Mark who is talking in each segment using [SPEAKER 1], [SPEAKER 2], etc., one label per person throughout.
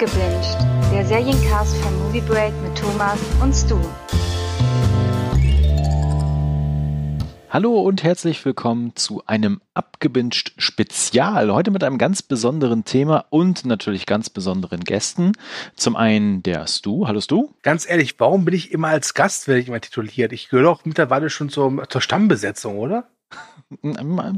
[SPEAKER 1] Abgebinged, der Seriencast von Movie Break mit Thomas und Stu.
[SPEAKER 2] Hallo und herzlich willkommen zu einem Abgebinged Spezial. Heute mit einem ganz besonderen Thema und natürlich ganz besonderen Gästen. Zum einen der Stu. Hallo Stu.
[SPEAKER 3] Ganz ehrlich, warum bin ich immer als Gast, werde ich immer tituliert? Ich gehöre doch mittlerweile schon zur, zur Stammbesetzung, oder?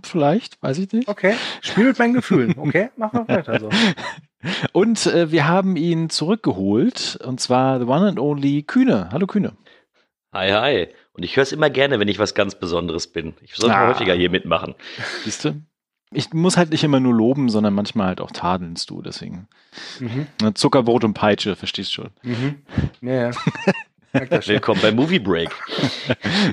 [SPEAKER 2] Vielleicht, weiß ich nicht.
[SPEAKER 3] Okay, spiel mit meinen Gefühlen. Okay, mach mal weiter so.
[SPEAKER 2] Und äh, wir haben ihn zurückgeholt, und zwar the one and only Kühne. Hallo Kühne.
[SPEAKER 4] Hi, hi. Und ich höre es immer gerne, wenn ich was ganz Besonderes bin. Ich sollte ah. häufiger hier mitmachen.
[SPEAKER 2] Siehst du? Ich muss halt nicht immer nur loben, sondern manchmal halt auch tadelnst du, deswegen. Mhm. Zuckerbrot und Peitsche, verstehst schon. Mhm.
[SPEAKER 4] Ja, ja. Willkommen bei Movie Break.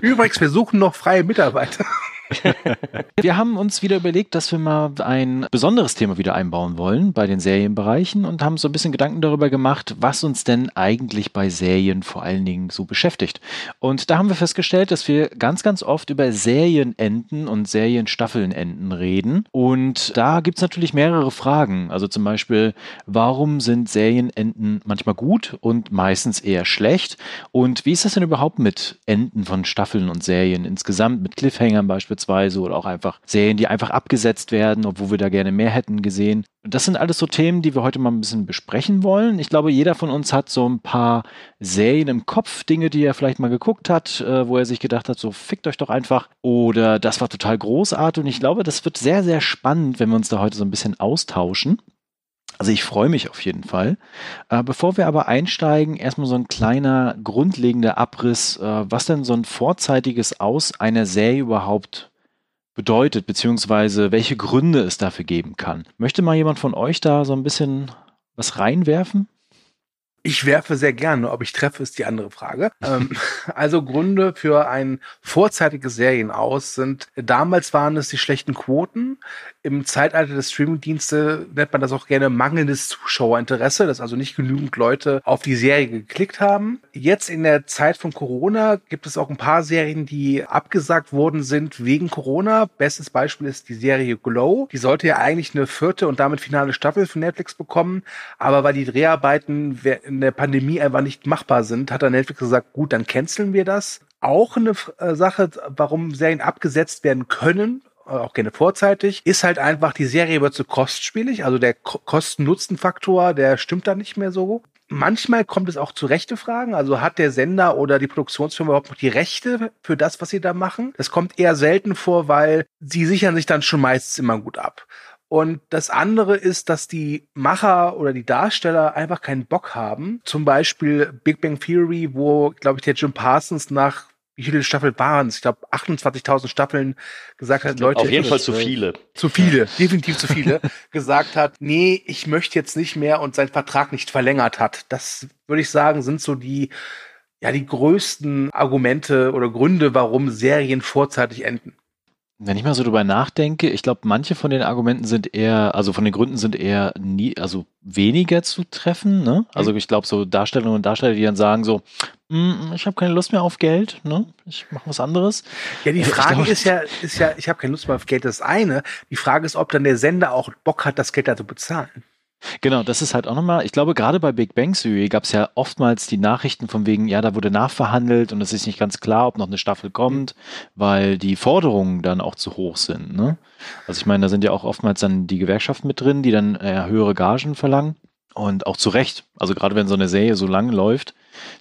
[SPEAKER 3] Übrigens, wir suchen noch freie Mitarbeiter.
[SPEAKER 2] wir haben uns wieder überlegt, dass wir mal ein besonderes Thema wieder einbauen wollen bei den Serienbereichen und haben so ein bisschen Gedanken darüber gemacht, was uns denn eigentlich bei Serien vor allen Dingen so beschäftigt. Und da haben wir festgestellt, dass wir ganz, ganz oft über Serienenden und Serienstaffelnenden reden. Und da gibt es natürlich mehrere Fragen. Also zum Beispiel, warum sind Serienenden manchmal gut und meistens eher schlecht? Und wie ist das denn überhaupt mit Enden von Staffeln und Serien insgesamt, mit Cliffhangern beispielsweise? Beispielsweise oder auch einfach Serien, die einfach abgesetzt werden, obwohl wir da gerne mehr hätten gesehen. Das sind alles so Themen, die wir heute mal ein bisschen besprechen wollen. Ich glaube, jeder von uns hat so ein paar Serien im Kopf, Dinge, die er vielleicht mal geguckt hat, äh, wo er sich gedacht hat, so fickt euch doch einfach. Oder das war total großartig. Und ich glaube, das wird sehr, sehr spannend, wenn wir uns da heute so ein bisschen austauschen. Also ich freue mich auf jeden Fall. Äh, bevor wir aber einsteigen, erstmal so ein kleiner grundlegender Abriss, äh, was denn so ein vorzeitiges Aus einer Serie überhaupt bedeutet, beziehungsweise welche Gründe es dafür geben kann. Möchte mal jemand von euch da so ein bisschen was reinwerfen?
[SPEAKER 3] Ich werfe sehr gerne, ob ich treffe, ist die andere Frage. Ähm, also Gründe für ein vorzeitiges Serien aus sind, damals waren es die schlechten Quoten. Im Zeitalter des Streamingdienste nennt man das auch gerne mangelndes Zuschauerinteresse, dass also nicht genügend Leute auf die Serie geklickt haben. Jetzt in der Zeit von Corona gibt es auch ein paar Serien, die abgesagt worden sind wegen Corona. Bestes Beispiel ist die Serie Glow. Die sollte ja eigentlich eine vierte und damit finale Staffel für Netflix bekommen, aber weil die Dreharbeiten in der Pandemie einfach nicht machbar sind, hat dann Netflix gesagt, gut, dann canceln wir das. Auch eine äh, Sache, warum Serien abgesetzt werden können, äh, auch gerne vorzeitig, ist halt einfach, die Serie wird zu kostspielig, also der Kosten-Nutzen-Faktor, der stimmt da nicht mehr so. Manchmal kommt es auch zu Rechtefragen, also hat der Sender oder die Produktionsfirma überhaupt noch die Rechte für das, was sie da machen? Das kommt eher selten vor, weil sie sichern sich dann schon meistens immer gut ab. Und das andere ist, dass die Macher oder die Darsteller einfach keinen Bock haben. Zum Beispiel Big Bang Theory, wo, glaube ich, der Jim Parsons nach wie viele Staffeln waren es? Ich glaube 28.000 Staffeln gesagt hat, Leute.
[SPEAKER 4] Auf jeden Fall zu viele.
[SPEAKER 3] Zu viele, definitiv zu viele. gesagt hat, nee, ich möchte jetzt nicht mehr und seinen Vertrag nicht verlängert hat. Das würde ich sagen, sind so die, ja, die größten Argumente oder Gründe, warum Serien vorzeitig enden.
[SPEAKER 2] Wenn ich mal so drüber nachdenke, ich glaube, manche von den Argumenten sind eher, also von den Gründen sind eher nie, also weniger zu treffen. Ne? Also mhm. ich glaube, so Darstellerinnen und Darsteller, die dann sagen so, mm, ich habe keine Lust mehr auf Geld, ne? Ich mache was anderes.
[SPEAKER 3] Ja, die Frage glaub, ist ja, ist ja, ich habe keine Lust mehr auf Geld, das eine. Die Frage ist, ob dann der Sender auch Bock hat, das Geld da zu bezahlen.
[SPEAKER 2] Genau, das ist halt auch nochmal, ich glaube, gerade bei Big Bang Theory gab es ja oftmals die Nachrichten von wegen, ja, da wurde nachverhandelt und es ist nicht ganz klar, ob noch eine Staffel kommt, weil die Forderungen dann auch zu hoch sind. Ne? Also ich meine, da sind ja auch oftmals dann die Gewerkschaften mit drin, die dann äh, höhere Gagen verlangen und auch zu Recht. Also gerade wenn so eine Serie so lang läuft,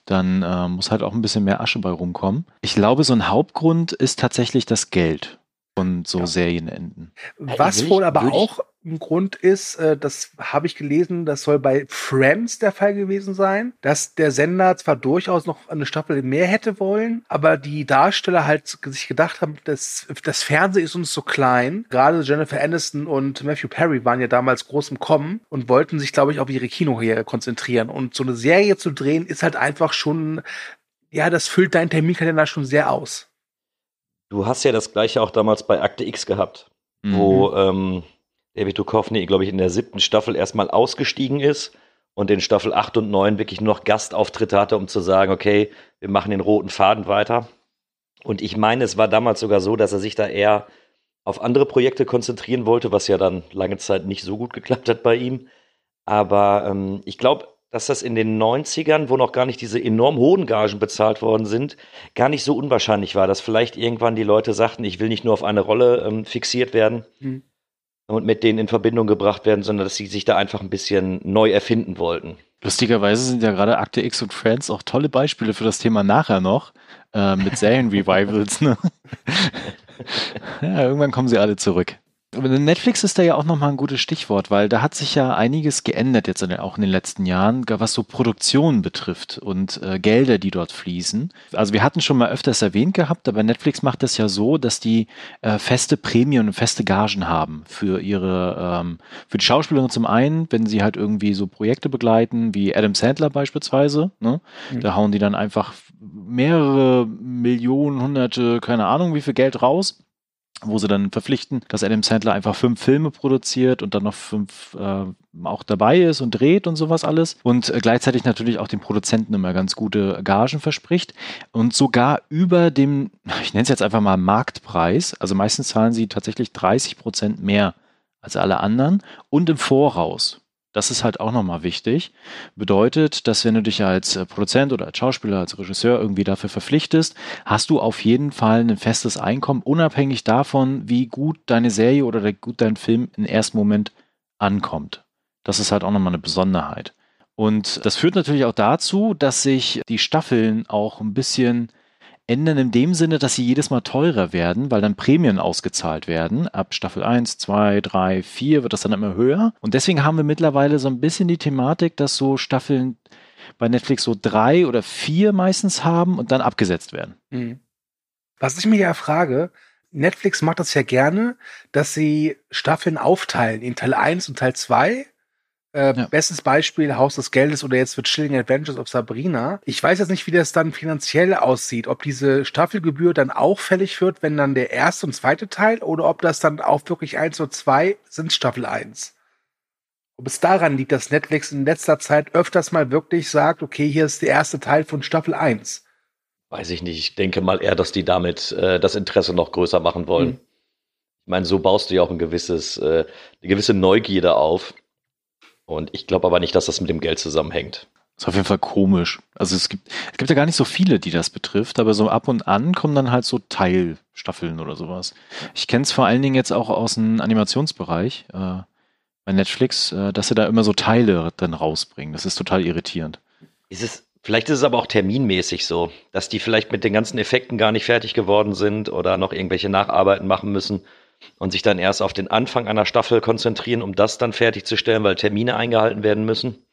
[SPEAKER 2] dann äh, muss halt auch ein bisschen mehr Asche bei rumkommen. Ich glaube, so ein Hauptgrund ist tatsächlich das Geld von so ja. Serienenden.
[SPEAKER 3] Was wohl aber auch ein Grund ist, äh, das habe ich gelesen, das soll bei Friends der Fall gewesen sein, dass der Sender zwar durchaus noch eine Staffel mehr hätte wollen, aber die Darsteller halt sich gedacht haben, das, das Fernsehen ist uns so klein. Gerade Jennifer Aniston und Matthew Perry waren ja damals groß im Kommen und wollten sich, glaube ich, auf ihre Kinokarriere konzentrieren. Und so eine Serie zu drehen, ist halt einfach schon, ja, das füllt deinen Terminkalender schon sehr aus.
[SPEAKER 4] Du hast ja das gleiche auch damals bei Akte X gehabt, mhm. wo ähm, David Duchovny, glaube ich, in der siebten Staffel erstmal ausgestiegen ist und in Staffel 8 und 9 wirklich nur noch Gastauftritte hatte, um zu sagen, okay, wir machen den roten Faden weiter. Und ich meine, es war damals sogar so, dass er sich da eher auf andere Projekte konzentrieren wollte, was ja dann lange Zeit nicht so gut geklappt hat bei ihm. Aber ähm, ich glaube, dass das in den 90ern, wo noch gar nicht diese enorm hohen Gagen bezahlt worden sind, gar nicht so unwahrscheinlich war, dass vielleicht irgendwann die Leute sagten, ich will nicht nur auf eine Rolle ähm, fixiert werden mhm. Und mit denen in Verbindung gebracht werden, sondern dass sie sich da einfach ein bisschen neu erfinden wollten.
[SPEAKER 2] Lustigerweise sind ja gerade Akte X und Friends auch tolle Beispiele für das Thema nachher noch, äh, mit Serien-Revivals. Ne? ja, irgendwann kommen sie alle zurück. Netflix ist da ja auch nochmal ein gutes Stichwort, weil da hat sich ja einiges geändert jetzt auch in den letzten Jahren, was so Produktionen betrifft und äh, Gelder, die dort fließen. Also wir hatten schon mal öfters erwähnt gehabt, aber Netflix macht das ja so, dass die äh, feste Prämien und feste Gagen haben für ihre, ähm, für die Schauspielerin zum einen, wenn sie halt irgendwie so Projekte begleiten, wie Adam Sandler beispielsweise, ne? Mhm. da hauen die dann einfach mehrere Millionen, hunderte, keine Ahnung wie viel Geld raus wo sie dann verpflichten, dass Adam Sandler einfach fünf Filme produziert und dann noch fünf äh, auch dabei ist und dreht und sowas alles und äh, gleichzeitig natürlich auch den Produzenten immer ganz gute Gagen verspricht und sogar über dem, ich nenne es jetzt einfach mal Marktpreis, also meistens zahlen sie tatsächlich 30 Prozent mehr als alle anderen und im Voraus. Das ist halt auch nochmal wichtig. Bedeutet, dass wenn du dich als äh, Produzent oder als Schauspieler, als Regisseur irgendwie dafür verpflichtest, hast du auf jeden Fall ein festes Einkommen, unabhängig davon, wie gut deine Serie oder gut dein Film im ersten Moment ankommt. Das ist halt auch nochmal eine Besonderheit. Und das führt natürlich auch dazu, dass sich die Staffeln auch ein bisschen ändern in dem Sinne, dass sie jedes Mal teurer werden, weil dann Prämien ausgezahlt werden. Ab Staffel 1, 2, 3, 4 wird das dann immer höher. Und deswegen haben wir mittlerweile so ein bisschen die Thematik, dass so Staffeln bei Netflix so drei oder vier meistens haben und dann abgesetzt werden. Mhm.
[SPEAKER 3] Was ich mir ja frage, Netflix macht das ja gerne, dass sie Staffeln aufteilen in Teil 1 und Teil 2 äh, ja. Bestes Beispiel Haus des Geldes oder jetzt wird Chilling Adventures of Sabrina. Ich weiß jetzt nicht, wie das dann finanziell aussieht, ob diese Staffelgebühr dann auch fällig wird, wenn dann der erste und zweite Teil oder ob das dann auch wirklich eins oder zwei sind Staffel 1. Ob es daran liegt, dass Netflix in letzter Zeit öfters mal wirklich sagt, okay, hier ist der erste Teil von Staffel 1.
[SPEAKER 4] Weiß ich nicht. Ich denke mal eher, dass die damit äh, das Interesse noch größer machen wollen. Hm. Ich meine, so baust du ja auch ein gewisses, äh, eine gewisse Neugierde auf. Und ich glaube aber nicht, dass das mit dem Geld zusammenhängt.
[SPEAKER 2] Das ist auf jeden Fall komisch. Also es gibt, es gibt ja gar nicht so viele, die das betrifft, aber so ab und an kommen dann halt so Teilstaffeln oder sowas. Ich kenne es vor allen Dingen jetzt auch aus dem Animationsbereich äh, bei Netflix, äh, dass sie da immer so Teile dann rausbringen. Das ist total irritierend.
[SPEAKER 4] Ist es, vielleicht ist es aber auch terminmäßig so, dass die vielleicht mit den ganzen Effekten gar nicht fertig geworden sind oder noch irgendwelche Nacharbeiten machen müssen und sich dann erst auf den Anfang einer Staffel konzentrieren, um das dann fertigzustellen, weil Termine eingehalten werden müssen.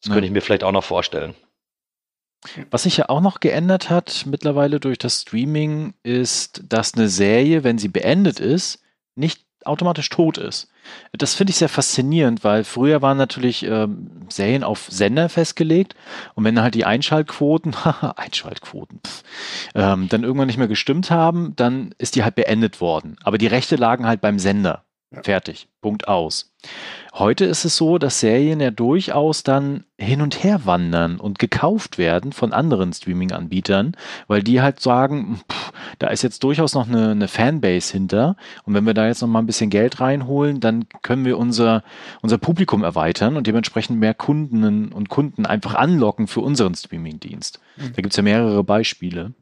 [SPEAKER 4] Das ja. könnte ich mir vielleicht auch noch vorstellen.
[SPEAKER 2] Was sich ja auch noch geändert hat mittlerweile durch das Streaming, ist, dass eine Serie, wenn sie beendet ist, nicht automatisch tot ist. Das finde ich sehr faszinierend, weil früher waren natürlich ähm, Serien auf Sender festgelegt und wenn halt die Einschaltquoten, Einschaltquoten, pff, ähm, dann irgendwann nicht mehr gestimmt haben, dann ist die halt beendet worden. Aber die Rechte lagen halt beim Sender. Fertig. Punkt aus. Heute ist es so, dass Serien ja durchaus dann hin und her wandern und gekauft werden von anderen Streaming-Anbietern, weil die halt sagen, pff, da ist jetzt durchaus noch eine, eine, Fanbase hinter und wenn wir da jetzt noch mal ein bisschen Geld reinholen, dann können wir unser, unser Publikum erweitern und dementsprechend mehr Kunden und Kunden einfach anlocken für unseren Streaming-Dienst. Mhm. Da gibt es ja mehrere Beispiele.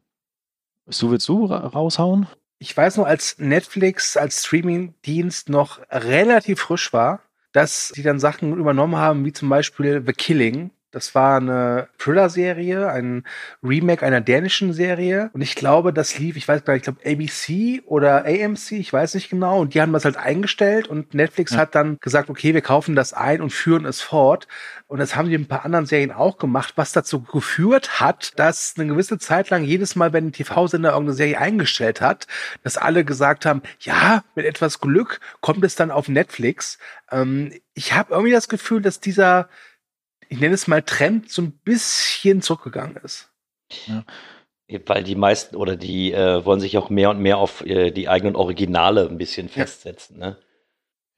[SPEAKER 2] Du willst du raushauen?
[SPEAKER 3] Ich weiß noch, als Netflix als Streaming-Dienst noch relativ frisch war, dass die dann Sachen übernommen haben, wie zum Beispiel The Killing. Das war eine Thriller-Serie, ein Remake einer dänischen Serie. Und ich glaube, das lief, ich weiß gar nicht, ich glaube ABC oder AMC, ich weiß nicht genau. Und die haben das halt eingestellt und Netflix ja. hat dann gesagt, okay, wir kaufen das ein und führen es fort. Und das haben die ein paar anderen Serien auch gemacht, was dazu geführt hat, dass eine gewisse Zeit lang jedes Mal, wenn ein TV-Sender irgendeine Serie eingestellt hat, dass alle gesagt haben, ja, mit etwas Glück kommt es dann auf Netflix. Ähm, ich habe irgendwie das Gefühl, dass dieser ich nenne es mal Trend, so ein bisschen zurückgegangen ist.
[SPEAKER 4] Ja. Weil die meisten oder die äh, wollen sich auch mehr und mehr auf äh, die eigenen Originale ein bisschen ja. festsetzen. Ne?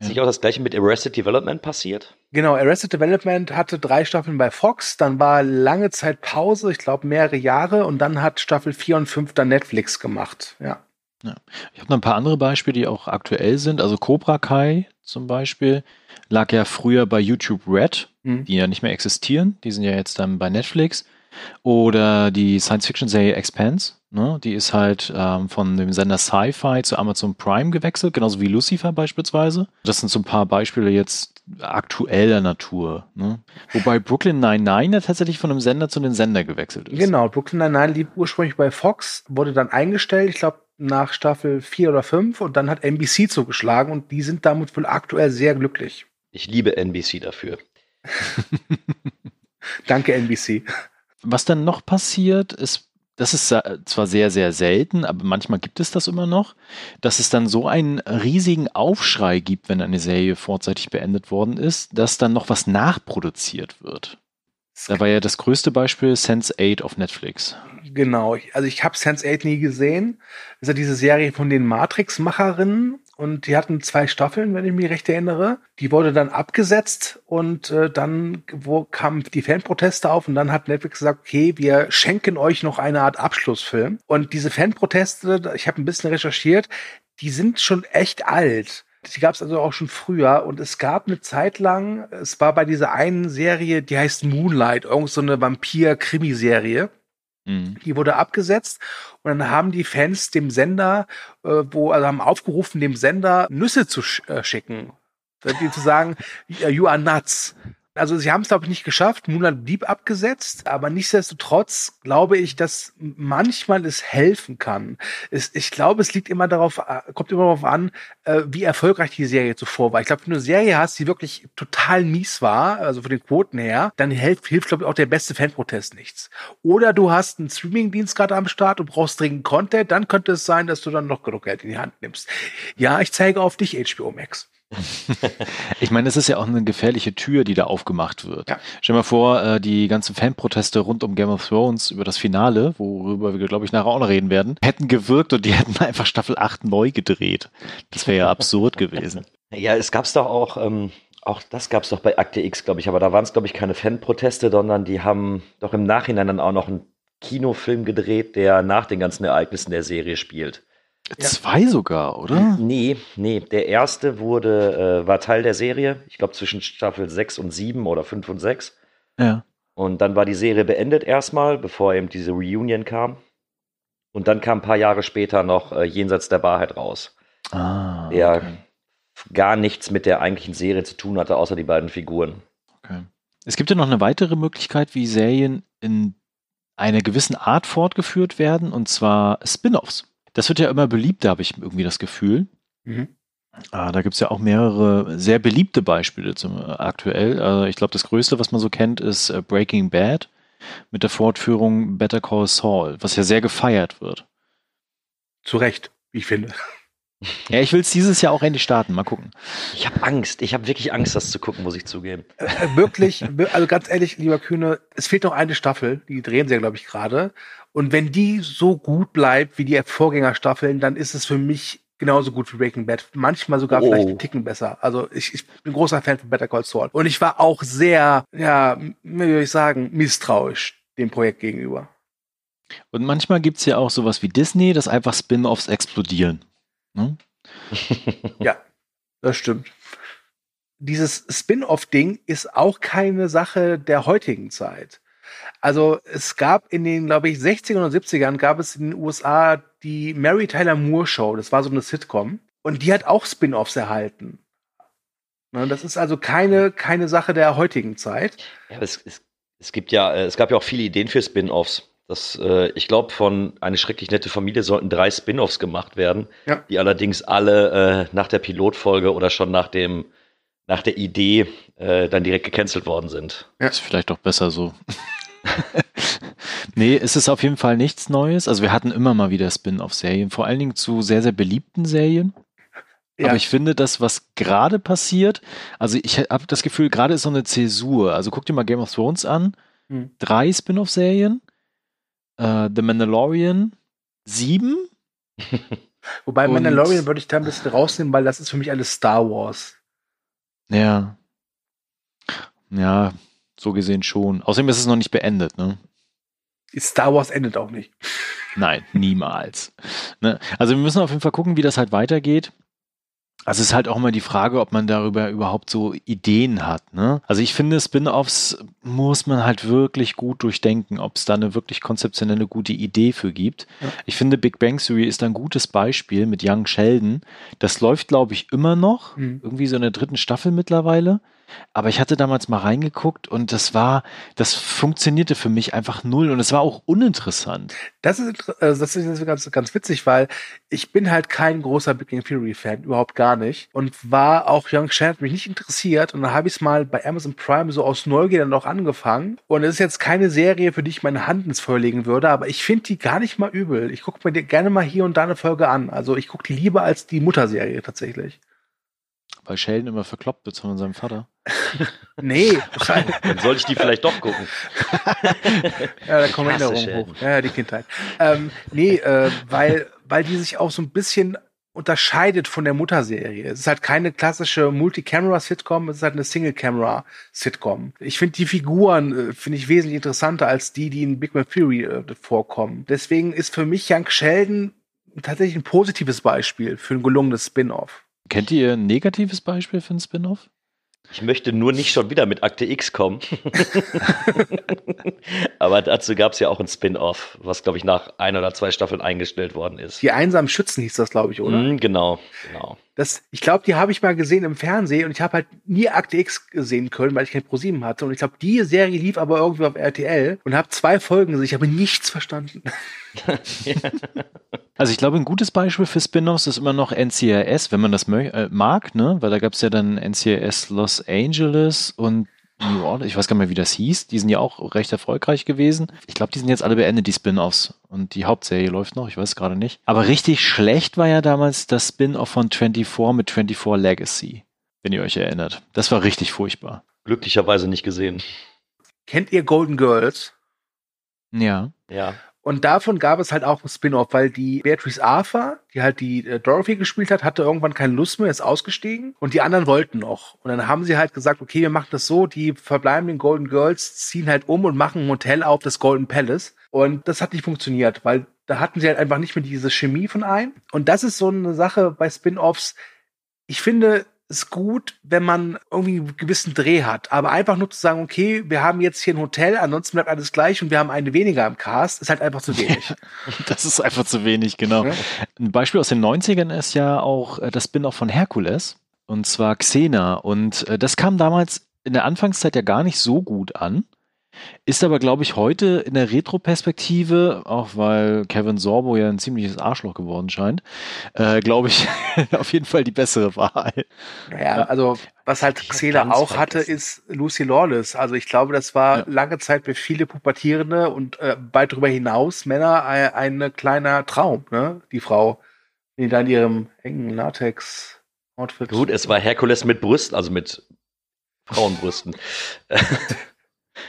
[SPEAKER 4] Ist nicht auch das gleiche mit Arrested Development passiert?
[SPEAKER 3] Genau, Arrested Development hatte drei Staffeln bei Fox, dann war lange Zeit Pause, ich glaube mehrere Jahre, und dann hat Staffel 4 und 5 dann Netflix gemacht, ja.
[SPEAKER 2] Ja. Ich habe noch ein paar andere Beispiele, die auch aktuell sind. Also Cobra Kai zum Beispiel lag ja früher bei YouTube Red, mhm. die ja nicht mehr existieren. Die sind ja jetzt dann bei Netflix. Oder die Science-Fiction-Serie Expanse, ne? die ist halt ähm, von dem Sender Sci-Fi zu Amazon Prime gewechselt, genauso wie Lucifer beispielsweise. Das sind so ein paar Beispiele jetzt aktueller Natur. Ne? Wobei Brooklyn 99 ja tatsächlich von einem Sender zu einem Sender gewechselt ist.
[SPEAKER 3] Genau, Brooklyn 99 lief ursprünglich bei Fox, wurde dann eingestellt, ich glaube nach Staffel 4 oder 5 und dann hat NBC zugeschlagen und die sind damit wohl aktuell sehr glücklich.
[SPEAKER 4] Ich liebe NBC dafür.
[SPEAKER 3] Danke, NBC.
[SPEAKER 2] Was dann noch passiert, ist, das ist zwar sehr, sehr selten, aber manchmal gibt es das immer noch, dass es dann so einen riesigen Aufschrei gibt, wenn eine Serie vorzeitig beendet worden ist, dass dann noch was nachproduziert wird. Da war ja das größte Beispiel Sense8 auf Netflix.
[SPEAKER 3] Genau, also ich habe Sense8 nie gesehen. Das ist ja diese Serie von den Matrix-Macherinnen und die hatten zwei Staffeln, wenn ich mich recht erinnere. Die wurde dann abgesetzt und äh, dann wo kamen die Fanproteste auf und dann hat Netflix gesagt, okay, wir schenken euch noch eine Art Abschlussfilm. Und diese Fanproteste, ich habe ein bisschen recherchiert, die sind schon echt alt. Die gab es also auch schon früher und es gab eine Zeit lang, es war bei dieser einen Serie, die heißt Moonlight, irgend so eine Vampir-Krimiserie. Mhm. Die wurde abgesetzt und dann haben die Fans dem Sender, äh, wo, also haben aufgerufen, dem Sender Nüsse zu sch äh, schicken. Die zu sagen, you are nuts. Also sie haben es, glaube ich, nicht geschafft. Moonlight blieb abgesetzt, aber nichtsdestotrotz glaube ich, dass manchmal es helfen kann. Es, ich glaube, es liegt immer darauf, äh, kommt immer darauf an, äh, wie erfolgreich die Serie zuvor war. Ich glaube, wenn du eine Serie hast, die wirklich total mies war, also von den Quoten her, dann hilft, hilft glaube ich, auch der beste Fanprotest nichts. Oder du hast einen Streamingdienst gerade am Start und brauchst dringend Content, dann könnte es sein, dass du dann noch genug Geld in die Hand nimmst. Ja, ich zeige auf dich HBO Max.
[SPEAKER 2] Ich meine, es ist ja auch eine gefährliche Tür, die da aufgemacht wird. Ja. Stell dir mal vor, äh, die ganzen Fanproteste rund um Game of Thrones über das Finale, worüber wir, glaube ich, nachher auch noch reden werden, hätten gewirkt und die hätten einfach Staffel 8 neu gedreht. Das wäre ja absurd gewesen.
[SPEAKER 4] Ja, es gab's doch auch, ähm, auch das gab's doch bei Akte X, glaube ich, aber da waren es, glaube ich, keine Fanproteste, sondern die haben doch im Nachhinein dann auch noch einen Kinofilm gedreht, der nach den ganzen Ereignissen der Serie spielt.
[SPEAKER 2] Zwei sogar, oder?
[SPEAKER 4] Nee, nee. Der erste wurde, äh, war Teil der Serie. Ich glaube zwischen Staffel 6 und 7 oder 5 und 6.
[SPEAKER 2] Ja.
[SPEAKER 4] Und dann war die Serie beendet erstmal, bevor eben diese Reunion kam. Und dann kam ein paar Jahre später noch äh, Jenseits der Wahrheit raus.
[SPEAKER 2] Ah.
[SPEAKER 4] Okay. Der gar nichts mit der eigentlichen Serie zu tun hatte, außer die beiden Figuren.
[SPEAKER 2] Okay. Es gibt ja noch eine weitere Möglichkeit, wie Serien in einer gewissen Art fortgeführt werden, und zwar Spin-offs. Das wird ja immer beliebter, habe ich irgendwie das Gefühl. Mhm. Ah, da gibt es ja auch mehrere sehr beliebte Beispiele zum, äh, aktuell. Also ich glaube, das größte, was man so kennt, ist äh, Breaking Bad mit der Fortführung Better Call Saul, was ja sehr gefeiert wird.
[SPEAKER 3] Zu Recht, ich finde.
[SPEAKER 2] Ja, ich will es dieses Jahr auch endlich starten. Mal gucken.
[SPEAKER 4] Ich habe Angst. Ich habe wirklich Angst, das zu gucken, muss ich zugeben.
[SPEAKER 3] Äh, äh wirklich, also ganz ehrlich, lieber Kühne, es fehlt noch eine Staffel. Die drehen sie ja, glaube ich, gerade. Und wenn die so gut bleibt wie die Vorgängerstaffeln, dann ist es für mich genauso gut wie Breaking Bad. Manchmal sogar oh. vielleicht einen Ticken besser. Also ich, ich bin großer Fan von Better Call Saul. Und ich war auch sehr, ja, wie soll ich sagen, misstrauisch dem Projekt gegenüber.
[SPEAKER 2] Und manchmal gibt's ja auch sowas wie Disney, dass einfach Spin-offs explodieren. Ne?
[SPEAKER 3] ja, das stimmt. Dieses Spin-off-Ding ist auch keine Sache der heutigen Zeit. Also es gab in den, glaube ich, 60ern und 70ern gab es in den USA die Mary Tyler Moore Show. Das war so eine Sitcom. Und die hat auch Spin-offs erhalten. Ne, das ist also keine, keine Sache der heutigen Zeit.
[SPEAKER 4] Ja, es, es, es gibt ja, äh, es gab ja auch viele Ideen für Spin-offs. Das, äh, ich glaube, von eine schrecklich nette Familie sollten drei Spin-offs gemacht werden, ja. die allerdings alle äh, nach der Pilotfolge oder schon nach dem nach der Idee äh, dann direkt gecancelt worden sind.
[SPEAKER 2] Ja. Ist vielleicht doch besser so. nee, es ist auf jeden Fall nichts Neues. Also wir hatten immer mal wieder Spin-off-Serien, vor allen Dingen zu sehr, sehr beliebten Serien. Ja. Aber ich finde, das, was gerade passiert, also ich habe das Gefühl, gerade ist so eine Zäsur. Also guck dir mal Game of Thrones an. Hm. Drei Spin-off-Serien. Uh, The Mandalorian sieben.
[SPEAKER 3] Wobei Und Mandalorian würde ich da ein bisschen rausnehmen, weil das ist für mich alles Star Wars.
[SPEAKER 2] Ja. Ja, so gesehen schon. Außerdem ist es noch nicht beendet, ne?
[SPEAKER 3] Star Wars endet auch nicht.
[SPEAKER 2] Nein, niemals. Ne? Also wir müssen auf jeden Fall gucken, wie das halt weitergeht. Also es ist halt auch immer die Frage, ob man darüber überhaupt so Ideen hat. Ne? Also ich finde, Spin-offs muss man halt wirklich gut durchdenken, ob es da eine wirklich konzeptionelle gute Idee für gibt. Ja. Ich finde, Big Bang Theory ist ein gutes Beispiel mit Young Sheldon. Das läuft, glaube ich, immer noch. Mhm. Irgendwie so in der dritten Staffel mittlerweile. Aber ich hatte damals mal reingeguckt und das war, das funktionierte für mich einfach null und es war auch uninteressant.
[SPEAKER 3] Das ist, äh, das ist ganz, ganz witzig, weil ich bin halt kein großer Big Bang Theory Fan, überhaupt gar nicht. Und war auch Young Shannon mich nicht interessiert und dann habe ich es mal bei Amazon Prime so aus Neugier dann auch angefangen. Und es ist jetzt keine Serie, für die ich meine Hand ins Feuer legen würde, aber ich finde die gar nicht mal übel. Ich gucke mir gerne mal hier und da eine Folge an. Also ich gucke die lieber als die Mutterserie tatsächlich.
[SPEAKER 2] Weil Sheldon immer verkloppt wird von seinem Vater.
[SPEAKER 3] Nee.
[SPEAKER 4] Dann soll ich die vielleicht doch gucken.
[SPEAKER 3] ja, da kommen Erinnerungen hoch. Ja, die Kindheit. Ähm, nee, äh, weil, weil die sich auch so ein bisschen unterscheidet von der Mutterserie. Es ist halt keine klassische Multi-Camera-Sitcom, es ist halt eine Single-Camera-Sitcom. Ich finde die Figuren äh, finde ich wesentlich interessanter als die, die in Big Bang Theory äh, vorkommen. Deswegen ist für mich Young Sheldon tatsächlich ein positives Beispiel für ein gelungenes Spin-off.
[SPEAKER 2] Kennt ihr ein negatives Beispiel für ein Spin-off?
[SPEAKER 4] Ich möchte nur nicht schon wieder mit Akte X kommen. Aber dazu gab es ja auch ein Spin-off, was, glaube ich, nach ein oder zwei Staffeln eingestellt worden ist.
[SPEAKER 3] Die einsamen Schützen hieß das, glaube ich, oder?
[SPEAKER 4] Mm, genau, genau.
[SPEAKER 3] Das, ich glaube, die habe ich mal gesehen im Fernsehen und ich habe halt nie Akte X gesehen können, weil ich kein ProSieben hatte. Und ich glaube, die Serie lief aber irgendwie auf RTL und habe zwei Folgen gesehen. Ich habe nichts verstanden.
[SPEAKER 2] Also ich glaube, ein gutes Beispiel für Spin-offs ist immer noch NCIS, wenn man das äh, mag, ne? Weil da gab es ja dann NCIS Los Angeles und New Orleans, ich weiß gar nicht mehr, wie das hieß. Die sind ja auch recht erfolgreich gewesen. Ich glaube, die sind jetzt alle beendet, die Spin-offs. Und die Hauptserie läuft noch, ich weiß gerade nicht. Aber richtig schlecht war ja damals das Spin-off von 24 mit 24 Legacy, wenn ihr euch erinnert. Das war richtig furchtbar.
[SPEAKER 4] Glücklicherweise nicht gesehen.
[SPEAKER 3] Kennt ihr Golden Girls?
[SPEAKER 2] Ja.
[SPEAKER 4] Ja.
[SPEAKER 3] Und davon gab es halt auch ein Spin-off, weil die Beatrice Arthur, die halt die äh, Dorothy gespielt hat, hatte irgendwann keine Lust mehr, ist ausgestiegen und die anderen wollten noch. Und dann haben sie halt gesagt, okay, wir machen das so, die verbleibenden Golden Girls ziehen halt um und machen ein Hotel auf, das Golden Palace. Und das hat nicht funktioniert, weil da hatten sie halt einfach nicht mehr diese Chemie von ein. Und das ist so eine Sache bei Spin-offs. Ich finde, ist gut, wenn man irgendwie einen gewissen Dreh hat. Aber einfach nur zu sagen, okay, wir haben jetzt hier ein Hotel, ansonsten bleibt alles gleich und wir haben eine weniger im Cast, ist halt einfach zu wenig.
[SPEAKER 2] das ist einfach zu wenig, genau. Ja. Ein Beispiel aus den 90ern ist ja auch äh, das Spin-off von Herkules. Und zwar Xena. Und äh, das kam damals in der Anfangszeit ja gar nicht so gut an. Ist aber, glaube ich, heute in der Retro-Perspektive, auch weil Kevin Sorbo ja ein ziemliches Arschloch geworden scheint, äh, glaube ich, auf jeden Fall die bessere Wahl.
[SPEAKER 3] Naja, also was halt Xena auch hatte, ist Lucy Lawless. Also ich glaube, das war ja. lange Zeit für viele Pubertierende und äh, weit darüber hinaus Männer ein, ein kleiner Traum, ne? Die Frau, die da in ihrem engen Latex-Outfit.
[SPEAKER 4] Gut, es war Herkules mit Brüsten, also mit Frauenbrüsten.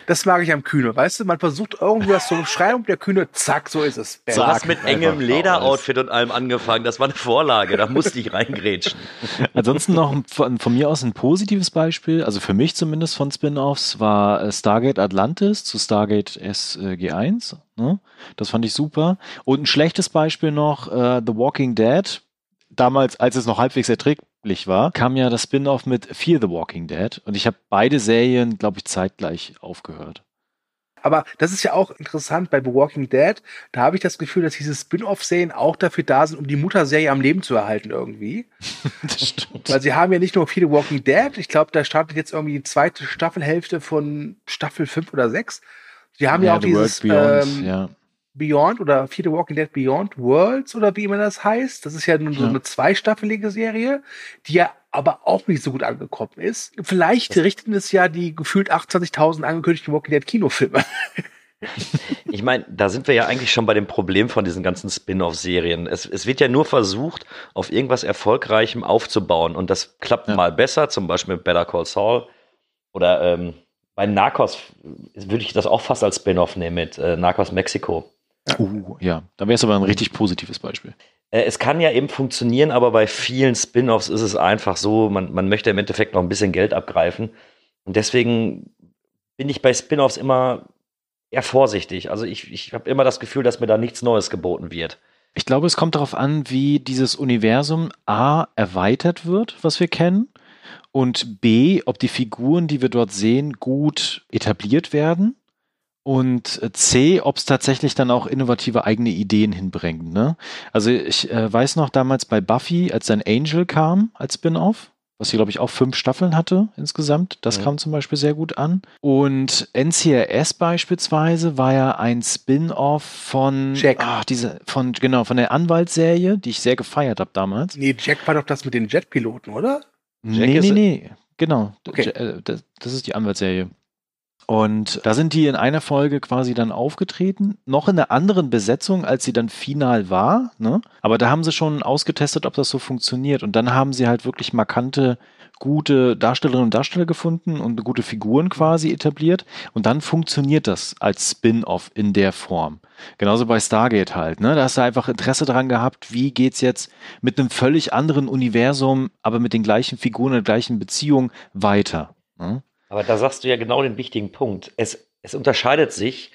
[SPEAKER 3] Das mag ich am Kühne, weißt du? Man versucht irgendwie was zu schreiben und der Kühne, zack, so ist es.
[SPEAKER 4] Du hast mit engem Lederoutfit und allem angefangen. Das war eine Vorlage, da musste ich reingrätschen.
[SPEAKER 2] Ansonsten noch von, von, mir aus ein positives Beispiel, also für mich zumindest von Spin-Offs, war äh, Stargate Atlantis zu Stargate SG1. Ne? Das fand ich super. Und ein schlechtes Beispiel noch, uh, The Walking Dead. Damals, als es noch halbwegs erträglich war, kam ja das Spin-off mit Fear the Walking Dead und ich habe beide Serien, glaube ich, zeitgleich aufgehört.
[SPEAKER 3] Aber das ist ja auch interessant bei The Walking Dead. Da habe ich das Gefühl, dass diese Spin-off-Serien auch dafür da sind, um die Mutterserie am Leben zu erhalten irgendwie. das stimmt. Weil sie haben ja nicht nur viele Walking Dead. Ich glaube, da startet jetzt irgendwie die zweite Staffelhälfte von Staffel 5 oder 6. Sie haben ja, ja auch dieses Beyond, ähm, ja. Beyond oder Fear the Walking Dead Beyond Worlds oder wie immer das heißt. Das ist ja nun so eine zweistaffelige Serie, die ja aber auch nicht so gut angekommen ist. Vielleicht richten es ja die gefühlt 28.000 angekündigten Walking Dead Kinofilme.
[SPEAKER 4] Ich meine, da sind wir ja eigentlich schon bei dem Problem von diesen ganzen Spin-off-Serien. Es, es, wird ja nur versucht, auf irgendwas Erfolgreichem aufzubauen. Und das klappt ja. mal besser, zum Beispiel mit Better Call Saul. Oder ähm, bei Narcos würde ich das auch fast als Spin-off nehmen mit äh, Narcos Mexiko.
[SPEAKER 2] Uh, ja, da wäre es aber ein richtig positives Beispiel.
[SPEAKER 4] Äh, es kann ja eben funktionieren, aber bei vielen Spin-offs ist es einfach so, man, man möchte im Endeffekt noch ein bisschen Geld abgreifen. Und deswegen bin ich bei Spin-offs immer eher vorsichtig. Also ich, ich habe immer das Gefühl, dass mir da nichts Neues geboten wird.
[SPEAKER 2] Ich glaube, es kommt darauf an, wie dieses Universum A erweitert wird, was wir kennen, und B, ob die Figuren, die wir dort sehen, gut etabliert werden. Und C, ob es tatsächlich dann auch innovative eigene Ideen hinbringt. Ne? Also ich äh, weiß noch damals bei Buffy, als dann Angel kam als Spin-off, was sie, glaube ich, auch fünf Staffeln hatte insgesamt. Das ja. kam zum Beispiel sehr gut an. Und NCRS beispielsweise war ja ein Spin-off von
[SPEAKER 3] Jack.
[SPEAKER 2] Ach, diese, von, genau, von der Anwaltsserie, die ich sehr gefeiert habe damals.
[SPEAKER 3] Nee, Jack war doch das mit den Jetpiloten, oder?
[SPEAKER 2] Jack nee, nee, nee. Genau. Okay. Äh, das ist die Anwaltsserie. Und da sind die in einer Folge quasi dann aufgetreten, noch in einer anderen Besetzung, als sie dann final war. Ne? Aber da haben sie schon ausgetestet, ob das so funktioniert. Und dann haben sie halt wirklich markante, gute Darstellerinnen und Darsteller gefunden und gute Figuren quasi etabliert. Und dann funktioniert das als Spin-off in der Form. Genauso bei Stargate halt. Ne? Da hast du einfach Interesse daran gehabt, wie geht's jetzt mit einem völlig anderen Universum, aber mit den gleichen Figuren und gleichen Beziehung weiter. Ne?
[SPEAKER 4] Aber da sagst du ja genau den wichtigen Punkt. Es, es unterscheidet sich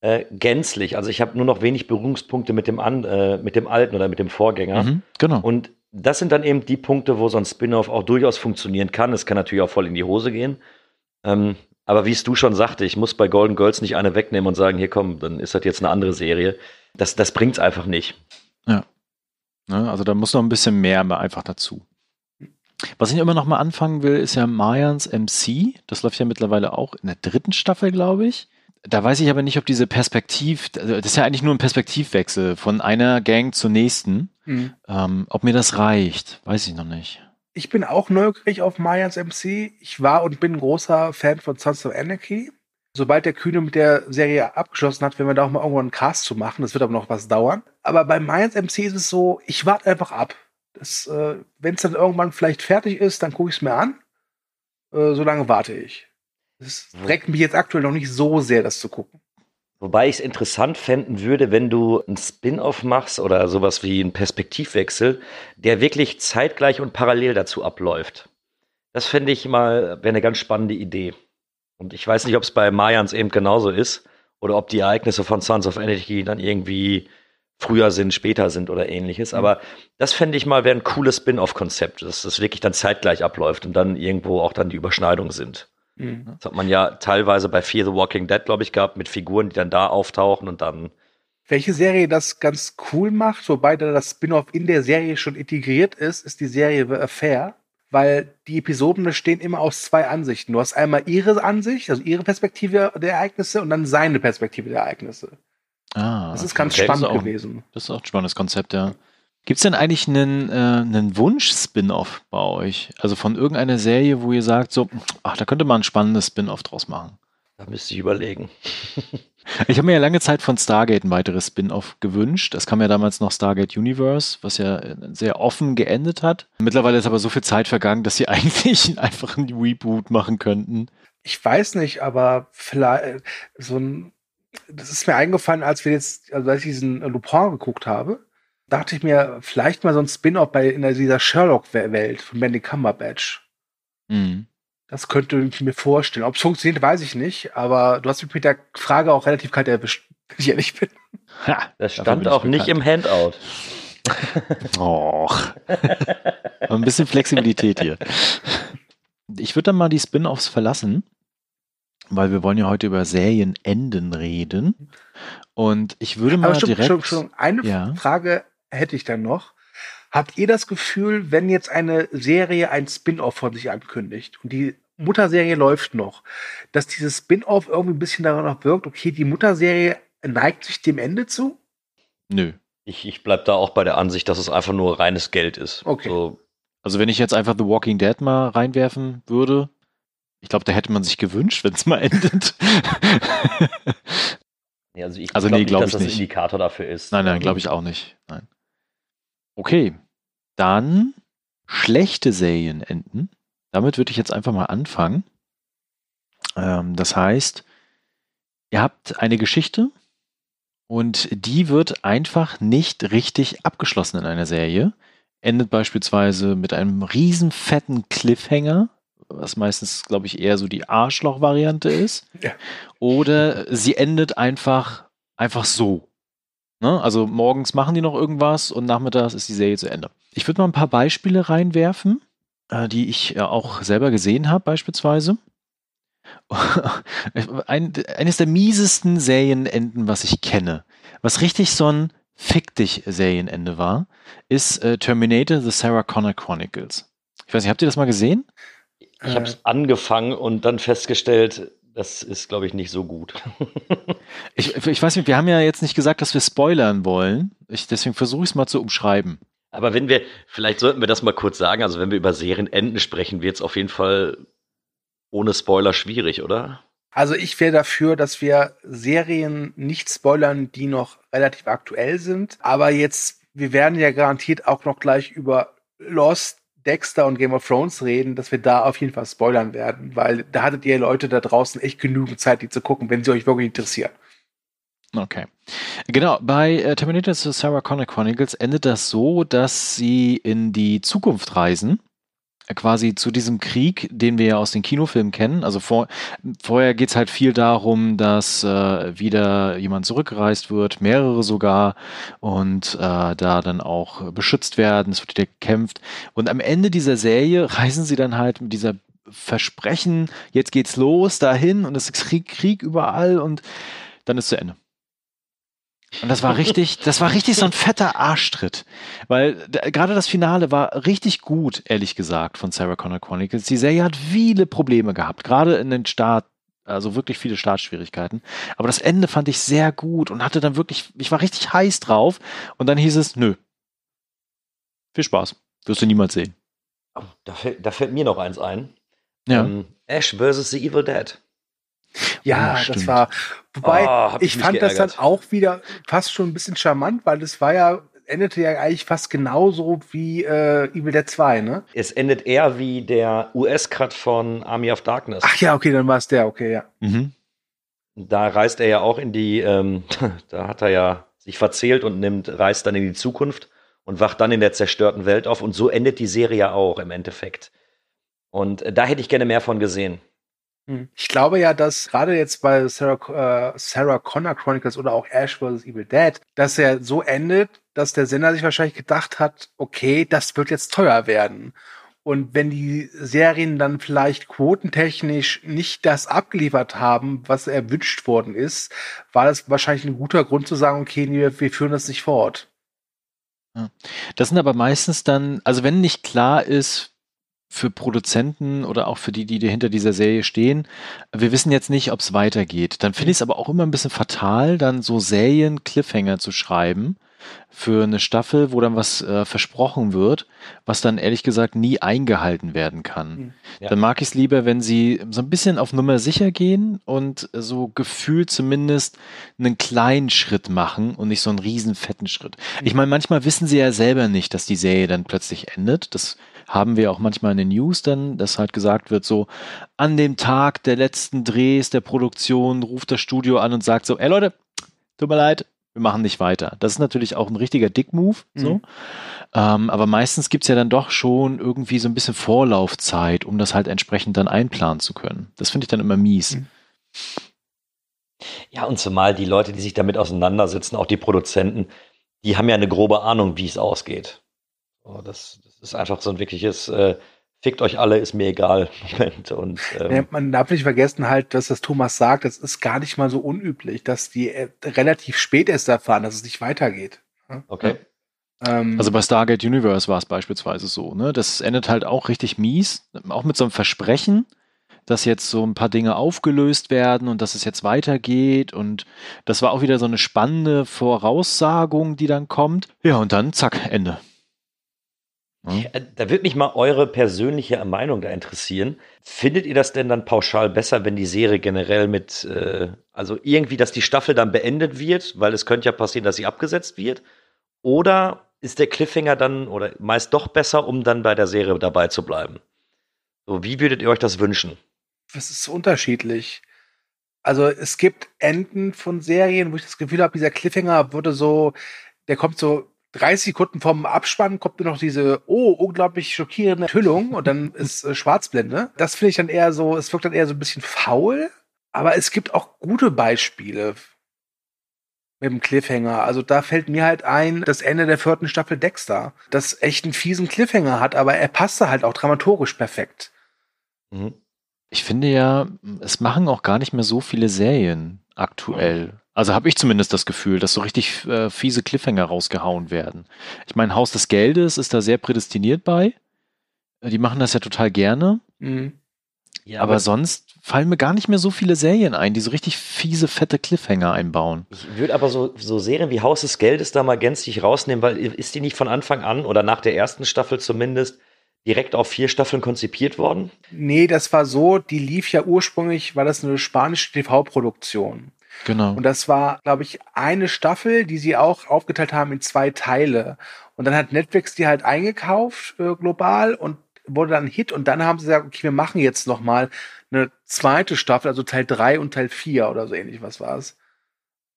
[SPEAKER 4] äh, gänzlich. Also ich habe nur noch wenig Berührungspunkte mit dem, An, äh, mit dem alten oder mit dem Vorgänger. Mhm,
[SPEAKER 2] genau.
[SPEAKER 4] Und das sind dann eben die Punkte, wo so ein Spin-off auch durchaus funktionieren kann. Es kann natürlich auch voll in die Hose gehen. Ähm, aber wie es du schon sagte, ich muss bei Golden Girls nicht eine wegnehmen und sagen, hier komm, dann ist das jetzt eine andere Serie. Das, das bringt es einfach nicht.
[SPEAKER 2] Ja. Ne, also da muss noch ein bisschen mehr einfach dazu. Was ich immer noch mal anfangen will, ist ja Mayans MC. Das läuft ja mittlerweile auch in der dritten Staffel, glaube ich. Da weiß ich aber nicht, ob diese Perspektiv, also das ist ja eigentlich nur ein Perspektivwechsel von einer Gang zur nächsten. Mhm. Ähm, ob mir das reicht, weiß ich noch nicht.
[SPEAKER 3] Ich bin auch neugierig auf Mayans MC. Ich war und bin ein großer Fan von Sons of Anarchy. Sobald der Kühne mit der Serie abgeschlossen hat, werden wir da auch mal irgendwann einen Cast zu machen. Das wird aber noch was dauern. Aber bei Mayans MC ist es so, ich warte einfach ab. Äh, Wenn es dann irgendwann vielleicht fertig ist, dann gucke ich es mir an. Äh, so lange warte ich. Es regt mich jetzt aktuell noch nicht so sehr, das zu gucken.
[SPEAKER 4] Wobei ich es interessant fänden würde, wenn du einen Spin-off machst oder sowas wie einen Perspektivwechsel, der wirklich zeitgleich und parallel dazu abläuft. Das fände ich mal, wäre eine ganz spannende Idee. Und ich weiß nicht, ob es bei Mayans eben genauso ist oder ob die Ereignisse von Sons of Energy dann irgendwie früher sind, später sind oder ähnliches. Mhm. Aber das fände ich mal, wäre ein cooles Spin-off-Konzept, dass das wirklich dann zeitgleich abläuft und dann irgendwo auch dann die Überschneidungen sind. Mhm. Das hat man ja teilweise bei Fear the Walking Dead, glaube ich, gehabt, mit Figuren, die dann da auftauchen und dann.
[SPEAKER 3] Welche Serie das ganz cool macht, wobei da das Spin-off in der Serie schon integriert ist, ist die Serie The Affair, weil die Episoden stehen immer aus zwei Ansichten. Du hast einmal ihre Ansicht, also ihre Perspektive der Ereignisse und dann seine Perspektive der Ereignisse. Ah, das ist ganz okay. spannend
[SPEAKER 2] das ist
[SPEAKER 3] auch, gewesen.
[SPEAKER 2] Das ist auch ein spannendes Konzept, ja. Gibt es denn eigentlich einen, äh, einen Wunsch-Spin-off bei euch? Also von irgendeiner Serie, wo ihr sagt, so, ach, da könnte man ein spannendes Spin-off draus machen.
[SPEAKER 4] Da müsste ich überlegen.
[SPEAKER 2] ich habe mir ja lange Zeit von Stargate ein weiteres Spin-off gewünscht. Es kam ja damals noch Stargate Universe, was ja äh, sehr offen geendet hat. Mittlerweile ist aber so viel Zeit vergangen, dass sie eigentlich einfach einen Reboot machen könnten.
[SPEAKER 3] Ich weiß nicht, aber vielleicht äh, so ein. Das ist mir eingefallen, als wir jetzt, also als ich diesen Lupin geguckt habe dachte ich mir, vielleicht mal so ein Spin-off bei in dieser Sherlock-Welt von Benny Cumberbatch. Mhm. Das könnte ich mir vorstellen. Ob es funktioniert, weiß ich nicht, aber du hast mich mit der Frage auch relativ kalt erwischt, wenn ich ehrlich bin.
[SPEAKER 4] Ha, das stand auch nicht im Handout.
[SPEAKER 2] Och. Ein bisschen Flexibilität hier. Ich würde dann mal die Spin-offs verlassen, weil wir wollen ja heute über Serienenden reden. Und ich würde mal
[SPEAKER 3] schon,
[SPEAKER 2] direkt...
[SPEAKER 3] Schon, schon eine ja. Frage hätte ich dann noch. Habt ihr das Gefühl, wenn jetzt eine Serie ein Spin-off von sich ankündigt und die Mutterserie läuft noch, dass dieses Spin-off irgendwie ein bisschen daran noch wirkt, okay, die Mutterserie neigt sich dem Ende zu?
[SPEAKER 2] Nö.
[SPEAKER 4] Ich, ich bleib da auch bei der Ansicht, dass es einfach nur reines Geld ist.
[SPEAKER 2] Okay. So. Also wenn ich jetzt einfach The Walking Dead mal reinwerfen würde, ich glaube, da hätte man sich gewünscht, wenn es mal endet.
[SPEAKER 4] ja, also ich also glaube nee, glaub nicht, dass das ein Indikator dafür ist.
[SPEAKER 2] Nein, nein, glaube ich auch nicht. Nein. Okay, dann schlechte Serienenden. Damit würde ich jetzt einfach mal anfangen. Ähm, das heißt, ihr habt eine Geschichte und die wird einfach nicht richtig abgeschlossen in einer Serie. Endet beispielsweise mit einem riesen fetten Cliffhanger, was meistens, glaube ich, eher so die Arschloch-Variante ist. Ja. Oder sie endet einfach, einfach so. Ne? Also morgens machen die noch irgendwas und nachmittags ist die Serie zu Ende. Ich würde mal ein paar Beispiele reinwerfen, äh, die ich äh, auch selber gesehen habe, beispielsweise. ein, eines der miesesten Serienenden, was ich kenne, was richtig so ein Fick dich Serienende war, ist äh, Terminator The Sarah Connor Chronicles. Ich weiß nicht, habt ihr das mal gesehen?
[SPEAKER 4] Ich habe es äh. angefangen und dann festgestellt, das ist, glaube ich, nicht so gut.
[SPEAKER 2] ich, ich weiß nicht, wir haben ja jetzt nicht gesagt, dass wir spoilern wollen. Ich, deswegen versuche ich es mal zu umschreiben.
[SPEAKER 4] Aber wenn wir, vielleicht sollten wir das mal kurz sagen, also wenn wir über Serienenden sprechen, wird es auf jeden Fall ohne Spoiler schwierig, oder?
[SPEAKER 3] Also ich wäre dafür, dass wir Serien nicht spoilern, die noch relativ aktuell sind. Aber jetzt, wir werden ja garantiert auch noch gleich über Lost, Dexter und Game of Thrones reden, dass wir da auf jeden Fall spoilern werden, weil da hattet ihr Leute da draußen echt genügend Zeit, die zu gucken, wenn sie euch wirklich interessieren.
[SPEAKER 2] Okay. Genau, bei äh, Terminator Sarah Connor Chronicles endet das so, dass sie in die Zukunft reisen quasi zu diesem Krieg, den wir ja aus den Kinofilmen kennen. Also vor, vorher geht's halt viel darum, dass äh, wieder jemand zurückgereist wird, mehrere sogar, und äh, da dann auch beschützt werden, es wird wieder gekämpft. Und am Ende dieser Serie reisen sie dann halt mit dieser Versprechen, jetzt geht's los, dahin und es ist Krieg, Krieg überall und dann ist zu Ende. Und das war richtig, das war richtig so ein fetter Arschtritt. Weil gerade das Finale war richtig gut, ehrlich gesagt, von Sarah Connor Chronicles. Die Serie hat viele Probleme gehabt, gerade in den Start, also wirklich viele Startschwierigkeiten. Aber das Ende fand ich sehr gut und hatte dann wirklich, ich war richtig heiß drauf. Und dann hieß es, nö. Viel Spaß. Wirst du niemals sehen.
[SPEAKER 4] Oh, da, fällt, da fällt mir noch eins ein. Ja. Ähm, Ash vs. The Evil Dead.
[SPEAKER 3] Ja, oh, das war, wobei, oh, ich, fand geärgert. das dann auch wieder fast schon ein bisschen charmant, weil das war ja, endete ja eigentlich fast genauso wie äh, Evil Dead 2, ne?
[SPEAKER 4] Es endet eher wie der US-Cut von Army of Darkness.
[SPEAKER 3] Ach ja, okay, dann war es der, okay, ja. Mhm.
[SPEAKER 4] Da reist er ja auch in die, ähm, da hat er ja sich verzählt und nimmt, reist dann in die Zukunft und wacht dann in der zerstörten Welt auf und so endet die Serie ja auch im Endeffekt. Und äh, da hätte ich gerne mehr von gesehen.
[SPEAKER 3] Hm. Ich glaube ja, dass gerade jetzt bei Sarah, äh, Sarah Connor Chronicles oder auch Ash vs. Evil Dead, dass er so endet, dass der Sender sich wahrscheinlich gedacht hat, okay, das wird jetzt teuer werden. Und wenn die Serien dann vielleicht quotentechnisch nicht das abgeliefert haben, was erwünscht worden ist, war das wahrscheinlich ein guter Grund zu sagen, okay, wir, wir führen das nicht fort.
[SPEAKER 2] Das sind aber meistens dann, also wenn nicht klar ist, für Produzenten oder auch für die, die hinter dieser Serie stehen, wir wissen jetzt nicht, ob es weitergeht. Dann finde ich es aber auch immer ein bisschen fatal, dann so Serien-Cliffhanger zu schreiben für eine Staffel, wo dann was äh, versprochen wird, was dann ehrlich gesagt nie eingehalten werden kann. Hm. Ja. Dann mag ich es lieber, wenn sie so ein bisschen auf Nummer sicher gehen und so gefühlt zumindest einen kleinen Schritt machen und nicht so einen riesen fetten Schritt. Hm. Ich meine, manchmal wissen sie ja selber nicht, dass die Serie dann plötzlich endet. Das haben wir auch manchmal in den News dann, dass halt gesagt wird, so an dem Tag der letzten Drehs der Produktion ruft das Studio an und sagt so, ey Leute, tut mir leid, wir machen nicht weiter. Das ist natürlich auch ein richtiger Dick-Move, so. Mhm. Ähm, aber meistens gibt's ja dann doch schon irgendwie so ein bisschen Vorlaufzeit, um das halt entsprechend dann einplanen zu können. Das finde ich dann immer mies. Mhm.
[SPEAKER 4] Ja, und zumal die Leute, die sich damit auseinandersetzen, auch die Produzenten, die haben ja eine grobe Ahnung, wie es ausgeht. Oh, das, das, ist einfach so ein wirkliches äh, Fickt euch alle, ist mir egal. Moment. Und,
[SPEAKER 3] ähm, ja, man darf nicht vergessen halt, dass das Thomas sagt, das ist gar nicht mal so unüblich, dass die äh, relativ spät erst erfahren, dass es nicht weitergeht.
[SPEAKER 4] Okay.
[SPEAKER 2] Ähm, also bei Stargate Universe war es beispielsweise so, ne? Das endet halt auch richtig mies, auch mit so einem Versprechen, dass jetzt so ein paar Dinge aufgelöst werden und dass es jetzt weitergeht. Und das war auch wieder so eine spannende Voraussagung, die dann kommt. Ja, und dann zack, Ende.
[SPEAKER 4] Hm? Da würde mich mal eure persönliche Meinung da interessieren. Findet ihr das denn dann pauschal besser, wenn die Serie generell mit, äh, also irgendwie, dass die Staffel dann beendet wird, weil es könnte ja passieren, dass sie abgesetzt wird? Oder ist der Cliffhanger dann oder meist doch besser, um dann bei der Serie dabei zu bleiben? So, wie würdet ihr euch das wünschen?
[SPEAKER 3] Das ist unterschiedlich. Also es gibt Enden von Serien, wo ich das Gefühl habe, dieser Cliffhanger würde so, der kommt so 30 Sekunden vom Abspann kommt nur noch diese, oh, unglaublich schockierende Enthüllung und dann ist äh, Schwarzblende. Das finde ich dann eher so, es wirkt dann eher so ein bisschen faul, aber es gibt auch gute Beispiele mit dem Cliffhanger. Also da fällt mir halt ein, das Ende der vierten Staffel Dexter, das echt einen fiesen Cliffhanger hat, aber er passte halt auch dramaturgisch perfekt.
[SPEAKER 2] Mhm. Ich finde ja, es machen auch gar nicht mehr so viele Serien aktuell. Also habe ich zumindest das Gefühl, dass so richtig äh, fiese Cliffhanger rausgehauen werden. Ich meine, Haus des Geldes ist da sehr prädestiniert bei. Die machen das ja total gerne. Mhm. Ja, aber, aber, sonst fallen mir gar nicht mehr so viele Serien ein, die so richtig fiese, fette Cliffhanger einbauen.
[SPEAKER 4] Ich würde aber so, so Serien wie Haus des Geldes da mal gänzlich rausnehmen, weil ist die nicht von Anfang an oder nach der ersten Staffel zumindest direkt auf vier Staffeln konzipiert worden?
[SPEAKER 3] Nee, das war so, die lief ja ursprünglich, war das eine spanische TV-Produktion.
[SPEAKER 2] Genau.
[SPEAKER 3] Und das war, glaube ich, eine Staffel, die sie auch aufgeteilt haben in zwei Teile. Und dann hat Netflix die halt eingekauft äh, global und wurde dann ein Hit. Und dann haben sie gesagt, okay, wir machen jetzt noch mal eine zweite Staffel, also Teil drei und Teil vier oder so ähnlich. Was war es?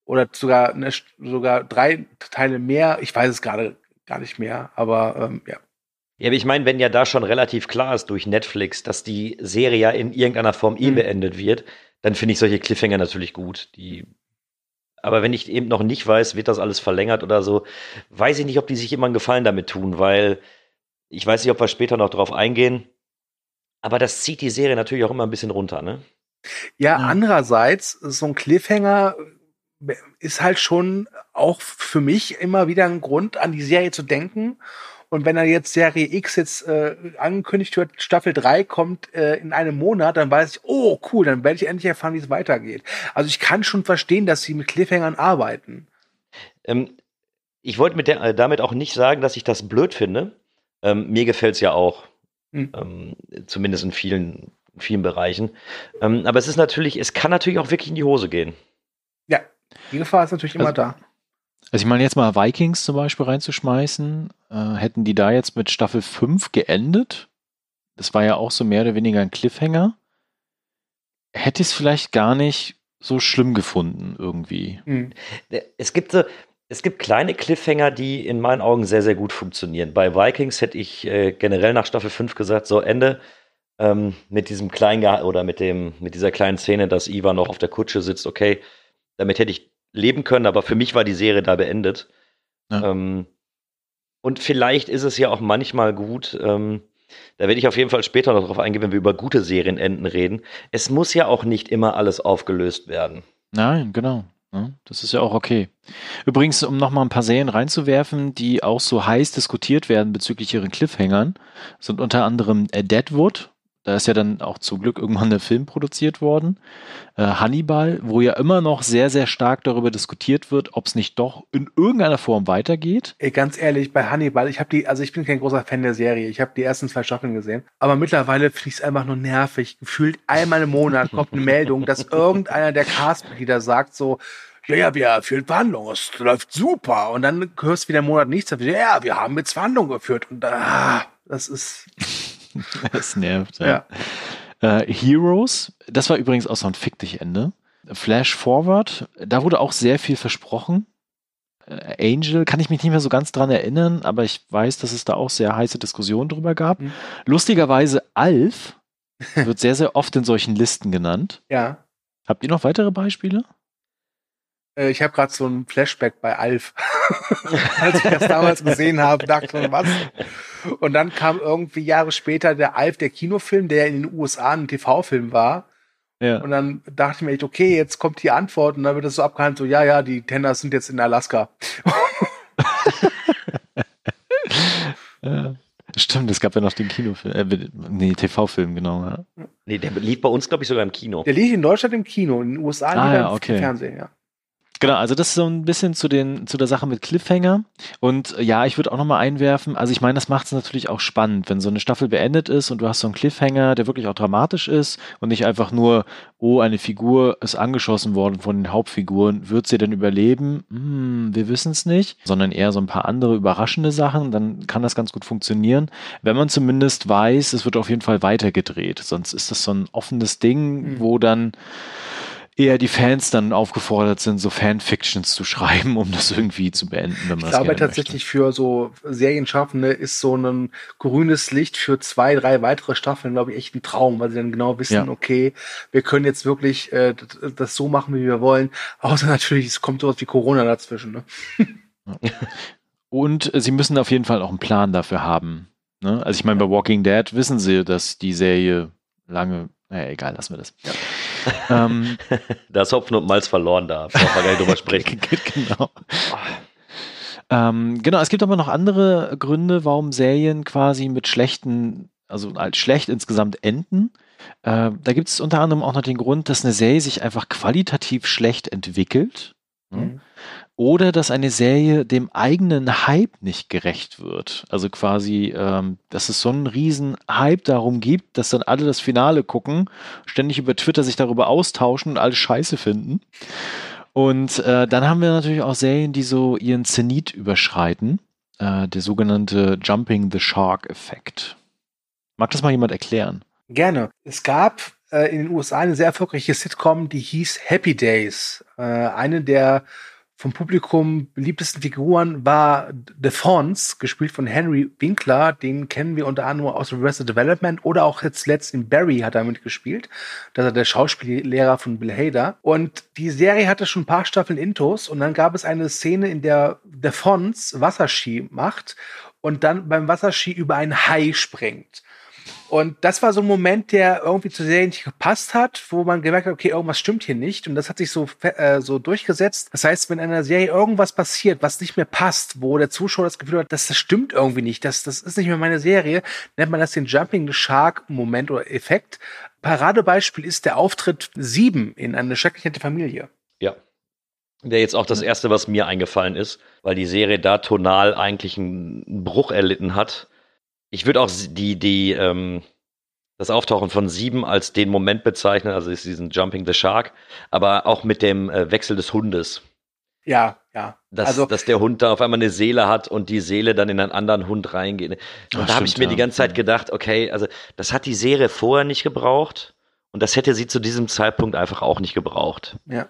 [SPEAKER 3] Oder sogar eine, sogar drei Teile mehr. Ich weiß es gerade gar nicht mehr. Aber ähm, ja.
[SPEAKER 4] Ja, aber ich meine, wenn ja da schon relativ klar ist durch Netflix, dass die Serie ja in irgendeiner Form eh mhm. beendet wird, dann finde ich solche Cliffhanger natürlich gut. Die aber wenn ich eben noch nicht weiß, wird das alles verlängert oder so, weiß ich nicht, ob die sich immer einen Gefallen damit tun, weil ich weiß nicht, ob wir später noch drauf eingehen. Aber das zieht die Serie natürlich auch immer ein bisschen runter, ne?
[SPEAKER 3] Ja, ja. andererseits, so ein Cliffhanger ist halt schon auch für mich immer wieder ein Grund, an die Serie zu denken und wenn er jetzt Serie X jetzt äh, angekündigt wird, Staffel 3 kommt äh, in einem Monat, dann weiß ich, oh cool, dann werde ich endlich erfahren, wie es weitergeht. Also ich kann schon verstehen, dass sie mit Cliffhangern arbeiten.
[SPEAKER 4] Ähm, ich wollte äh, damit auch nicht sagen, dass ich das blöd finde. Ähm, mir gefällt es ja auch. Hm. Ähm, zumindest in vielen, vielen Bereichen. Ähm, aber es ist natürlich, es kann natürlich auch wirklich in die Hose gehen.
[SPEAKER 3] Ja, die Gefahr ist natürlich immer also, da.
[SPEAKER 2] Also ich meine jetzt mal Vikings zum Beispiel reinzuschmeißen, äh, hätten die da jetzt mit Staffel 5 geendet, das war ja auch so mehr oder weniger ein Cliffhanger, hätte ich es vielleicht gar nicht so schlimm gefunden irgendwie.
[SPEAKER 4] Hm. Es gibt so, es gibt kleine Cliffhanger, die in meinen Augen sehr, sehr gut funktionieren. Bei Vikings hätte ich äh, generell nach Staffel 5 gesagt, so Ende ähm, mit diesem kleinen oder mit dem, mit dieser kleinen Szene, dass Iva noch auf der Kutsche sitzt, okay, damit hätte ich leben können, aber für mich war die Serie da beendet. Ja. Ähm, und vielleicht ist es ja auch manchmal gut, ähm, da werde ich auf jeden Fall später noch drauf eingehen, wenn wir über gute Serienenden reden. Es muss ja auch nicht immer alles aufgelöst werden.
[SPEAKER 2] Nein, genau. Das ist ja auch okay. Übrigens, um nochmal ein paar Serien reinzuwerfen, die auch so heiß diskutiert werden bezüglich ihren Cliffhangern, sind unter anderem Deadwood, da ist ja dann auch zum Glück irgendwann der Film produziert worden. Äh, Hannibal, wo ja immer noch sehr, sehr stark darüber diskutiert wird, ob es nicht doch in irgendeiner Form weitergeht.
[SPEAKER 3] Ey, ganz ehrlich, bei Hannibal, ich habe die, also ich bin kein großer Fan der Serie. Ich habe die ersten zwei Staffeln gesehen. Aber mittlerweile finde ich es einfach nur nervig. Gefühlt einmal im Monat kommt eine Meldung, dass irgendeiner der Castmitglieder sagt so, ja, ja, wir führen Verhandlungen, es läuft super. Und dann hörst du wieder einen Monat nichts. Ja, wir haben jetzt Verhandlungen geführt. Und ah, das ist.
[SPEAKER 2] das nervt, ja. ja. Äh, Heroes, das war übrigens auch so ein Fick dich Ende. Flash Forward, da wurde auch sehr viel versprochen. Äh, Angel kann ich mich nicht mehr so ganz dran erinnern, aber ich weiß, dass es da auch sehr heiße Diskussionen drüber gab. Mhm. Lustigerweise Alf wird sehr, sehr oft in solchen Listen genannt.
[SPEAKER 3] Ja.
[SPEAKER 2] Habt ihr noch weitere Beispiele?
[SPEAKER 3] Äh, ich habe gerade so ein Flashback bei Alf. Als ich das damals gesehen habe, dachte ich, was? Und dann kam irgendwie Jahre später der Alf, der Kinofilm, der in den USA ein TV-Film war. Ja. Und dann dachte ich mir echt, okay, jetzt kommt die Antwort und dann wird das so abgehandelt, so, ja, ja, die Tenders sind jetzt in Alaska.
[SPEAKER 2] ja. Stimmt, es gab ja noch den Kinofilm, äh, nee, TV-Film, genau. Ja.
[SPEAKER 4] Nee, der lief bei uns, glaube ich, sogar im Kino.
[SPEAKER 3] Der lief in Deutschland im Kino, in den USA
[SPEAKER 2] ah, ja, okay.
[SPEAKER 3] im Fernsehen, ja.
[SPEAKER 2] Genau, also das ist so ein bisschen zu, den, zu der Sache mit Cliffhanger. Und äh, ja, ich würde auch nochmal einwerfen, also ich meine, das macht es natürlich auch spannend, wenn so eine Staffel beendet ist und du hast so einen Cliffhanger, der wirklich auch dramatisch ist und nicht einfach nur, oh, eine Figur ist angeschossen worden von den Hauptfiguren, wird sie denn überleben? Hm, wir wissen es nicht, sondern eher so ein paar andere überraschende Sachen, dann kann das ganz gut funktionieren. Wenn man zumindest weiß, es wird auf jeden Fall weitergedreht, sonst ist das so ein offenes Ding, mhm. wo dann eher die Fans dann aufgefordert sind, so Fanfictions zu schreiben, um das irgendwie zu beenden,
[SPEAKER 3] wenn man ich glaube tatsächlich möchte. für so Serienschaffende ist so ein grünes Licht für zwei, drei weitere Staffeln, glaube ich, echt ein Traum, weil sie dann genau wissen, ja. okay, wir können jetzt wirklich äh, das so machen, wie wir wollen. Außer natürlich, es kommt sowas wie Corona dazwischen. Ne?
[SPEAKER 2] Und sie müssen auf jeden Fall auch einen Plan dafür haben. Ne? Also ich meine, bei Walking Dead wissen sie, dass die Serie lange, naja, egal, lassen wir das.
[SPEAKER 4] Ja. ähm, da ist Hopfen und Malz verloren da. Brauchen wir gar nicht drüber sprechen.
[SPEAKER 2] genau. Ähm, genau, es gibt aber noch andere Gründe, warum Serien quasi mit schlechten, also als schlecht insgesamt enden. Äh, da gibt es unter anderem auch noch den Grund, dass eine Serie sich einfach qualitativ schlecht entwickelt. Mhm oder dass eine Serie dem eigenen Hype nicht gerecht wird. Also quasi, ähm, dass es so einen riesen Hype darum gibt, dass dann alle das Finale gucken, ständig über Twitter sich darüber austauschen und alles scheiße finden. Und äh, dann haben wir natürlich auch Serien, die so ihren Zenit überschreiten. Äh, der sogenannte Jumping the Shark-Effekt. Mag das mal jemand erklären?
[SPEAKER 3] Gerne. Es gab äh, in den USA eine sehr erfolgreiche Sitcom, die hieß Happy Days. Äh, eine der vom Publikum beliebtesten Figuren war The Fonz, gespielt von Henry Winkler. Den kennen wir unter anderem aus Arrested Development oder auch jetzt letzt in Barry hat er mitgespielt. Das ist der Schauspiellehrer von Bill Hader. Und die Serie hatte schon ein paar Staffeln Intos und dann gab es eine Szene, in der The Fonz Wasserski macht und dann beim Wasserski über einen Hai springt. Und das war so ein Moment, der irgendwie zur Serie nicht gepasst hat, wo man gemerkt hat, okay, irgendwas stimmt hier nicht. Und das hat sich so, äh, so durchgesetzt. Das heißt, wenn in einer Serie irgendwas passiert, was nicht mehr passt, wo der Zuschauer das Gefühl hat, das, das stimmt irgendwie nicht, das, das ist nicht mehr meine Serie, nennt man das den Jumping the Shark Moment oder Effekt. Paradebeispiel ist der Auftritt 7 in eine schrecklich nette Familie.
[SPEAKER 4] Ja. Der jetzt auch das erste, was mir eingefallen ist, weil die Serie da tonal eigentlich einen Bruch erlitten hat ich würde auch die, die, ähm, das Auftauchen von sieben als den Moment bezeichnen, also ist diesen Jumping the Shark, aber auch mit dem äh, Wechsel des Hundes.
[SPEAKER 3] Ja, ja.
[SPEAKER 4] Dass, also, dass der Hund da auf einmal eine Seele hat und die Seele dann in einen anderen Hund reingeht. Und da habe ich mir ja. die ganze Zeit gedacht, okay, also das hat die Serie vorher nicht gebraucht. Und das hätte sie zu diesem Zeitpunkt einfach auch nicht gebraucht.
[SPEAKER 3] Ja.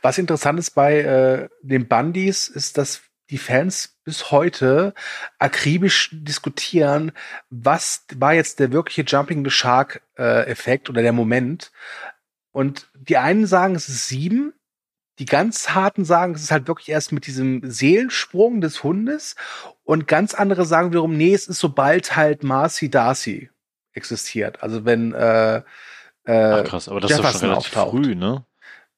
[SPEAKER 3] Was interessant ist bei äh, den Bundys, ist, dass die Fans bis heute akribisch diskutieren, was war jetzt der wirkliche Jumping the Shark äh, Effekt oder der Moment. Und die einen sagen, es ist sieben, die ganz harten sagen, es ist halt wirklich erst mit diesem Seelensprung des Hundes. Und ganz andere sagen wiederum, nee, es ist sobald halt Marcy Darcy existiert. Also wenn äh,
[SPEAKER 2] äh, Ach krass, aber das Jefferson ist doch schon relativ auftaucht. früh, ne?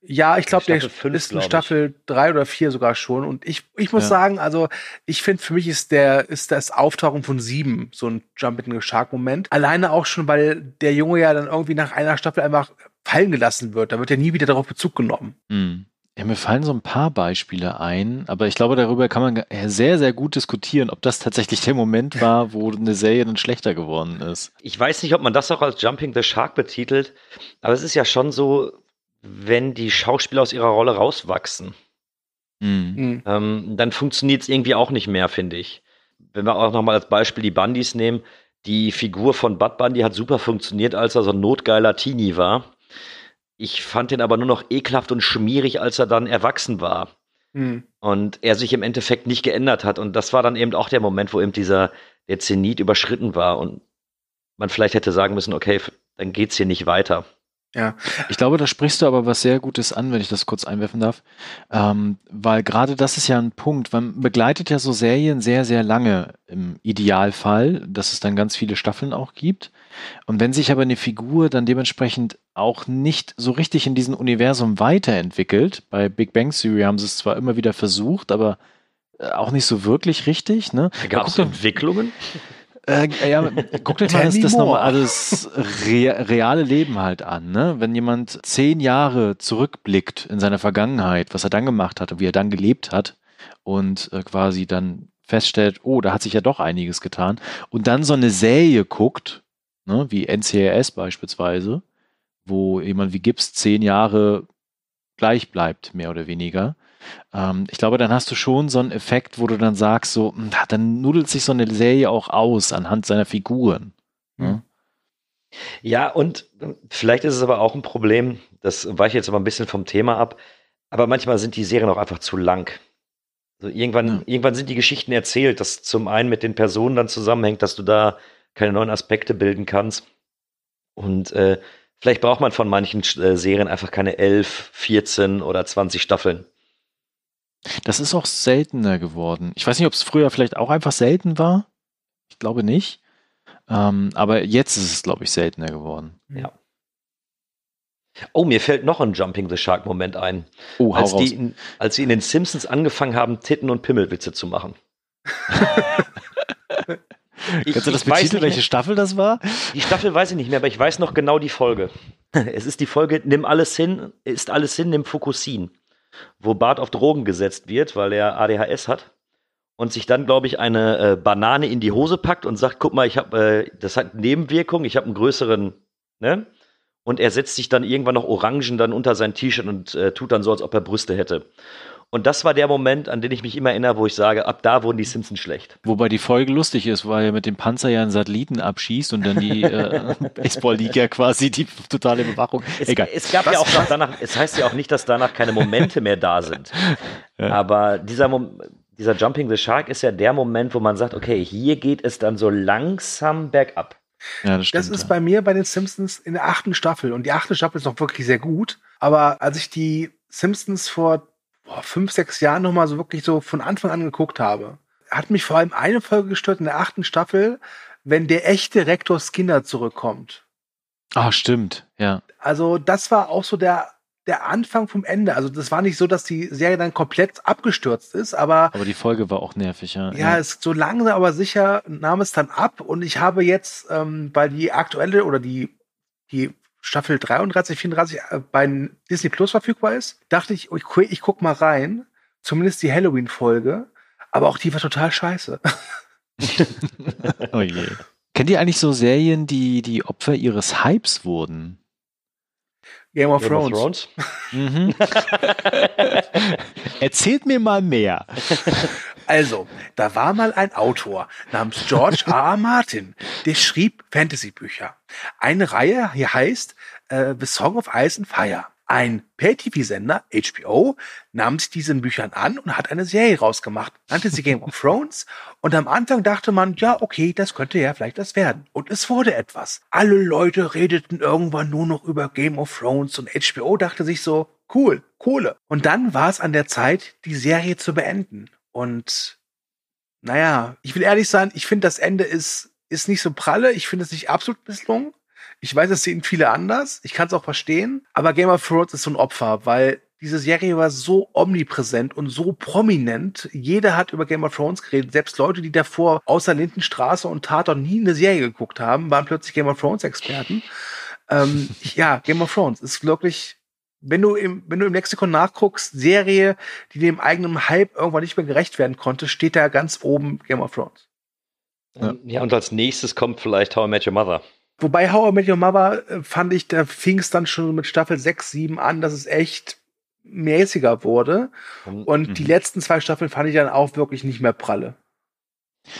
[SPEAKER 3] Ja, ich glaube, der fünf, ist in Staffel drei oder vier sogar schon. Und ich, ich muss ja. sagen, also ich finde, für mich ist der, ist das Auftauchen von sieben so ein Jump in the Shark Moment. Alleine auch schon, weil der Junge ja dann irgendwie nach einer Staffel einfach fallen gelassen wird. Da wird ja nie wieder darauf Bezug genommen.
[SPEAKER 2] Mhm. Ja, mir fallen so ein paar Beispiele ein, aber ich glaube, darüber kann man sehr, sehr gut diskutieren, ob das tatsächlich der Moment war, wo eine Serie dann schlechter geworden ist.
[SPEAKER 4] Ich weiß nicht, ob man das auch als Jumping the Shark betitelt, aber es ist ja schon so, wenn die Schauspieler aus ihrer Rolle rauswachsen, mhm. ähm, dann funktioniert es irgendwie auch nicht mehr, finde ich. Wenn wir auch nochmal als Beispiel die Bundys nehmen, die Figur von Bud Bundy hat super funktioniert, als er so ein notgeiler Teenie war. Ich fand den aber nur noch ekelhaft und schmierig, als er dann erwachsen war. Mhm. Und er sich im Endeffekt nicht geändert hat. Und das war dann eben auch der Moment, wo eben dieser, der Zenit überschritten war und man vielleicht hätte sagen müssen, okay, dann geht's hier nicht weiter.
[SPEAKER 2] Ja, ich glaube, da sprichst du aber was sehr Gutes an, wenn ich das kurz einwerfen darf. Ähm, weil gerade das ist ja ein Punkt. Man begleitet ja so Serien sehr, sehr lange im Idealfall, dass es dann ganz viele Staffeln auch gibt. Und wenn sich aber eine Figur dann dementsprechend auch nicht so richtig in diesem Universum weiterentwickelt, bei Big Bang Theory haben sie es zwar immer wieder versucht, aber äh, auch nicht so wirklich richtig. Ne?
[SPEAKER 4] Gab es Entwicklungen?
[SPEAKER 2] Äh, ja, guckt euch mal das, das nochmal alles re reale Leben halt an. Ne? Wenn jemand zehn Jahre zurückblickt in seine Vergangenheit, was er dann gemacht hat und wie er dann gelebt hat und äh, quasi dann feststellt, oh, da hat sich ja doch einiges getan und dann so eine Serie guckt, ne, wie NCAS beispielsweise, wo jemand wie Gibbs zehn Jahre gleich bleibt, mehr oder weniger, ähm, ich glaube, dann hast du schon so einen Effekt, wo du dann sagst, so, hm, dann nudelt sich so eine Serie auch aus anhand seiner Figuren. Ne?
[SPEAKER 4] Ja, und vielleicht ist es aber auch ein Problem, das weiche jetzt aber ein bisschen vom Thema ab, aber manchmal sind die Serien auch einfach zu lang. Also irgendwann, ja. irgendwann sind die Geschichten erzählt, dass zum einen mit den Personen dann zusammenhängt, dass du da keine neuen Aspekte bilden kannst. Und äh, vielleicht braucht man von manchen äh, Serien einfach keine 11, 14 oder 20 Staffeln.
[SPEAKER 2] Das ist auch seltener geworden. Ich weiß nicht, ob es früher vielleicht auch einfach selten war. Ich glaube nicht. Ähm, aber jetzt ist es, glaube ich, seltener geworden.
[SPEAKER 4] Ja. Oh, mir fällt noch ein Jumping the Shark Moment ein.
[SPEAKER 2] Oh,
[SPEAKER 4] als, die in, als sie in den Simpsons angefangen haben, Titten- und Pimmelwitze zu machen.
[SPEAKER 2] ich, Kannst du das betiteln, welche Staffel das war?
[SPEAKER 4] Die Staffel weiß ich nicht mehr, aber ich weiß noch genau die Folge. Es ist die Folge Nimm alles hin, ist alles hin, nimm Fokusin. Wo Bart auf Drogen gesetzt wird, weil er ADHS hat und sich dann, glaube ich, eine äh, Banane in die Hose packt und sagt, guck mal, ich habe, äh, das hat Nebenwirkungen, ich habe einen größeren, ne? Und er setzt sich dann irgendwann noch Orangen dann unter sein T-Shirt und äh, tut dann so, als ob er Brüste hätte. Und das war der Moment, an den ich mich immer erinnere, wo ich sage, ab da wurden die Simpsons schlecht.
[SPEAKER 2] Wobei die Folge lustig ist, weil er mit dem Panzer ja einen Satelliten abschießt und dann die äh, Baseball-Liga quasi die totale Bewachung.
[SPEAKER 4] Es, Egal. es gab Was? ja auch noch danach, es heißt ja auch nicht, dass danach keine Momente mehr da sind. Ja. Aber dieser Moment, dieser Jumping the Shark ist ja der Moment, wo man sagt, okay, hier geht es dann so langsam bergab.
[SPEAKER 3] Ja, das, stimmt, das ist ja. bei mir bei den Simpsons in der achten Staffel. Und die achte Staffel ist noch wirklich sehr gut. Aber als ich die Simpsons vor boah, fünf, sechs Jahren noch mal so wirklich so von Anfang an geguckt habe, hat mich vor allem eine Folge gestört in der achten Staffel, wenn der echte Rektor Skinner zurückkommt.
[SPEAKER 2] Ah, stimmt, ja.
[SPEAKER 3] Also das war auch so der der Anfang vom Ende. Also das war nicht so, dass die Serie dann komplett abgestürzt ist, aber.
[SPEAKER 2] Aber die Folge war auch nervig,
[SPEAKER 3] ja. Ja, ja. Es, so langsam aber sicher nahm es dann ab und ich habe jetzt, ähm, weil die aktuelle oder die, die Staffel 33, 34 äh, bei Disney Plus verfügbar ist, dachte ich, ich, ich guck mal rein. Zumindest die Halloween-Folge. Aber auch die war total scheiße.
[SPEAKER 2] oh je. Kennt ihr eigentlich so Serien, die die Opfer ihres Hypes wurden?
[SPEAKER 3] Game of Game Thrones. Of Thrones?
[SPEAKER 2] Mhm. Erzählt mir mal mehr.
[SPEAKER 3] Also, da war mal ein Autor namens George R. R. Martin, der schrieb Fantasy-Bücher. Eine Reihe hier heißt äh, The Song of Ice and Fire. Ein Pay-TV-Sender, HBO, nahm sich diesen Büchern an und hat eine Serie rausgemacht, nannte sie Game of Thrones. Und am Anfang dachte man, ja, okay, das könnte ja vielleicht das werden. Und es wurde etwas. Alle Leute redeten irgendwann nur noch über Game of Thrones und HBO dachte sich so, cool, Kohle. Und dann war es an der Zeit, die Serie zu beenden. Und naja, ich will ehrlich sein, ich finde, das Ende ist, ist nicht so pralle. Ich finde es nicht absolut misslungen. Ich weiß, es sehen viele anders. Ich kann es auch verstehen. Aber Game of Thrones ist so ein Opfer, weil diese Serie war so omnipräsent und so prominent. Jeder hat über Game of Thrones geredet. Selbst Leute, die davor außer Lindenstraße und Tatort nie eine Serie geguckt haben, waren plötzlich Game of Thrones Experten. ähm, ja, Game of Thrones ist wirklich, wenn du im, wenn du im Lexikon nachguckst, Serie, die dem eigenen Hype irgendwann nicht mehr gerecht werden konnte, steht da ganz oben Game of Thrones.
[SPEAKER 4] Ja, ja und als nächstes kommt vielleicht How I Met Your Mother.
[SPEAKER 3] Wobei How I Met Your Mother äh, fand ich, da fing es dann schon mit Staffel 6, 7 an, dass es echt mäßiger wurde. Und mhm. die letzten zwei Staffeln fand ich dann auch wirklich nicht mehr pralle.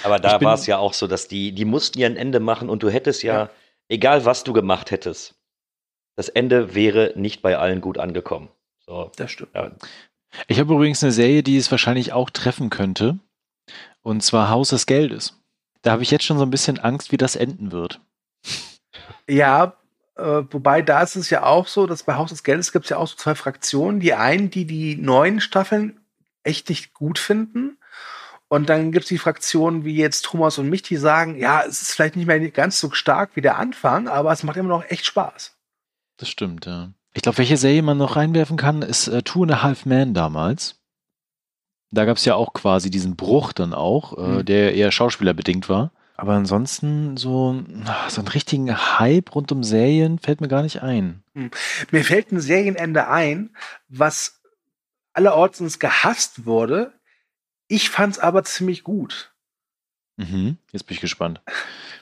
[SPEAKER 4] Aber da war es ja auch so, dass die, die mussten ja ein Ende machen und du hättest ja, ja, egal was du gemacht hättest, das Ende wäre nicht bei allen gut angekommen. So,
[SPEAKER 3] das stimmt.
[SPEAKER 2] Ja. Ich habe übrigens eine Serie, die es wahrscheinlich auch treffen könnte. Und zwar Haus des Geldes. Da habe ich jetzt schon so ein bisschen Angst, wie das enden wird.
[SPEAKER 3] Ja, äh, wobei da ist es ja auch so, dass bei Haus des Geldes gibt es ja auch so zwei Fraktionen. Die einen, die die neuen Staffeln echt nicht gut finden. Und dann gibt es die Fraktionen wie jetzt Thomas und mich, die sagen, ja, es ist vielleicht nicht mehr ganz so stark wie der Anfang, aber es macht immer noch echt Spaß.
[SPEAKER 2] Das stimmt, ja. Ich glaube, welche Serie man noch reinwerfen kann, ist äh, Two and a Half Man damals. Da gab es ja auch quasi diesen Bruch dann auch, äh, mhm. der eher schauspielerbedingt war. Aber ansonsten so, so einen richtigen Hype rund um Serien fällt mir gar nicht ein. Hm.
[SPEAKER 3] Mir fällt ein Serienende ein, was allerorts gehasst wurde. Ich fand's aber ziemlich gut.
[SPEAKER 2] Mhm. Jetzt bin ich gespannt.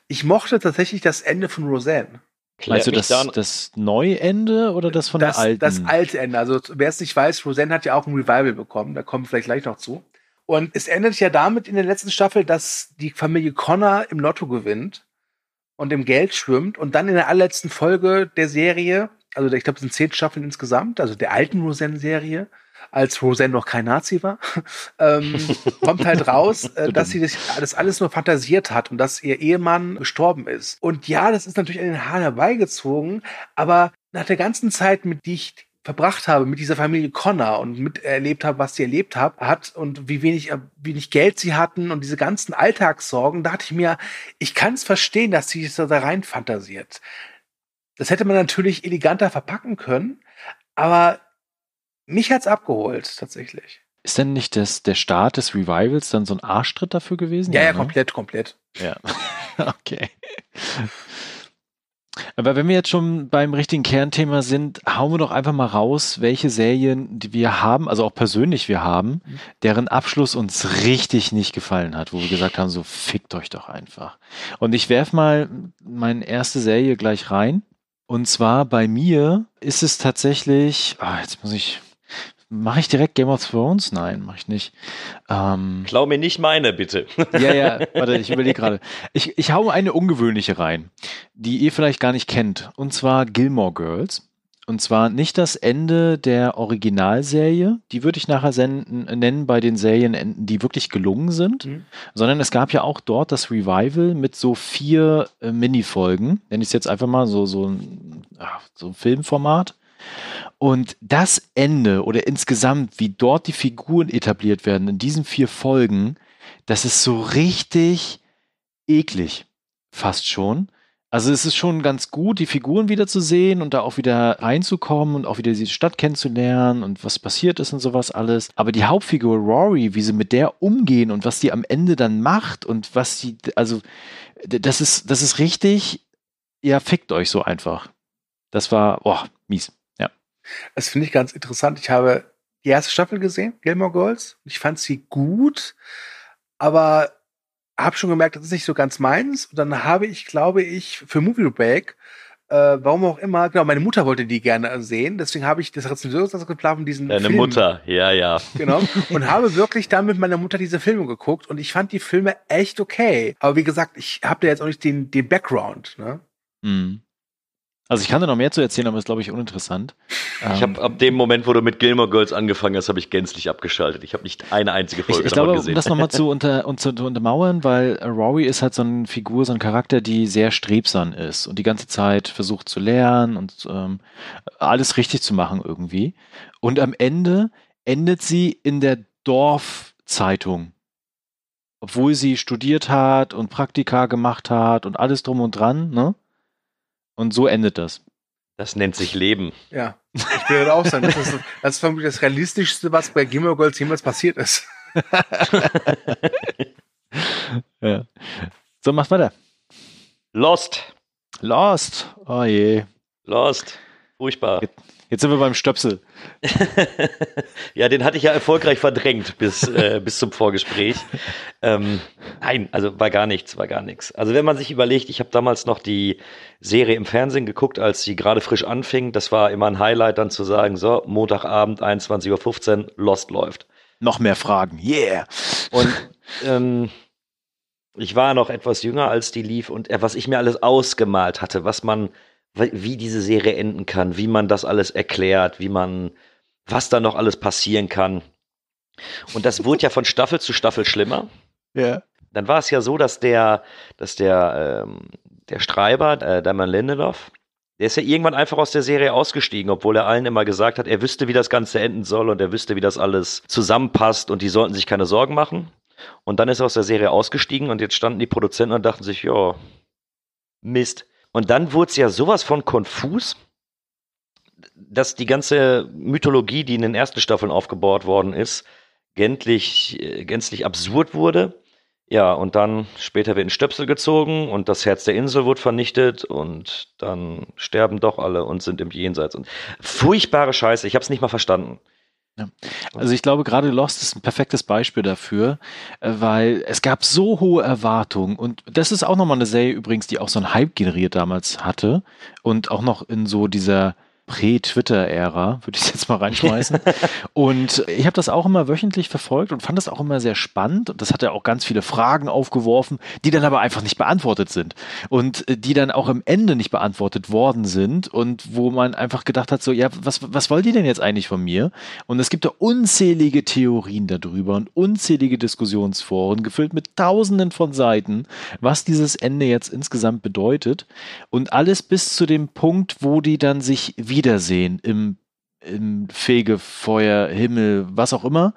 [SPEAKER 3] Ich mochte tatsächlich das Ende von Roseanne.
[SPEAKER 2] Du das, das Neuende oder das von
[SPEAKER 3] das,
[SPEAKER 2] der alten?
[SPEAKER 3] Das alte Ende. Also wer es nicht weiß, Roseanne hat ja auch ein Revival bekommen. Da kommen wir vielleicht gleich noch zu. Und es endet ja damit in der letzten Staffel, dass die Familie Connor im Lotto gewinnt. und im Geld schwimmt und dann in der allerletzten Folge der Serie, also ich glaube, es sind zehn Staffeln insgesamt, also der alten Roseanne-Serie, als Roseanne noch kein Nazi war, ähm, kommt halt raus, äh, dass sie das, das, alles nur fantasiert hat und dass ihr Ehemann gestorben ist. Und ja, das ist natürlich an den Haaren herbeigezogen, aber nach der ganzen Zeit, mit die ich verbracht habe mit dieser Familie Connor und miterlebt habe, was sie erlebt hab, hat und wie wenig, äh, wenig Geld sie hatten und diese ganzen Alltagssorgen, dachte ich mir, ich kann es verstehen, dass sie sich da rein fantasiert. Das hätte man natürlich eleganter verpacken können, aber mich hat's abgeholt, tatsächlich.
[SPEAKER 2] Ist denn nicht das, der Start des Revivals dann so ein Arschtritt dafür gewesen?
[SPEAKER 3] Ja, ja, ne? komplett, komplett.
[SPEAKER 2] Ja. okay. Aber wenn wir jetzt schon beim richtigen Kernthema sind, hauen wir doch einfach mal raus, welche Serien, die wir haben, also auch persönlich wir haben, mhm. deren Abschluss uns richtig nicht gefallen hat, wo wir gesagt haben, so fickt euch doch einfach. Und ich werf mal meine erste Serie gleich rein. Und zwar bei mir ist es tatsächlich, ah, jetzt muss ich Mache ich direkt Game of Thrones? Nein, mache ich nicht.
[SPEAKER 4] Ähm, Klau mir nicht meine, bitte.
[SPEAKER 2] Ja, ja, warte, ich überlege gerade. Ich, ich hau eine ungewöhnliche rein, die ihr vielleicht gar nicht kennt. Und zwar Gilmore Girls. Und zwar nicht das Ende der Originalserie, die würde ich nachher senden, nennen bei den Serienenden, die wirklich gelungen sind, mhm. sondern es gab ja auch dort das Revival mit so vier äh, Minifolgen, nenne ich es jetzt einfach mal so, so, ach, so ein Filmformat. Und das Ende oder insgesamt, wie dort die Figuren etabliert werden in diesen vier Folgen, das ist so richtig eklig. Fast schon. Also es ist schon ganz gut, die Figuren wieder zu sehen und da auch wieder reinzukommen und auch wieder die Stadt kennenzulernen und was passiert ist und sowas alles. Aber die Hauptfigur Rory, wie sie mit der umgehen und was die am Ende dann macht und was sie, also das ist, das ist richtig, ja, fickt euch so einfach. Das war, boah, mies.
[SPEAKER 3] Das finde ich ganz interessant. Ich habe die erste Staffel gesehen, Gilmore Girls. Ich fand sie gut, aber habe schon gemerkt, das ist nicht so ganz meins. Und dann habe ich, glaube ich, für Movie Break, äh, warum auch immer, genau, meine Mutter wollte die gerne sehen, deswegen habe ich das Rezensionsgeplan von diesen
[SPEAKER 4] Deine Film, Mutter, ja, ja.
[SPEAKER 3] Genau. Und habe wirklich dann mit meiner Mutter diese Filme geguckt und ich fand die Filme echt okay. Aber wie gesagt, ich habe da jetzt auch nicht den, den Background, ne? Mhm.
[SPEAKER 2] Also ich kann da noch mehr zu erzählen, aber ist, glaube ich, uninteressant.
[SPEAKER 4] Ich habe ab dem Moment, wo du mit Gilmore Girls angefangen hast, habe ich gänzlich abgeschaltet. Ich habe nicht eine einzige Folge
[SPEAKER 2] ich, ich glaube, gesehen. Um das nochmal zu, unter, und zu, zu untermauern, weil Rory ist halt so eine Figur, so ein Charakter, die sehr strebsam ist und die ganze Zeit versucht zu lernen und ähm, alles richtig zu machen irgendwie. Und am Ende endet sie in der Dorfzeitung obwohl sie studiert hat und Praktika gemacht hat und alles drum und dran, ne? Und so endet das.
[SPEAKER 4] Das nennt sich Leben.
[SPEAKER 3] Ja, ich würde auch sagen, das ist, das ist vermutlich das Realistischste, was bei Gilmore Girls jemals passiert ist.
[SPEAKER 2] ja. So, mach weiter.
[SPEAKER 4] Lost.
[SPEAKER 2] Lost. Oh je.
[SPEAKER 4] Lost. Furchtbar.
[SPEAKER 2] Jetzt sind wir beim Stöpsel.
[SPEAKER 4] ja, den hatte ich ja erfolgreich verdrängt bis, äh, bis zum Vorgespräch. Ähm, nein, also war gar nichts, war gar nichts. Also wenn man sich überlegt, ich habe damals noch die Serie im Fernsehen geguckt, als sie gerade frisch anfing. Das war immer ein Highlight, dann zu sagen, so, Montagabend, 21.15 Uhr, Lost läuft.
[SPEAKER 2] Noch mehr Fragen, yeah.
[SPEAKER 4] Und ähm, ich war noch etwas jünger, als die lief und äh, was ich mir alles ausgemalt hatte, was man wie diese Serie enden kann, wie man das alles erklärt, wie man, was da noch alles passieren kann. Und das wurde ja von Staffel zu Staffel schlimmer.
[SPEAKER 2] Ja.
[SPEAKER 4] Dann war es ja so, dass der, dass der, ähm, der Streiber, äh, Damon Lindelof, der ist ja irgendwann einfach aus der Serie ausgestiegen, obwohl er allen immer gesagt hat, er wüsste, wie das Ganze enden soll und er wüsste, wie das alles zusammenpasst und die sollten sich keine Sorgen machen. Und dann ist er aus der Serie ausgestiegen und jetzt standen die Produzenten und dachten sich, ja, Mist. Und dann wurde es ja sowas von konfus, dass die ganze Mythologie, die in den ersten Staffeln aufgebaut worden ist, gänzlich, äh, gänzlich absurd wurde. Ja, und dann später wird ein Stöpsel gezogen und das Herz der Insel wird vernichtet und dann sterben doch alle und sind im Jenseits. Und furchtbare Scheiße, ich habe es nicht mal verstanden.
[SPEAKER 2] Ja. Also ich glaube, gerade Lost ist ein perfektes Beispiel dafür, äh, weil es gab so hohe Erwartungen und das ist auch nochmal eine Serie übrigens, die auch so einen Hype generiert damals hatte und auch noch in so dieser Prä-Twitter-Ära, würde ich jetzt mal reinschmeißen. und ich habe das auch immer wöchentlich verfolgt und fand das auch immer sehr spannend. Und das hat ja auch ganz viele Fragen aufgeworfen, die dann aber einfach nicht beantwortet sind. Und äh, die dann auch im Ende nicht beantwortet worden sind. Und wo man einfach gedacht hat, so, ja, was, was wollt ihr denn jetzt eigentlich von mir? Und es gibt da unzählige Theorien darüber und unzählige Diskussionsforen, gefüllt mit tausenden von Seiten, was dieses Ende jetzt insgesamt bedeutet. Und alles bis zu dem Punkt, wo die dann sich wiedersehen im, im Fegefeuer, Himmel, was auch immer,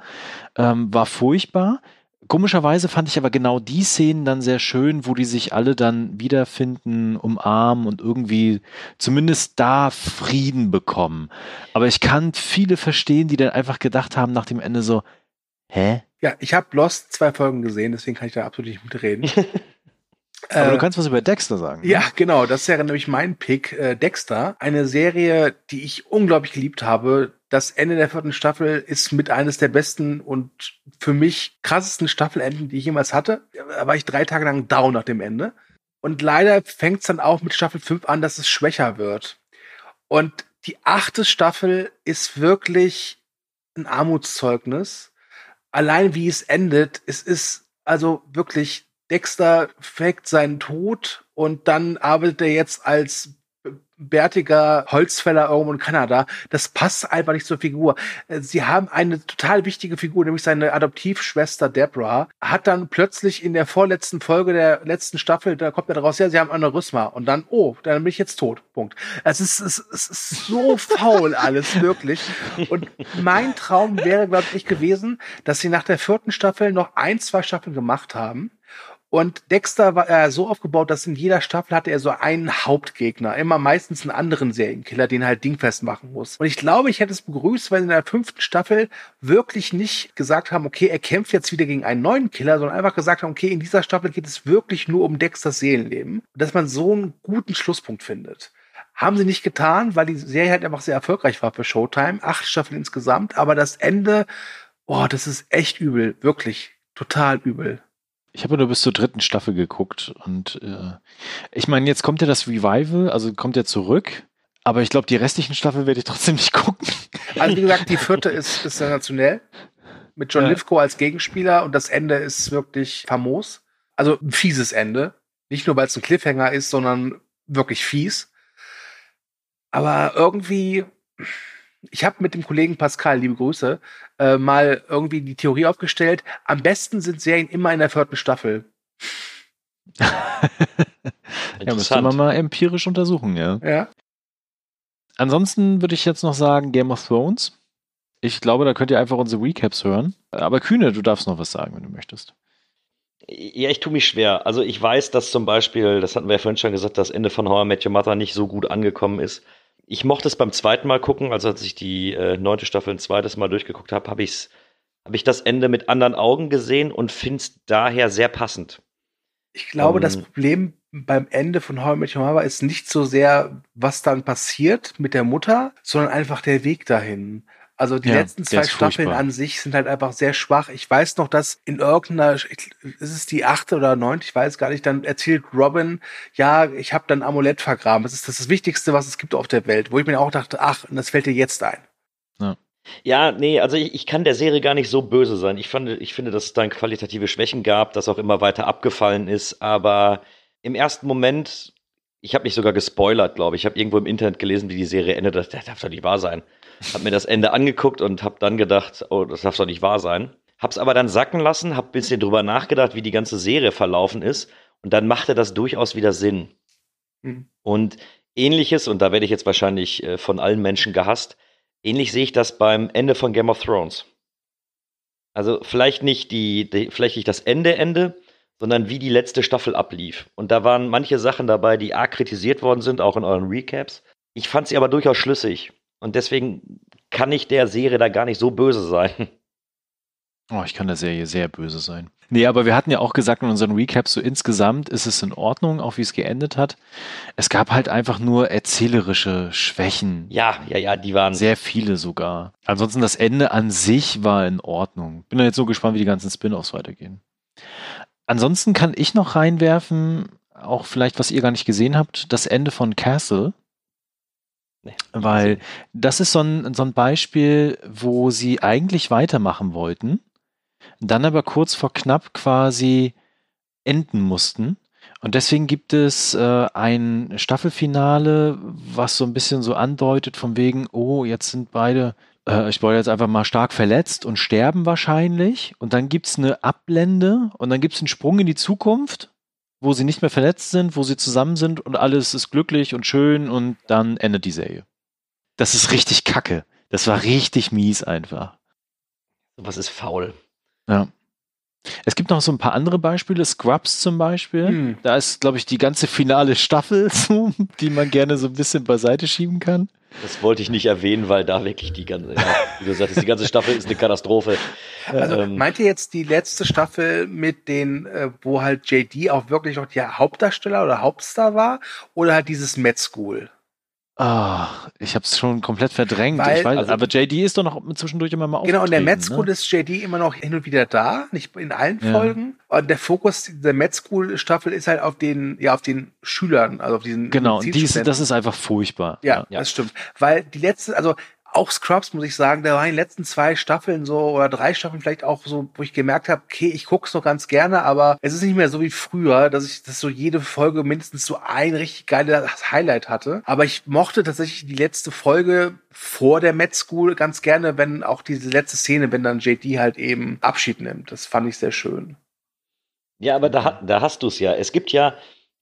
[SPEAKER 2] ähm, war furchtbar. Komischerweise fand ich aber genau die Szenen dann sehr schön, wo die sich alle dann wiederfinden, umarmen und irgendwie zumindest da Frieden bekommen. Aber ich kann viele verstehen, die dann einfach gedacht haben nach dem Ende so, hä?
[SPEAKER 3] Ja, ich habe Lost zwei Folgen gesehen, deswegen kann ich da absolut nicht mitreden.
[SPEAKER 2] Aber äh, du kannst was über Dexter sagen.
[SPEAKER 3] Ne? Ja, genau. Das wäre nämlich mein Pick. Äh, Dexter, eine Serie, die ich unglaublich geliebt habe. Das Ende der vierten Staffel ist mit eines der besten und für mich krassesten Staffelenden, die ich jemals hatte. Da war ich drei Tage lang down nach dem Ende. Und leider fängt es dann auch mit Staffel 5 an, dass es schwächer wird. Und die achte Staffel ist wirklich ein Armutszeugnis. Allein wie es endet, es ist also wirklich Dexter fängt seinen Tod und dann arbeitet er jetzt als bärtiger Holzfäller irgendwo in Kanada. Das passt einfach nicht zur Figur. Sie haben eine total wichtige Figur, nämlich seine Adoptivschwester Deborah, hat dann plötzlich in der vorletzten Folge der letzten Staffel, da kommt er daraus, ja, sie haben Aneurysma und dann, oh, dann bin ich jetzt tot. Punkt. Es ist, es ist so faul alles, wirklich. Und mein Traum wäre, glaube ich, gewesen, dass sie nach der vierten Staffel noch ein, zwei Staffeln gemacht haben und Dexter war äh, so aufgebaut, dass in jeder Staffel hatte er so einen Hauptgegner, immer meistens einen anderen Serienkiller, den er halt dingfest machen muss. Und ich glaube, ich hätte es begrüßt, wenn in der fünften Staffel wirklich nicht gesagt haben, okay, er kämpft jetzt wieder gegen einen neuen Killer, sondern einfach gesagt haben, okay, in dieser Staffel geht es wirklich nur um Dexters Seelenleben. Und dass man so einen guten Schlusspunkt findet. Haben sie nicht getan, weil die Serie halt einfach sehr erfolgreich war für Showtime. Acht Staffeln insgesamt, aber das Ende, boah, das ist echt übel, wirklich total übel.
[SPEAKER 2] Ich habe nur bis zur dritten Staffel geguckt und äh, ich meine, jetzt kommt ja das Revival, also kommt ja zurück, aber ich glaube, die restlichen Staffeln werde ich trotzdem nicht gucken.
[SPEAKER 3] Also wie gesagt, die vierte ist, ist sensationell mit John ja. Lithgow als Gegenspieler und das Ende ist wirklich famos. Also ein fieses Ende. Nicht nur, weil es ein Cliffhanger ist, sondern wirklich fies. Aber irgendwie, ich habe mit dem Kollegen Pascal, liebe Grüße, äh, mal irgendwie die Theorie aufgestellt. Am besten sind Serien immer in der vierten Staffel.
[SPEAKER 2] ja, müsste man mal empirisch untersuchen, ja.
[SPEAKER 3] Ja.
[SPEAKER 2] Ansonsten würde ich jetzt noch sagen Game of Thrones. Ich glaube, da könnt ihr einfach unsere Recaps hören. Aber Kühne, du darfst noch was sagen, wenn du möchtest.
[SPEAKER 4] Ja, ich tue mich schwer. Also ich weiß, dass zum Beispiel, das hatten wir ja vorhin schon gesagt, das Ende von How I Met Your Mother nicht so gut angekommen ist. Ich mochte es beim zweiten Mal gucken, also als ich die äh, neunte Staffel ein zweites Mal durchgeguckt habe, habe ich hab ich das Ende mit anderen Augen gesehen und finde es daher sehr passend.
[SPEAKER 3] Ich glaube, um, das ähm, Problem beim Ende von How I Met Your Mother ist nicht so sehr, was dann passiert mit der Mutter, sondern einfach der Weg dahin. Also die ja, letzten zwei Staffeln furchtbar. an sich sind halt einfach sehr schwach. Ich weiß noch, dass in irgendeiner, ist es die achte oder neunte, ich weiß gar nicht, dann erzählt Robin, ja, ich habe dann Amulett vergraben. Das ist das, Wichtigste, was es gibt auf der Welt. Wo ich mir auch dachte, ach, das fällt dir jetzt ein.
[SPEAKER 4] Ja. Ja, nee, also ich, ich kann der Serie gar nicht so böse sein. Ich, fand, ich finde, dass es dann qualitative Schwächen gab, dass auch immer weiter abgefallen ist. Aber im ersten Moment, ich habe mich sogar gespoilert, glaube ich. Ich habe irgendwo im Internet gelesen, wie die Serie endet. Das darf doch nicht wahr sein hab mir das Ende angeguckt und hab dann gedacht, oh, das darf doch nicht wahr sein. Hab's aber dann sacken lassen, hab ein bisschen drüber nachgedacht, wie die ganze Serie verlaufen ist und dann machte das durchaus wieder Sinn. Mhm. Und ähnliches, und da werde ich jetzt wahrscheinlich äh, von allen Menschen gehasst, ähnlich sehe ich das beim Ende von Game of Thrones. Also vielleicht nicht die, die vielleicht nicht das Ende Ende, sondern wie die letzte Staffel ablief. Und da waren manche Sachen dabei, die arg kritisiert worden sind, auch in euren Recaps. Ich fand sie aber durchaus schlüssig. Und deswegen kann ich der Serie da gar nicht so böse sein.
[SPEAKER 2] Oh, ich kann der Serie sehr böse sein. Nee, aber wir hatten ja auch gesagt in unseren Recaps, so insgesamt ist es in Ordnung, auch wie es geendet hat. Es gab halt einfach nur erzählerische Schwächen.
[SPEAKER 4] Ja, ja, ja, die waren.
[SPEAKER 2] Sehr viele sogar. Ansonsten das Ende an sich war in Ordnung. Bin da jetzt so gespannt, wie die ganzen Spin-offs weitergehen. Ansonsten kann ich noch reinwerfen, auch vielleicht, was ihr gar nicht gesehen habt, das Ende von Castle Nee, Weil das ist so ein, so ein Beispiel, wo sie eigentlich weitermachen wollten, dann aber kurz vor knapp quasi enden mussten. Und deswegen gibt es äh, ein Staffelfinale, was so ein bisschen so andeutet, von wegen, oh, jetzt sind beide, äh, ich wollte jetzt einfach mal stark verletzt und sterben wahrscheinlich. Und dann gibt es eine Ablende und dann gibt es einen Sprung in die Zukunft wo sie nicht mehr verletzt sind, wo sie zusammen sind und alles ist glücklich und schön und dann endet die Serie. Das ist richtig kacke. Das war richtig mies einfach.
[SPEAKER 4] Was ist faul?
[SPEAKER 2] Ja. Es gibt noch so ein paar andere Beispiele, Scrubs zum Beispiel. Hm. Da ist, glaube ich, die ganze finale Staffel, die man gerne so ein bisschen beiseite schieben kann.
[SPEAKER 4] Das wollte ich nicht erwähnen, weil da wirklich die ganze, ja, wie du sagtest, die ganze Staffel ist eine Katastrophe.
[SPEAKER 3] Also ähm, meint ihr jetzt die letzte Staffel mit den, äh, wo halt JD auch wirklich noch der Hauptdarsteller oder Hauptstar war, oder halt dieses Med School?
[SPEAKER 2] Ah, ich habe es schon komplett verdrängt. Weil, weiß, also, aber JD ist doch noch zwischendurch immer mal
[SPEAKER 3] Genau, und der Med School ne? ist JD immer noch hin und wieder da, nicht in allen ja. Folgen. Und der Fokus der Med School Staffel ist halt auf den, ja, auf den Schülern, also auf diesen.
[SPEAKER 2] Genau, die ist, das ist einfach furchtbar.
[SPEAKER 3] Ja, ja, das stimmt. Weil die letzte, also auch Scrubs, muss ich sagen, da waren die letzten zwei Staffeln so oder drei Staffeln vielleicht auch so, wo ich gemerkt habe, okay, ich guck's noch ganz gerne, aber es ist nicht mehr so wie früher, dass ich das so jede Folge mindestens so ein richtig geiles Highlight hatte. Aber ich mochte tatsächlich die letzte Folge vor der Met School ganz gerne, wenn auch diese letzte Szene, wenn dann JD halt eben Abschied nimmt. Das fand ich sehr schön.
[SPEAKER 4] Ja, aber da, da hast du es ja. Es gibt ja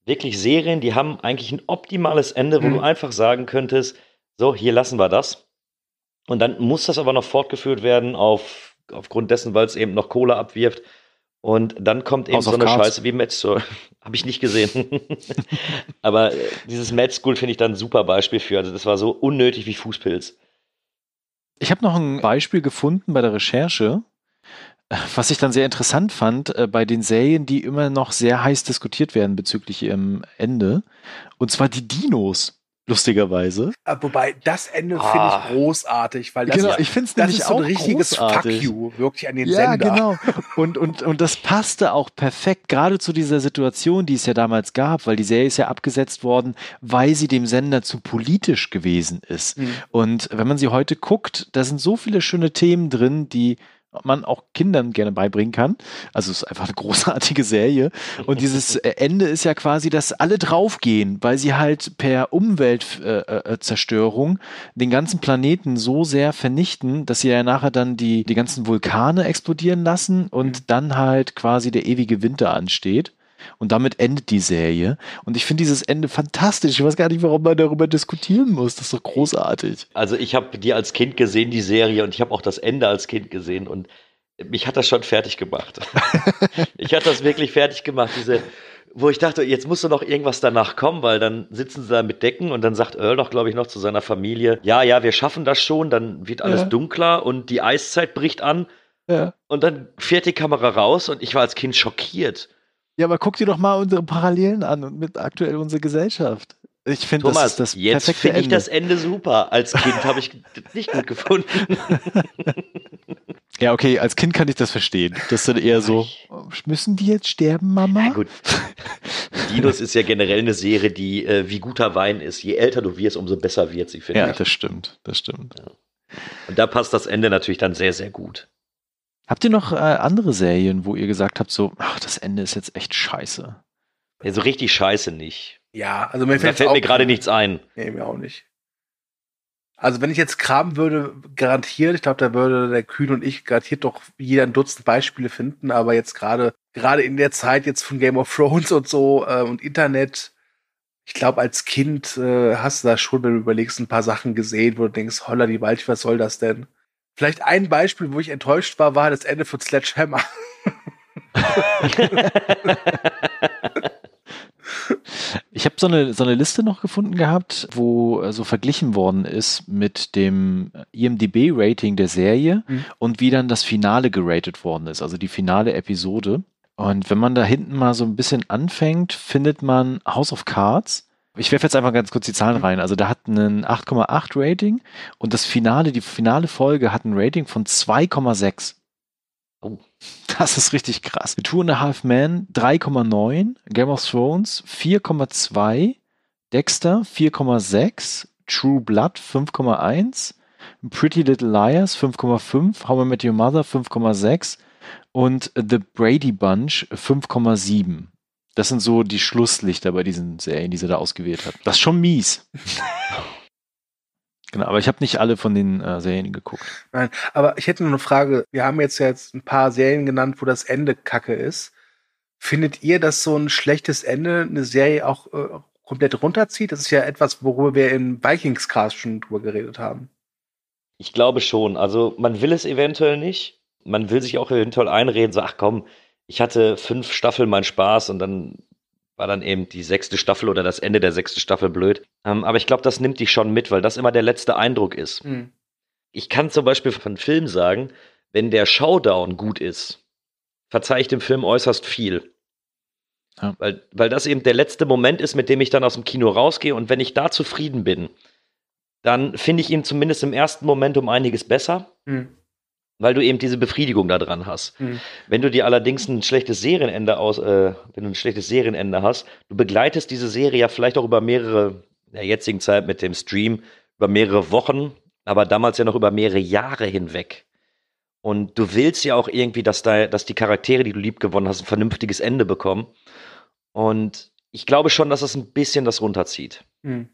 [SPEAKER 4] wirklich Serien, die haben eigentlich ein optimales Ende, wo mhm. du einfach sagen könntest, so, hier lassen wir das und dann muss das aber noch fortgeführt werden auf, aufgrund dessen, weil es eben noch Kohle abwirft. Und dann kommt eben House so eine Scheiße wie Med School. Habe ich nicht gesehen. aber äh, dieses Med School finde ich dann ein super Beispiel für. Also das war so unnötig wie Fußpilz.
[SPEAKER 2] Ich habe noch ein Beispiel gefunden bei der Recherche, was ich dann sehr interessant fand, äh, bei den Serien, die immer noch sehr heiß diskutiert werden bezüglich ihrem Ende. Und zwar die Dinos lustigerweise.
[SPEAKER 3] Äh, wobei, das Ende ah. finde ich großartig, weil das,
[SPEAKER 2] genau, ich find's das ist so ein richtiges großartig.
[SPEAKER 3] Fuck you, wirklich an den
[SPEAKER 2] ja,
[SPEAKER 3] Sender.
[SPEAKER 2] Ja, genau. Und, und, und das passte auch perfekt, gerade zu dieser Situation, die es ja damals gab, weil die Serie ist ja abgesetzt worden, weil sie dem Sender zu politisch gewesen ist. Mhm. Und wenn man sie heute guckt, da sind so viele schöne Themen drin, die man auch Kindern gerne beibringen kann. Also es ist einfach eine großartige Serie. Und dieses Ende ist ja quasi, dass alle draufgehen, weil sie halt per Umweltzerstörung äh, äh den ganzen Planeten so sehr vernichten, dass sie ja nachher dann die, die ganzen Vulkane explodieren lassen und mhm. dann halt quasi der ewige Winter ansteht. Und damit endet die Serie. Und ich finde dieses Ende fantastisch. Ich weiß gar nicht, warum man darüber diskutieren muss. Das ist doch großartig.
[SPEAKER 4] Also ich habe die als Kind gesehen, die Serie, und ich habe auch das Ende als Kind gesehen. Und mich hat das schon fertig gemacht. ich hat das wirklich fertig gemacht, diese, wo ich dachte, jetzt muss noch irgendwas danach kommen, weil dann sitzen sie da mit Decken und dann sagt Earl doch, glaube ich, noch zu seiner Familie, ja, ja, wir schaffen das schon, dann wird alles ja. dunkler und die Eiszeit bricht an. Ja. Und dann fährt die Kamera raus und ich war als Kind schockiert.
[SPEAKER 2] Ja, aber guck dir doch mal unsere Parallelen an und mit aktuell unsere Gesellschaft. Ich finde das, das
[SPEAKER 4] jetzt finde ich das Ende super. Als Kind habe ich nicht gut gefunden.
[SPEAKER 2] ja, okay, als Kind kann ich das verstehen. Das ist dann eher so, müssen die jetzt sterben, Mama? Ja, gut.
[SPEAKER 4] Dinos ist ja generell eine Serie, die äh, wie guter Wein ist. Je älter du wirst, umso besser wird sie,
[SPEAKER 2] finde ja, ich. Ja, das stimmt, das stimmt. Ja.
[SPEAKER 4] Und da passt das Ende natürlich dann sehr, sehr gut.
[SPEAKER 2] Habt ihr noch äh, andere Serien, wo ihr gesagt habt, so, ach, das Ende ist jetzt echt scheiße?
[SPEAKER 4] Ja, so richtig scheiße nicht.
[SPEAKER 3] Ja, also mir
[SPEAKER 4] fällt, fällt mir gerade nichts ein.
[SPEAKER 3] Nee, mir auch nicht. Also wenn ich jetzt kramen würde, garantiert, ich glaube, da würde der Kühn und ich garantiert doch jeder ein Dutzend Beispiele finden, aber jetzt gerade, gerade in der Zeit jetzt von Game of Thrones und so äh, und Internet, ich glaube, als Kind äh, hast du da schon, wenn du überlegst, ein paar Sachen gesehen, wo du denkst, holla die Wald, was soll das denn? Vielleicht ein Beispiel, wo ich enttäuscht war, war das Ende von Sledgehammer.
[SPEAKER 2] ich habe so eine, so eine Liste noch gefunden gehabt, wo äh, so verglichen worden ist mit dem IMDB-Rating der Serie mhm. und wie dann das Finale geratet worden ist, also die finale Episode. Und wenn man da hinten mal so ein bisschen anfängt, findet man House of Cards ich werfe jetzt einfach ganz kurz die Zahlen mhm. rein. Also da hat einen 8,8 Rating und das Finale, die finale Folge hat ein Rating von 2,6. Oh. Das ist richtig krass. Two and a Half Men 3,9, Game of Thrones 4,2, Dexter 4,6, True Blood 5,1, Pretty Little Liars 5,5, How I Met Your Mother 5,6 und The Brady Bunch 5,7. Das sind so die Schlusslichter bei diesen Serien, die sie da ausgewählt hat. Das ist schon mies. genau, aber ich habe nicht alle von den äh, Serien geguckt.
[SPEAKER 3] Nein, aber ich hätte nur eine Frage. Wir haben jetzt jetzt ein paar Serien genannt, wo das Ende kacke ist. Findet ihr, dass so ein schlechtes Ende eine Serie auch äh, komplett runterzieht? Das ist ja etwas, worüber wir in Vikings Cast schon drüber geredet haben.
[SPEAKER 4] Ich glaube schon. Also man will es eventuell nicht. Man will sich auch eventuell einreden, so, ach komm, ich hatte fünf Staffeln mein Spaß und dann war dann eben die sechste Staffel oder das Ende der sechsten Staffel blöd. Ähm, aber ich glaube, das nimmt dich schon mit, weil das immer der letzte Eindruck ist. Mhm. Ich kann zum Beispiel von Film sagen, wenn der Showdown gut ist, verzeihe ich dem Film äußerst viel. Ja. Weil, weil das eben der letzte Moment ist, mit dem ich dann aus dem Kino rausgehe. Und wenn ich da zufrieden bin, dann finde ich ihn zumindest im ersten Moment um einiges besser. Mhm weil du eben diese Befriedigung da dran hast. Mhm. Wenn du dir allerdings ein schlechtes Serienende aus, äh, wenn du ein schlechtes Serienende hast, du begleitest diese Serie ja vielleicht auch über mehrere, in der jetzigen Zeit mit dem Stream, über mehrere Wochen, aber damals ja noch über mehrere Jahre hinweg. Und du willst ja auch irgendwie, dass, da, dass die Charaktere, die du lieb gewonnen hast, ein vernünftiges Ende bekommen. Und ich glaube schon, dass das ein bisschen das runterzieht. Mhm.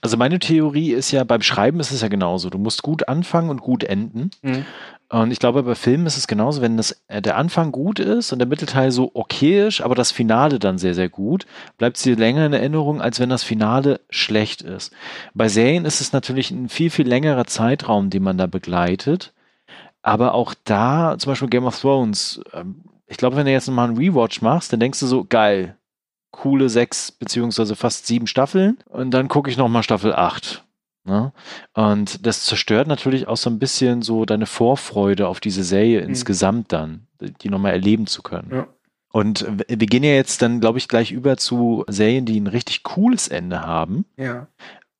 [SPEAKER 2] Also meine Theorie ist ja, beim Schreiben ist es ja genauso. Du musst gut anfangen und gut enden. Mhm. Und ich glaube, bei Filmen ist es genauso, wenn das, äh, der Anfang gut ist und der Mittelteil so okayisch, aber das Finale dann sehr, sehr gut, bleibt dir länger in Erinnerung, als wenn das Finale schlecht ist. Bei Serien ist es natürlich ein viel, viel längerer Zeitraum, den man da begleitet. Aber auch da, zum Beispiel Game of Thrones, ähm, ich glaube, wenn du jetzt mal einen Rewatch machst, dann denkst du so, geil, coole sechs beziehungsweise fast sieben Staffeln und dann gucke ich nochmal Staffel 8. Ne? Und das zerstört natürlich auch so ein bisschen so deine Vorfreude auf diese Serie mhm. insgesamt dann, die nochmal erleben zu können. Ja. Und wir gehen ja jetzt dann, glaube ich, gleich über zu Serien, die ein richtig cooles Ende haben.
[SPEAKER 3] Ja.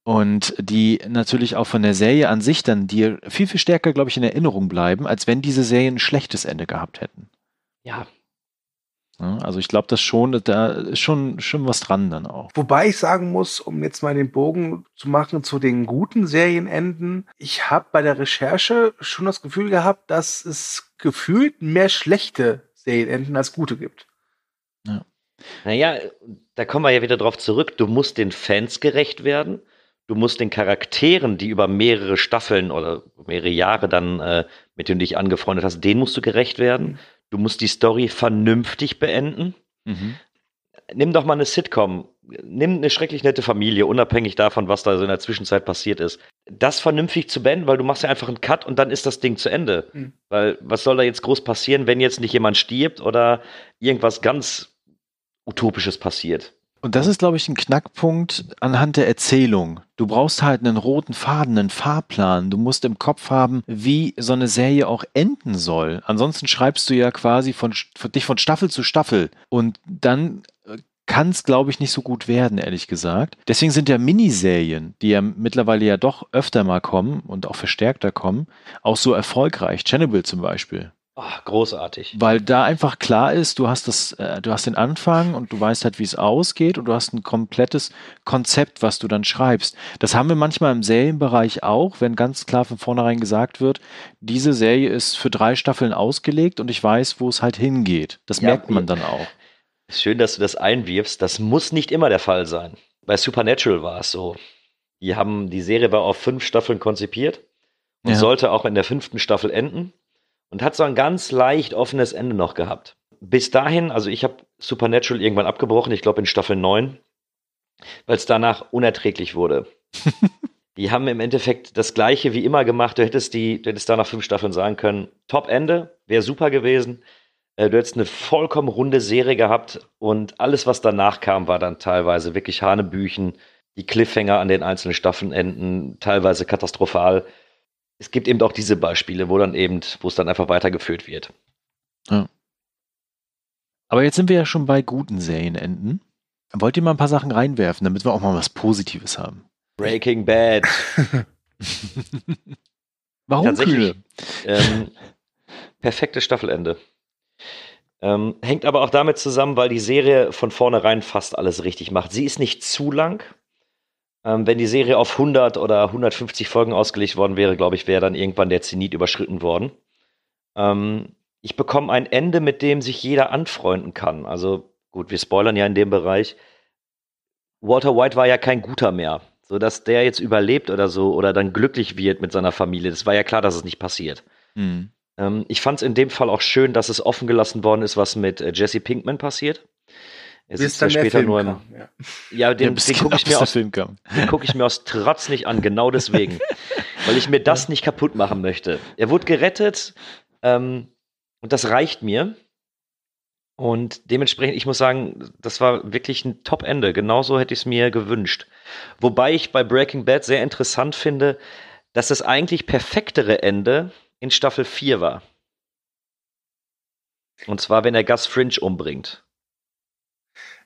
[SPEAKER 2] Und die natürlich auch von der Serie an sich dann dir viel, viel stärker, glaube ich, in Erinnerung bleiben, als wenn diese Serien ein schlechtes Ende gehabt hätten.
[SPEAKER 4] Ja,
[SPEAKER 2] also ich glaube, das schon, da ist schon, schon was dran dann auch.
[SPEAKER 3] Wobei ich sagen muss, um jetzt mal den Bogen zu machen zu den guten Serienenden, ich habe bei der Recherche schon das Gefühl gehabt, dass es gefühlt mehr schlechte Serienenden als gute gibt.
[SPEAKER 4] Ja. Naja, da kommen wir ja wieder drauf zurück. Du musst den Fans gerecht werden. Du musst den Charakteren, die über mehrere Staffeln oder mehrere Jahre dann, äh, mit denen du dich angefreundet hast, denen musst du gerecht werden. Mhm du musst die Story vernünftig beenden. Mhm. Nimm doch mal eine Sitcom. Nimm eine schrecklich nette Familie, unabhängig davon, was da so in der Zwischenzeit passiert ist. Das vernünftig zu beenden, weil du machst ja einfach einen Cut und dann ist das Ding zu Ende. Mhm. Weil was soll da jetzt groß passieren, wenn jetzt nicht jemand stirbt oder irgendwas ganz Utopisches passiert?
[SPEAKER 2] Und das ist, glaube ich, ein Knackpunkt anhand der Erzählung. Du brauchst halt einen roten Faden, einen Fahrplan. Du musst im Kopf haben, wie so eine Serie auch enden soll. Ansonsten schreibst du ja quasi von, von dich von Staffel zu Staffel. Und dann äh, kann es, glaube ich, nicht so gut werden, ehrlich gesagt. Deswegen sind ja Miniserien, die ja mittlerweile ja doch öfter mal kommen und auch verstärkter kommen, auch so erfolgreich. Chernobyl zum Beispiel.
[SPEAKER 4] Ach, großartig.
[SPEAKER 2] Weil da einfach klar ist, du hast das, äh, du hast den Anfang und du weißt halt, wie es ausgeht und du hast ein komplettes Konzept, was du dann schreibst. Das haben wir manchmal im Serienbereich auch, wenn ganz klar von vornherein gesagt wird, diese Serie ist für drei Staffeln ausgelegt und ich weiß, wo es halt hingeht. Das ja, merkt man dann auch.
[SPEAKER 4] Schön, dass du das einwirfst. Das muss nicht immer der Fall sein. Bei Supernatural war es so. Die haben die Serie war auf fünf Staffeln konzipiert und ja. sollte auch in der fünften Staffel enden und hat so ein ganz leicht offenes Ende noch gehabt. Bis dahin, also ich habe Supernatural irgendwann abgebrochen, ich glaube in Staffel 9, weil es danach unerträglich wurde. die haben im Endeffekt das gleiche wie immer gemacht. Du hättest die, du hättest da nach fünf Staffeln sagen können, Top-Ende, wäre super gewesen. Äh, du hättest eine vollkommen runde Serie gehabt und alles, was danach kam, war dann teilweise wirklich Hanebüchen. Die Cliffhanger an den einzelnen Staffeln enden teilweise katastrophal es gibt eben auch diese Beispiele, wo dann eben, wo es dann einfach weitergeführt wird. Ja.
[SPEAKER 2] Aber jetzt sind wir ja schon bei guten Serienenden. Wollt ihr mal ein paar Sachen reinwerfen, damit wir auch mal was Positives haben?
[SPEAKER 4] Breaking Bad.
[SPEAKER 2] Warum Tatsächlich,
[SPEAKER 4] ähm, perfektes Staffelende. Ähm, hängt aber auch damit zusammen, weil die Serie von vornherein fast alles richtig macht. Sie ist nicht zu lang. Ähm, wenn die Serie auf 100 oder 150 Folgen ausgelegt worden wäre, glaube ich, wäre dann irgendwann der Zenit überschritten worden. Ähm, ich bekomme ein Ende, mit dem sich jeder anfreunden kann. Also gut, wir spoilern ja in dem Bereich. Walter White war ja kein guter mehr. So dass der jetzt überlebt oder so oder dann glücklich wird mit seiner Familie. Das war ja klar, dass es nicht passiert. Mhm. Ähm, ich fand es in dem Fall auch schön, dass es offen gelassen worden ist, was mit äh, Jesse Pinkman passiert.
[SPEAKER 3] Er sitzt ja später nur im. Ja,
[SPEAKER 4] ja den, ja, den gucke ich, mir aus, guck ich mir aus Trotz nicht an, genau deswegen. weil ich mir das nicht kaputt machen möchte. Er wurde gerettet ähm, und das reicht mir. Und dementsprechend, ich muss sagen, das war wirklich ein Top-Ende. Genauso hätte ich es mir gewünscht. Wobei ich bei Breaking Bad sehr interessant finde, dass das eigentlich perfektere Ende in Staffel 4 war. Und zwar, wenn er Gus Fringe umbringt.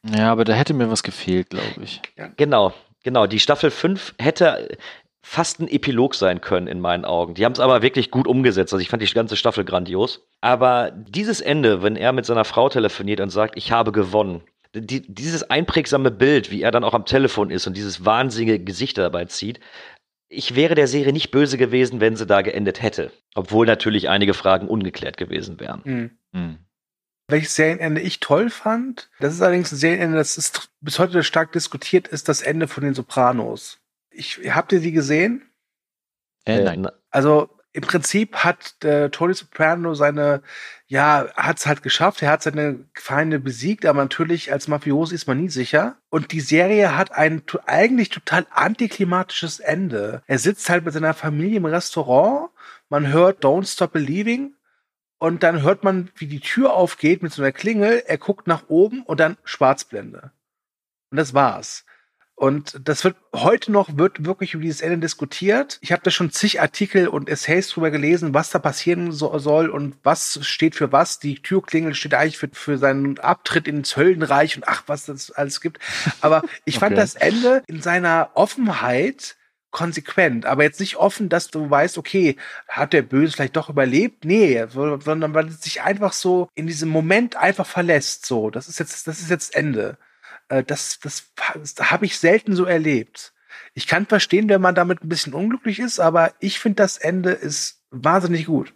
[SPEAKER 2] Ja, aber da hätte mir was gefehlt, glaube ich.
[SPEAKER 4] Ja. Genau, genau. Die Staffel 5 hätte fast ein Epilog sein können in meinen Augen. Die haben es aber wirklich gut umgesetzt. Also ich fand die ganze Staffel grandios. Aber dieses Ende, wenn er mit seiner Frau telefoniert und sagt, ich habe gewonnen, die, dieses einprägsame Bild, wie er dann auch am Telefon ist und dieses wahnsinnige Gesicht dabei zieht, ich wäre der Serie nicht böse gewesen, wenn sie da geendet hätte. Obwohl natürlich einige Fragen ungeklärt gewesen wären. Mhm. Mhm.
[SPEAKER 3] Welches Serienende ich toll fand, das ist allerdings ein Serienende, das ist bis heute stark diskutiert, ist das Ende von den Sopranos. Ich, habt ihr die gesehen?
[SPEAKER 2] Äh, nein.
[SPEAKER 3] Also im Prinzip hat äh, Tony Soprano seine, ja, hat es halt geschafft. Er hat seine Feinde besiegt, aber natürlich als Mafiosi ist man nie sicher. Und die Serie hat ein eigentlich total antiklimatisches Ende. Er sitzt halt mit seiner Familie im Restaurant. Man hört Don't Stop Believing. Und dann hört man, wie die Tür aufgeht mit so einer Klingel. Er guckt nach oben und dann Schwarzblende. Und das war's. Und das wird heute noch wird wirklich über dieses Ende diskutiert. Ich habe da schon zig Artikel und Essays drüber gelesen, was da passieren so, soll und was steht für was. Die Türklingel steht eigentlich für, für seinen Abtritt ins Höllenreich und ach, was das alles gibt. Aber ich okay. fand das Ende in seiner Offenheit konsequent, aber jetzt nicht offen, dass du weißt, okay, hat der Böse vielleicht doch überlebt? Nee, sondern weil es sich einfach so in diesem Moment einfach verlässt. So, das ist jetzt, das ist jetzt Ende. Äh, das, das, das habe ich selten so erlebt. Ich kann verstehen, wenn man damit ein bisschen unglücklich ist, aber ich finde, das Ende ist wahnsinnig gut.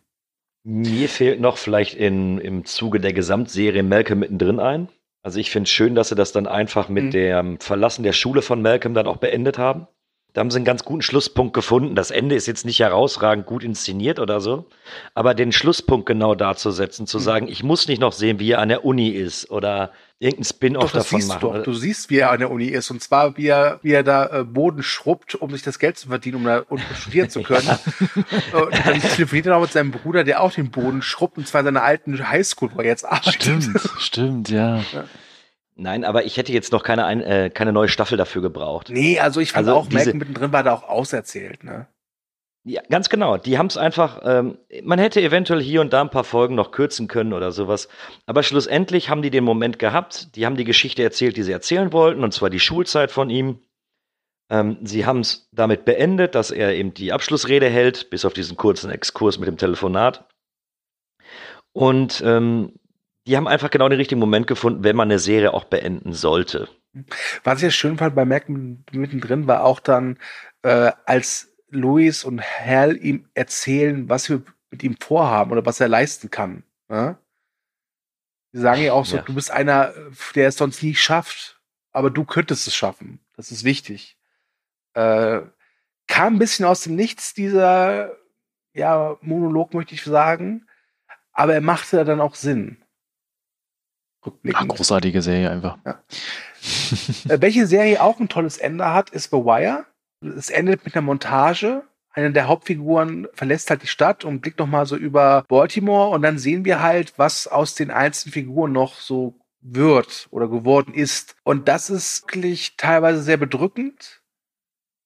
[SPEAKER 4] Mir fehlt noch vielleicht in, im Zuge der Gesamtserie Malcolm mittendrin ein. Also ich finde es schön, dass sie das dann einfach mit mhm. dem Verlassen der Schule von Malcolm dann auch beendet haben. Da haben sie einen ganz guten Schlusspunkt gefunden. Das Ende ist jetzt nicht herausragend gut inszeniert oder so, aber den Schlusspunkt genau dazusetzen, zu mhm. sagen, ich muss nicht noch sehen, wie er an der Uni ist oder irgendein Spin-off davon
[SPEAKER 3] siehst
[SPEAKER 4] machen.
[SPEAKER 3] Du, du siehst, wie er an der Uni ist und zwar, wie er, wie er da äh, Boden schrubbt, um sich das Geld zu verdienen, um da studieren zu können. und dann telefoniert er auch mit seinem Bruder, der auch den Boden schrubbt und zwar in seiner alten Highschool, wo er jetzt arbeitet.
[SPEAKER 2] Stimmt, stimmt, ja. ja.
[SPEAKER 4] Nein, aber ich hätte jetzt noch keine, ein, äh, keine neue Staffel dafür gebraucht.
[SPEAKER 3] Nee, also ich fand also auch, diese, mittendrin war da auch auserzählt, ne?
[SPEAKER 4] Ja, ganz genau. Die haben es einfach, ähm, man hätte eventuell hier und da ein paar Folgen noch kürzen können oder sowas. Aber schlussendlich haben die den Moment gehabt, die haben die Geschichte erzählt, die sie erzählen wollten, und zwar die Schulzeit von ihm. Ähm, sie haben es damit beendet, dass er eben die Abschlussrede hält, bis auf diesen kurzen Exkurs mit dem Telefonat. Und ähm, die haben einfach genau den richtigen Moment gefunden, wenn man eine Serie auch beenden sollte.
[SPEAKER 3] Was ich ja schön fand bei Mac mittendrin, war auch dann, äh, als Louis und Hal ihm erzählen, was wir mit ihm vorhaben oder was er leisten kann. Ja? Die sagen ja auch so, ja. du bist einer, der es sonst nie schafft, aber du könntest es schaffen. Das ist wichtig. Äh, kam ein bisschen aus dem Nichts, dieser ja, Monolog, möchte ich sagen, aber er machte dann auch Sinn.
[SPEAKER 2] Ach, großartige Serie einfach. Ja.
[SPEAKER 3] Äh, welche Serie auch ein tolles Ende hat, ist The Wire. Es endet mit einer Montage. Eine der Hauptfiguren verlässt halt die Stadt und blickt noch mal so über Baltimore und dann sehen wir halt, was aus den einzelnen Figuren noch so wird oder geworden ist. Und das ist wirklich teilweise sehr bedrückend,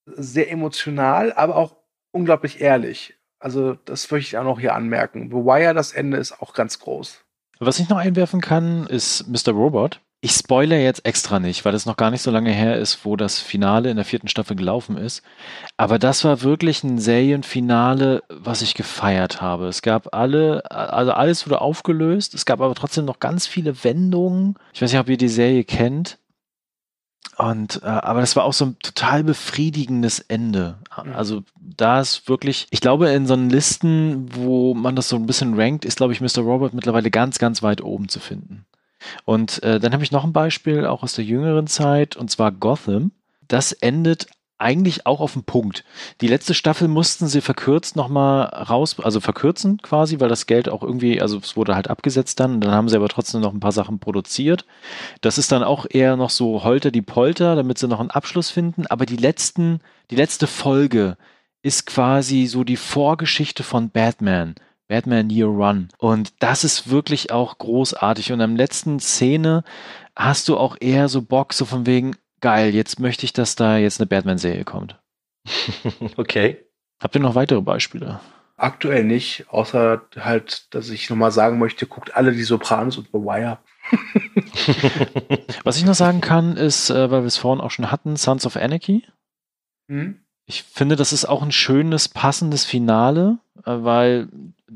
[SPEAKER 3] sehr emotional, aber auch unglaublich ehrlich. Also das möchte ich auch noch hier anmerken. The Wire, das Ende ist auch ganz groß.
[SPEAKER 2] Was ich noch einwerfen kann, ist Mr. Robot. Ich spoilere jetzt extra nicht, weil es noch gar nicht so lange her ist, wo das Finale in der vierten Staffel gelaufen ist. Aber das war wirklich ein Serienfinale, was ich gefeiert habe. Es gab alle, also alles wurde aufgelöst. Es gab aber trotzdem noch ganz viele Wendungen. Ich weiß nicht, ob ihr die Serie kennt. Und äh, aber das war auch so ein total befriedigendes Ende.
[SPEAKER 3] Mhm.
[SPEAKER 2] Also da ist wirklich, ich glaube, in so einen Listen, wo man das so ein bisschen rankt, ist, glaube ich, Mr. Robot mittlerweile ganz, ganz weit oben zu finden. Und äh, dann habe ich noch ein Beispiel, auch aus der jüngeren Zeit, und zwar Gotham. Das endet eigentlich auch auf den Punkt. Die letzte Staffel mussten sie verkürzt nochmal raus, also verkürzen quasi, weil das Geld auch irgendwie, also es wurde halt abgesetzt dann, dann haben sie aber trotzdem noch ein paar Sachen produziert. Das ist dann auch eher noch so Holter die Polter, damit sie noch einen Abschluss finden, aber die letzten, die letzte Folge ist quasi so die Vorgeschichte von Batman. Batman Year Run. Und das ist wirklich auch großartig. Und am letzten Szene hast du auch eher so Bock, so von wegen, geil, jetzt möchte ich, dass da jetzt eine Batman-Serie kommt.
[SPEAKER 4] okay.
[SPEAKER 2] Habt ihr noch weitere Beispiele?
[SPEAKER 3] Aktuell nicht, außer halt, dass ich nochmal sagen möchte, guckt alle die Sopranos und The Wire.
[SPEAKER 2] Was ich noch sagen kann, ist, äh, weil wir es vorhin auch schon hatten, Sons of Anarchy.
[SPEAKER 3] Hm?
[SPEAKER 2] Ich finde, das ist auch ein schönes, passendes Finale, äh, weil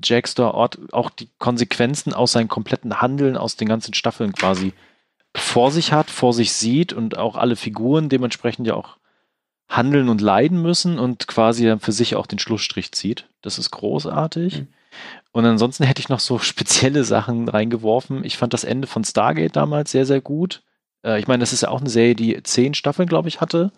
[SPEAKER 2] Jackstar Ort auch die Konsequenzen aus seinem kompletten Handeln aus den ganzen Staffeln quasi vor sich hat, vor sich sieht und auch alle Figuren dementsprechend ja auch handeln und leiden müssen und quasi dann für sich auch den Schlussstrich zieht. Das ist großartig. Mhm. Und ansonsten hätte ich noch so spezielle Sachen reingeworfen. Ich fand das Ende von Stargate damals sehr, sehr gut. Äh, ich meine, das ist ja auch eine Serie, die zehn Staffeln, glaube ich, hatte.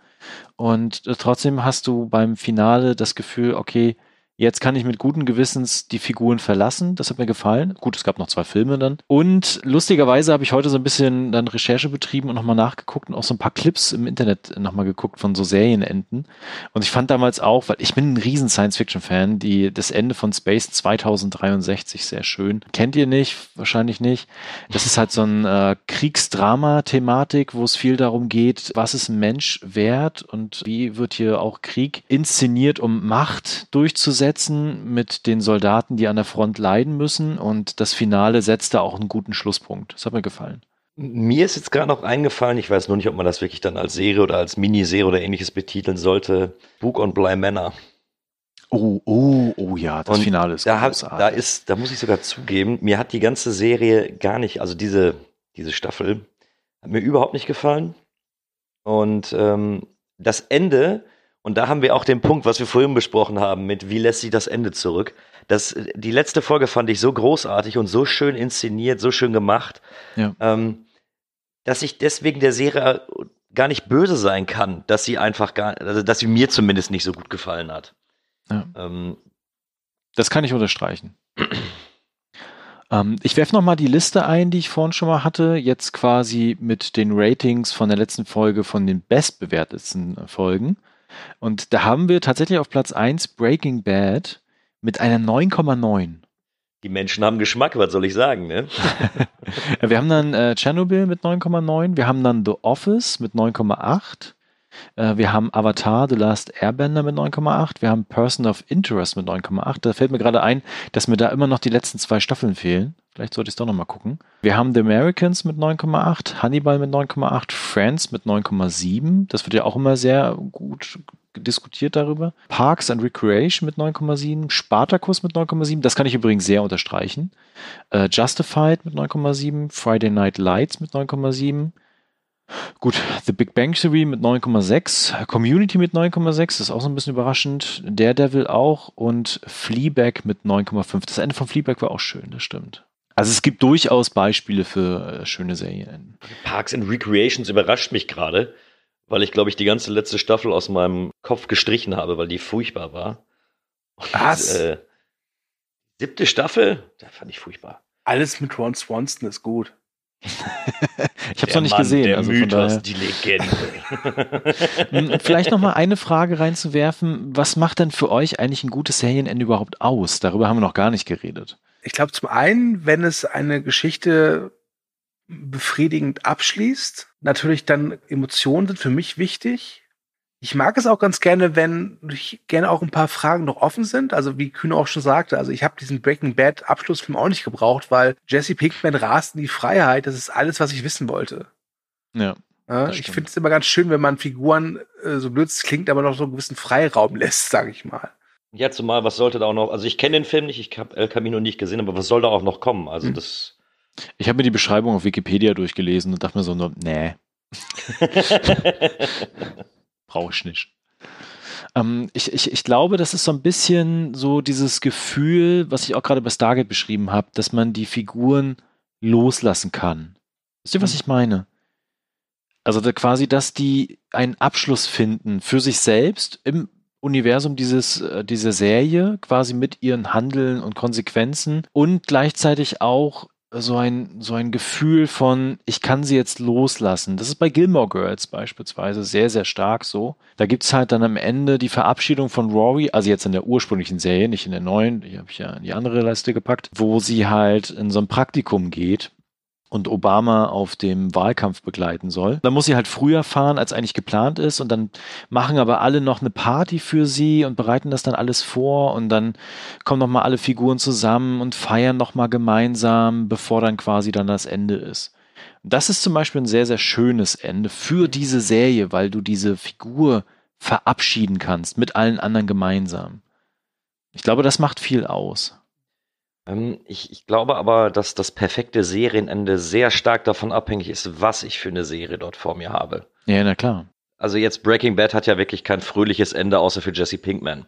[SPEAKER 2] Und äh, trotzdem hast du beim Finale das Gefühl, okay, Jetzt kann ich mit guten Gewissens die Figuren verlassen. Das hat mir gefallen. Gut, es gab noch zwei Filme dann. Und lustigerweise habe ich heute so ein bisschen dann Recherche betrieben und nochmal nachgeguckt und auch so ein paar Clips im Internet nochmal geguckt von so Serienenden. Und ich fand damals auch, weil ich bin ein riesen Science-Fiction-Fan, die das Ende von Space 2063 sehr schön. Kennt ihr nicht? Wahrscheinlich nicht. Das ist halt so ein äh, Kriegsdrama-Thematik, wo es viel darum geht, was ist ein Mensch wert und wie wird hier auch Krieg inszeniert, um Macht durchzusetzen setzen mit den Soldaten, die an der Front leiden müssen. Und das Finale setzt da auch einen guten Schlusspunkt. Das hat mir gefallen.
[SPEAKER 4] Mir ist jetzt gerade noch eingefallen, ich weiß nur nicht, ob man das wirklich dann als Serie oder als Miniserie oder ähnliches betiteln sollte. Book on Bly Manor.
[SPEAKER 2] Oh, oh, oh ja, das
[SPEAKER 4] Und
[SPEAKER 2] Finale ist
[SPEAKER 4] da, hat, da ist, da muss ich sogar zugeben, mir hat die ganze Serie gar nicht, also diese, diese Staffel, hat mir überhaupt nicht gefallen. Und ähm, das Ende und da haben wir auch den Punkt, was wir vorhin besprochen haben, mit wie lässt sich das Ende zurück. Das, die letzte Folge fand ich so großartig und so schön inszeniert, so schön gemacht, ja. ähm, dass ich deswegen der Serie gar nicht böse sein kann, dass sie einfach gar, also dass sie mir zumindest nicht so gut gefallen hat.
[SPEAKER 2] Ja. Ähm, das kann ich unterstreichen. ähm, ich werfe nochmal die Liste ein, die ich vorhin schon mal hatte, jetzt quasi mit den Ratings von der letzten Folge von den bestbewertetsten Folgen. Und da haben wir tatsächlich auf Platz 1 Breaking Bad mit einer 9,9.
[SPEAKER 4] Die Menschen haben Geschmack, was soll ich sagen, ne?
[SPEAKER 2] wir haben dann äh, Chernobyl mit 9,9, wir haben dann The Office mit 9,8, äh, wir haben Avatar, The Last Airbender mit 9,8, wir haben Person of Interest mit 9,8. Da fällt mir gerade ein, dass mir da immer noch die letzten zwei Staffeln fehlen. Vielleicht sollte ich es doch nochmal gucken. Wir haben The Americans mit 9,8, Hannibal mit 9,8, Friends mit 9,7. Das wird ja auch immer sehr gut diskutiert darüber. Parks and Recreation mit 9,7, Spartacus mit 9,7, das kann ich übrigens sehr unterstreichen. Uh, Justified mit 9,7, Friday Night Lights mit 9,7. Gut, The Big Bang Theory mit 9,6, Community mit 9,6, das ist auch so ein bisschen überraschend. Daredevil auch und Fleabag mit 9,5. Das Ende von Fleabag war auch schön, das stimmt. Also es gibt durchaus Beispiele für äh, schöne Serien.
[SPEAKER 4] Parks and Recreations überrascht mich gerade, weil ich glaube ich die ganze letzte Staffel aus meinem Kopf gestrichen habe, weil die furchtbar war.
[SPEAKER 2] Und, Was? Äh,
[SPEAKER 4] siebte Staffel, da fand ich furchtbar.
[SPEAKER 3] Alles mit Ron Swanson ist gut.
[SPEAKER 2] ich habe es noch nicht Mann, gesehen.
[SPEAKER 4] Der
[SPEAKER 2] also
[SPEAKER 4] Mythos, die Legende.
[SPEAKER 2] Hm, vielleicht noch mal eine Frage reinzuwerfen: Was macht denn für euch eigentlich ein gutes Serienende überhaupt aus? Darüber haben wir noch gar nicht geredet.
[SPEAKER 3] Ich glaube, zum einen, wenn es eine Geschichte befriedigend abschließt, natürlich dann Emotionen sind für mich wichtig. Ich mag es auch ganz gerne, wenn gerne auch ein paar Fragen noch offen sind. Also wie Kühne auch schon sagte, also ich habe diesen Breaking Bad Abschlussfilm auch nicht gebraucht, weil Jesse Pinkman rast in die Freiheit. Das ist alles, was ich wissen wollte.
[SPEAKER 2] Ja.
[SPEAKER 3] ja ich finde es immer ganz schön, wenn man Figuren, äh, so blöd es klingt, aber noch so einen gewissen Freiraum lässt, sage ich mal.
[SPEAKER 4] Ja, zumal, was sollte da auch noch, also ich kenne den Film nicht, ich habe El Camino nicht gesehen, aber was soll da auch noch kommen? Also hm. das.
[SPEAKER 2] Ich habe mir die Beschreibung auf Wikipedia durchgelesen und dachte mir so, nur, nee. Brauche ich nicht. Ähm, ich, ich, ich glaube, das ist so ein bisschen so dieses Gefühl, was ich auch gerade bei Stargate beschrieben habe, dass man die Figuren loslassen kann. Wisst ihr, was mhm. ich meine? Also da quasi, dass die einen Abschluss finden für sich selbst im Universum dieses, äh, dieser Serie, quasi mit ihren Handeln und Konsequenzen und gleichzeitig auch so ein, so ein Gefühl von, ich kann sie jetzt loslassen. Das ist bei Gilmore Girls beispielsweise sehr, sehr stark so. Da gibt's halt dann am Ende die Verabschiedung von Rory, also jetzt in der ursprünglichen Serie, nicht in der neuen, die habe ich ja in die andere Leiste gepackt, wo sie halt in so ein Praktikum geht und Obama auf dem Wahlkampf begleiten soll. Dann muss sie halt früher fahren, als eigentlich geplant ist und dann machen aber alle noch eine Party für sie und bereiten das dann alles vor und dann kommen noch mal alle Figuren zusammen und feiern noch mal gemeinsam, bevor dann quasi dann das Ende ist. das ist zum Beispiel ein sehr, sehr schönes Ende für diese Serie, weil du diese Figur verabschieden kannst mit allen anderen gemeinsam. Ich glaube, das macht viel aus.
[SPEAKER 4] Ähm, ich, ich glaube aber, dass das perfekte Serienende sehr stark davon abhängig ist, was ich für eine Serie dort vor mir habe.
[SPEAKER 2] Ja, na klar.
[SPEAKER 4] Also jetzt Breaking Bad hat ja wirklich kein fröhliches Ende, außer für Jesse Pinkman.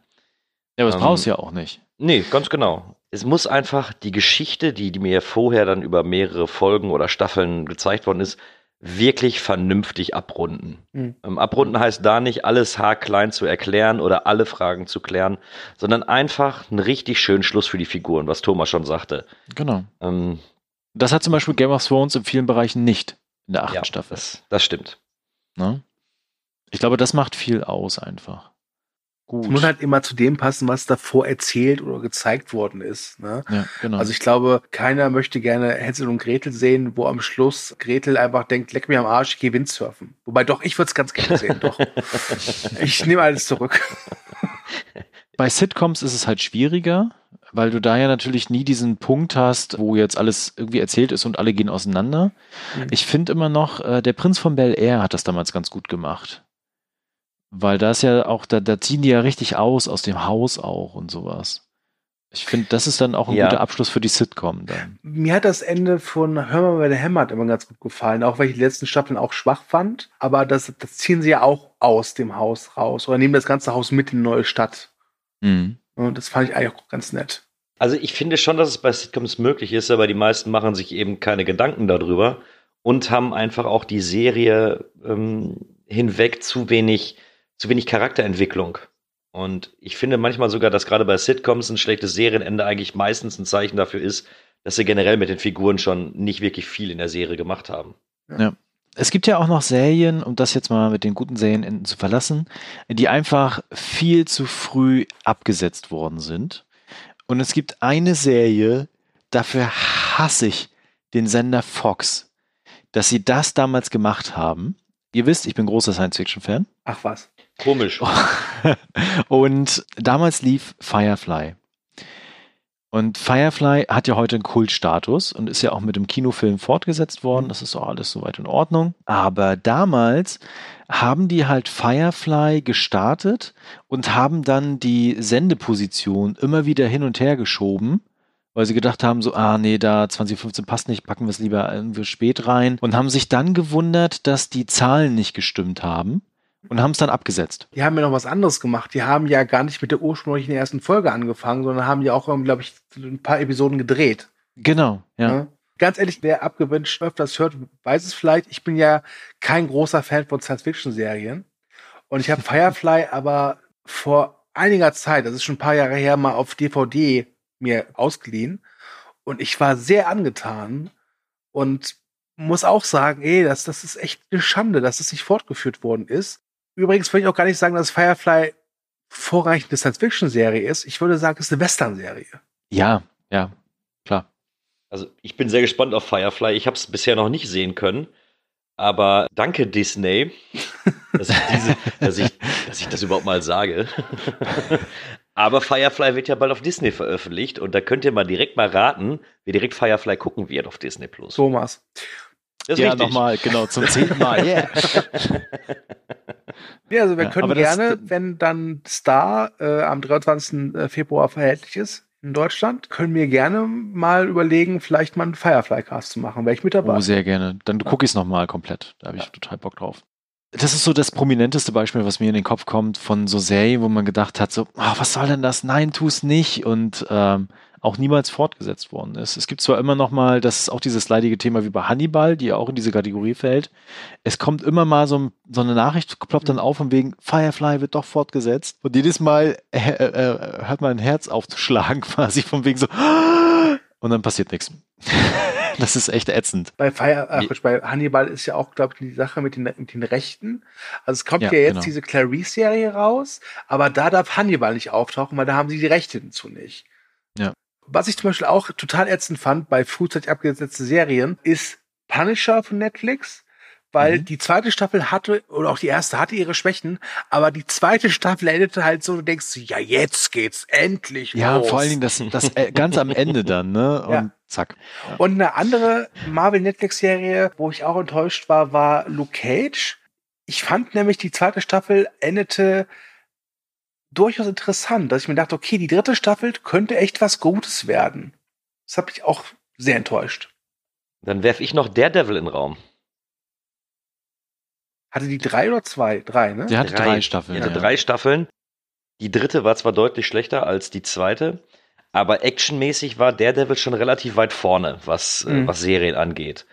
[SPEAKER 2] Ja, aber das ähm, brauchst du ja auch nicht.
[SPEAKER 4] Nee, ganz genau. Es muss einfach die Geschichte, die, die mir vorher dann über mehrere Folgen oder Staffeln gezeigt worden ist, wirklich vernünftig abrunden. Mhm. Ähm, abrunden heißt da nicht alles haarklein zu erklären oder alle Fragen zu klären, sondern einfach einen richtig schönen Schluss für die Figuren, was Thomas schon sagte.
[SPEAKER 2] Genau. Ähm, das hat zum Beispiel Game of Thrones in vielen Bereichen nicht in der achten ja, Staffel.
[SPEAKER 4] Das, das stimmt.
[SPEAKER 2] Ne? Ich glaube, das macht viel aus einfach.
[SPEAKER 3] Gut. Es muss halt immer zu dem passen, was davor erzählt oder gezeigt worden ist. Ne? Ja, genau. Also ich glaube, keiner möchte gerne Hänsel und Gretel sehen, wo am Schluss Gretel einfach denkt, leck mir am Arsch, ich gehe Windsurfen. Wobei doch, ich würde es ganz gerne sehen, doch. Ich nehme alles zurück.
[SPEAKER 2] Bei Sitcoms ist es halt schwieriger, weil du da ja natürlich nie diesen Punkt hast, wo jetzt alles irgendwie erzählt ist und alle gehen auseinander. Mhm. Ich finde immer noch, äh, der Prinz von Bel Air hat das damals ganz gut gemacht. Weil da ist ja auch, da, da ziehen die ja richtig aus, aus dem Haus auch und sowas. Ich finde, das ist dann auch ein ja. guter Abschluss für die Sitcom dann.
[SPEAKER 3] Mir hat das Ende von Hör mal bei der Hämmert immer ganz gut gefallen, auch weil ich die letzten Staffeln auch schwach fand. Aber das, das ziehen sie ja auch aus dem Haus raus oder nehmen das ganze Haus mit in die neue Stadt. Mhm. Und das fand ich eigentlich auch ganz nett.
[SPEAKER 4] Also ich finde schon, dass es bei Sitcoms möglich ist, aber die meisten machen sich eben keine Gedanken darüber und haben einfach auch die Serie ähm, hinweg zu wenig zu wenig Charakterentwicklung. Und ich finde manchmal sogar, dass gerade bei Sitcoms ein schlechtes Serienende eigentlich meistens ein Zeichen dafür ist, dass sie generell mit den Figuren schon nicht wirklich viel in der Serie gemacht haben.
[SPEAKER 2] Ja. Es gibt ja auch noch Serien, um das jetzt mal mit den guten Serienenden zu verlassen, die einfach viel zu früh abgesetzt worden sind. Und es gibt eine Serie, dafür hasse ich den Sender Fox, dass sie das damals gemacht haben. Ihr wisst, ich bin großer Science-Fiction-Fan.
[SPEAKER 3] Ach was.
[SPEAKER 4] Komisch.
[SPEAKER 2] Und damals lief Firefly. Und Firefly hat ja heute einen Kultstatus und ist ja auch mit dem Kinofilm fortgesetzt worden. Das ist auch alles soweit in Ordnung. Aber damals haben die halt Firefly gestartet und haben dann die Sendeposition immer wieder hin und her geschoben, weil sie gedacht haben, so, ah nee, da 2015 passt nicht, packen wir es lieber irgendwie spät rein und haben sich dann gewundert, dass die Zahlen nicht gestimmt haben und haben es dann abgesetzt.
[SPEAKER 3] Die haben ja noch was anderes gemacht. Die haben ja gar nicht mit der ursprünglichen ersten Folge angefangen, sondern haben ja auch, glaube ich, ein paar Episoden gedreht.
[SPEAKER 2] Genau, ja. ja.
[SPEAKER 3] Ganz ehrlich, wer abgewünscht öfters hört, weiß es vielleicht. Ich bin ja kein großer Fan von Science-Fiction-Serien. Und ich habe Firefly aber vor einiger Zeit, das ist schon ein paar Jahre her, mal auf DVD mir ausgeliehen. Und ich war sehr angetan und muss auch sagen, ey, das, das ist echt eine Schande, dass es das nicht fortgeführt worden ist. Übrigens würde ich auch gar nicht sagen, dass Firefly vorrangig eine Science-Fiction-Serie ist. Ich würde sagen, es ist eine Western-Serie.
[SPEAKER 2] Ja, ja, klar.
[SPEAKER 4] Also ich bin sehr gespannt auf Firefly. Ich habe es bisher noch nicht sehen können. Aber danke Disney, dass ich, diese, dass, ich, dass ich das überhaupt mal sage. Aber Firefly wird ja bald auf Disney veröffentlicht und da könnt ihr mal direkt mal raten, wer direkt Firefly gucken wird auf Disney Plus.
[SPEAKER 3] Thomas.
[SPEAKER 2] Das ja, nochmal, genau, zum zehnten Mal. Yeah.
[SPEAKER 3] ja, also wir ja, können gerne, wenn dann Star äh, am 23. Februar verhältlich ist, in Deutschland. Können wir gerne mal überlegen, vielleicht mal einen Firefly-Cast zu machen. Wäre ich mit dabei.
[SPEAKER 2] Oh, sehr gerne. Dann gucke ich es nochmal komplett. Da habe ich ja. total Bock drauf. Das ist so das prominenteste Beispiel, was mir in den Kopf kommt von so Serien, wo man gedacht hat, so, oh, was soll denn das? Nein, tu es nicht. Und ähm, auch niemals fortgesetzt worden ist. Es gibt zwar immer noch mal, das ist auch dieses leidige Thema wie bei Hannibal, die ja auch in diese Kategorie fällt. Es kommt immer mal so, so eine Nachricht, ploppt dann auf von wegen Firefly wird doch fortgesetzt. Und jedes Mal äh, äh, hört man ein Herz aufzuschlagen quasi von wegen so und dann passiert nichts. Das ist echt ätzend.
[SPEAKER 3] Bei, Fire, äh, bei Hannibal ist ja auch, glaube ich, die Sache mit den, mit den Rechten. Also es kommt ja, ja jetzt genau. diese Clarice-Serie raus, aber da darf Hannibal nicht auftauchen, weil da haben sie die Rechte dazu nicht.
[SPEAKER 2] Ja.
[SPEAKER 3] Was ich zum Beispiel auch total ätzend fand bei frühzeitig abgesetzten Serien, ist Punisher von Netflix, weil mhm. die zweite Staffel hatte, oder auch die erste hatte ihre Schwächen, aber die zweite Staffel endete halt so, du denkst, ja, jetzt geht's endlich
[SPEAKER 2] Ja, los. vor allen Dingen das, das äh, ganz am Ende dann, ne? Und ja. zack.
[SPEAKER 3] Ja. Und eine andere Marvel-Netflix-Serie, wo ich auch enttäuscht war, war Luke Cage. Ich fand nämlich, die zweite Staffel endete durchaus interessant, dass ich mir dachte, okay, die dritte Staffel könnte echt was Gutes werden. Das hat mich auch sehr enttäuscht.
[SPEAKER 4] Dann werfe ich noch Daredevil in den Raum.
[SPEAKER 3] Hatte die drei oder zwei? Drei, ne?
[SPEAKER 2] Die hatte drei, drei Staffeln.
[SPEAKER 4] Die hatte ja. drei Staffeln. Die dritte war zwar deutlich schlechter als die zweite, aber actionmäßig war Daredevil schon relativ weit vorne, was, äh, mhm. äh, was Serien angeht.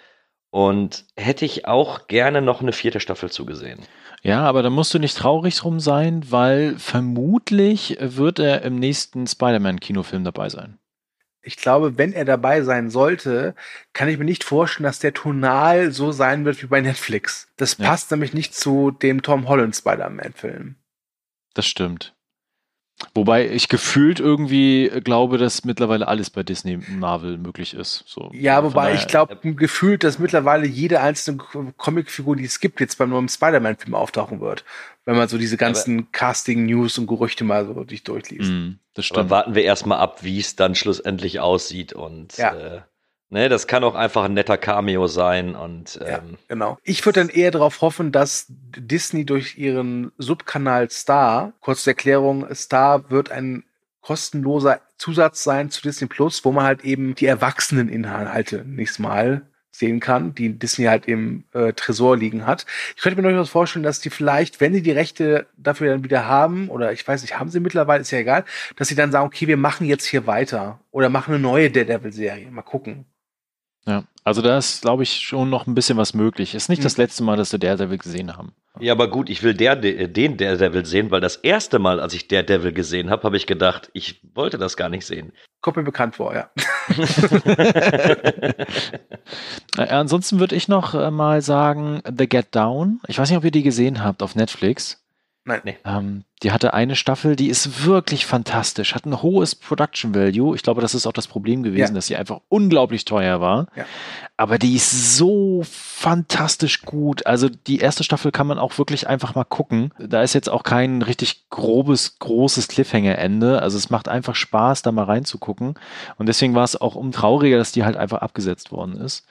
[SPEAKER 4] Und hätte ich auch gerne noch eine vierte Staffel zugesehen.
[SPEAKER 2] Ja, aber da musst du nicht traurig drum sein, weil vermutlich wird er im nächsten Spider-Man-Kinofilm dabei sein.
[SPEAKER 3] Ich glaube, wenn er dabei sein sollte, kann ich mir nicht vorstellen, dass der tonal so sein wird wie bei Netflix. Das ja. passt nämlich nicht zu dem Tom Holland Spider-Man-Film.
[SPEAKER 2] Das stimmt. Wobei ich gefühlt irgendwie glaube, dass mittlerweile alles bei Disney Marvel möglich ist. So,
[SPEAKER 3] ja, wobei ich glaube gefühlt, dass mittlerweile jede einzelne Comicfigur, die es gibt, jetzt beim neuen Spider-Man-Film auftauchen wird. Wenn man so diese ganzen Casting-News und Gerüchte mal so durch durchliest. Mm,
[SPEAKER 4] das stimmt. Aber warten wir erstmal ab, wie es dann schlussendlich aussieht und ja. äh, Ne, das kann auch einfach ein netter Cameo sein und ähm, ja,
[SPEAKER 3] genau. Ich würde dann eher darauf hoffen, dass Disney durch ihren Subkanal Star, kurze Erklärung, Star wird ein kostenloser Zusatz sein zu Disney Plus, wo man halt eben die Erwachseneninhalte nächstes Mal sehen kann, die Disney halt im äh, Tresor liegen hat. Ich könnte mir durchaus vorstellen, dass die vielleicht, wenn sie die Rechte dafür dann wieder haben, oder ich weiß nicht, haben sie mittlerweile, ist ja egal, dass sie dann sagen, okay, wir machen jetzt hier weiter oder machen eine neue Daredevil-Serie. Mal gucken.
[SPEAKER 2] Ja, also da ist, glaube ich, schon noch ein bisschen was möglich. Ist nicht mhm. das letzte Mal, dass wir Daredevil gesehen haben.
[SPEAKER 4] Ja, aber gut, ich will der, den Daredevil sehen, weil das erste Mal, als ich Daredevil gesehen habe, habe ich gedacht, ich wollte das gar nicht sehen.
[SPEAKER 3] Kommt mir bekannt vor, ja.
[SPEAKER 2] ansonsten würde ich noch äh, mal sagen, The Get Down. Ich weiß nicht, ob ihr die gesehen habt auf Netflix.
[SPEAKER 3] Nein, nee.
[SPEAKER 2] Ähm, die hatte eine Staffel, die ist wirklich fantastisch, hat ein hohes Production Value. Ich glaube, das ist auch das Problem gewesen, ja. dass sie einfach unglaublich teuer war. Ja. Aber die ist so fantastisch gut. Also die erste Staffel kann man auch wirklich einfach mal gucken. Da ist jetzt auch kein richtig grobes, großes Cliffhanger-Ende. Also es macht einfach Spaß, da mal reinzugucken. Und deswegen war es auch umtrauriger, dass die halt einfach abgesetzt worden ist.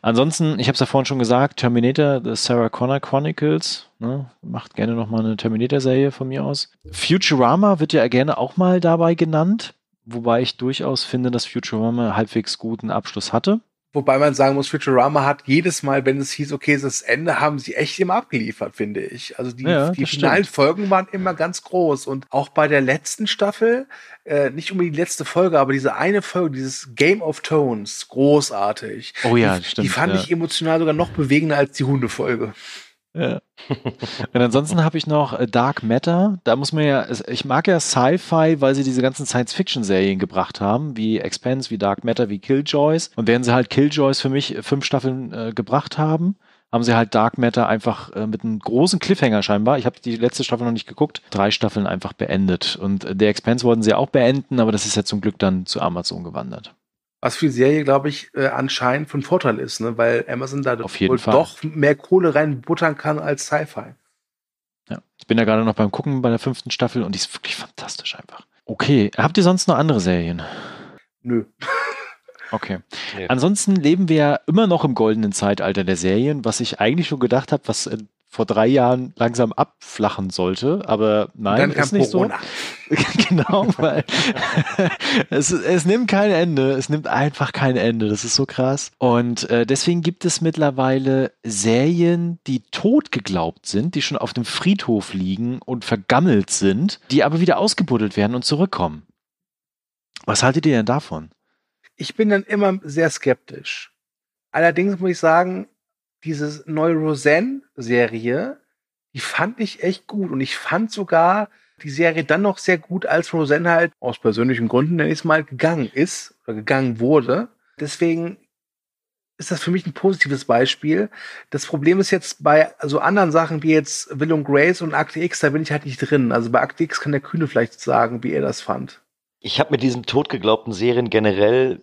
[SPEAKER 2] Ansonsten, ich habe es ja vorhin schon gesagt, Terminator, The Sarah Connor Chronicles, ne, macht gerne nochmal eine Terminator-Serie von mir aus. Futurama wird ja gerne auch mal dabei genannt, wobei ich durchaus finde, dass Futurama halbwegs guten Abschluss hatte.
[SPEAKER 3] Wobei man sagen muss, Futurama hat jedes Mal, wenn es hieß, okay, das Ende, haben sie echt immer abgeliefert, finde ich. Also die, ja, die finalen stimmt. Folgen waren immer ganz groß. Und auch bei der letzten Staffel, äh, nicht unbedingt die letzte Folge, aber diese eine Folge, dieses Game of Tones, großartig.
[SPEAKER 2] Oh ja,
[SPEAKER 3] die,
[SPEAKER 2] stimmt.
[SPEAKER 3] Die fand
[SPEAKER 2] ja.
[SPEAKER 3] ich emotional sogar noch bewegender als die Hundefolge.
[SPEAKER 2] Ja. Und ansonsten habe ich noch äh, Dark Matter. Da muss man ja, ich mag ja Sci-Fi, weil sie diese ganzen Science-Fiction-Serien gebracht haben, wie Expanse, wie Dark Matter, wie Killjoys. Und während sie halt Killjoys für mich fünf Staffeln äh, gebracht haben, haben sie halt Dark Matter einfach äh, mit einem großen Cliffhanger scheinbar. Ich habe die letzte Staffel noch nicht geguckt. Drei Staffeln einfach beendet. Und äh, der Expanse wollten sie auch beenden, aber das ist ja zum Glück dann zu Amazon gewandert.
[SPEAKER 3] Was für die Serie, glaube ich, äh, anscheinend von Vorteil ist, ne? weil Amazon da
[SPEAKER 2] Auf jeden Fall.
[SPEAKER 3] doch mehr Kohle reinbuttern kann als Sci-Fi.
[SPEAKER 2] Ja, ich bin ja gerade noch beim Gucken bei der fünften Staffel und die ist wirklich fantastisch einfach. Okay, habt ihr sonst noch andere Serien?
[SPEAKER 3] Nö.
[SPEAKER 2] Okay. Nee. Ansonsten leben wir ja immer noch im goldenen Zeitalter der Serien, was ich eigentlich schon gedacht habe, was äh, vor drei Jahren langsam abflachen sollte, aber nein, ist nicht Corona. so. genau, weil es, es nimmt kein Ende, es nimmt einfach kein Ende, das ist so krass. Und äh, deswegen gibt es mittlerweile Serien, die tot geglaubt sind, die schon auf dem Friedhof liegen und vergammelt sind, die aber wieder ausgebuddelt werden und zurückkommen. Was haltet ihr denn davon?
[SPEAKER 3] Ich bin dann immer sehr skeptisch. Allerdings muss ich sagen, diese neue Roseanne-Serie, die fand ich echt gut. Und ich fand sogar die Serie dann noch sehr gut, als Roseanne halt aus persönlichen Gründen, nenne ich es mal, gegangen ist oder gegangen wurde. Deswegen ist das für mich ein positives Beispiel. Das Problem ist jetzt bei so anderen Sachen wie jetzt Will und Grace und Akte X, da bin ich halt nicht drin. Also bei Akte X kann der Kühne vielleicht sagen, wie er das fand.
[SPEAKER 4] Ich habe mit diesen totgeglaubten Serien generell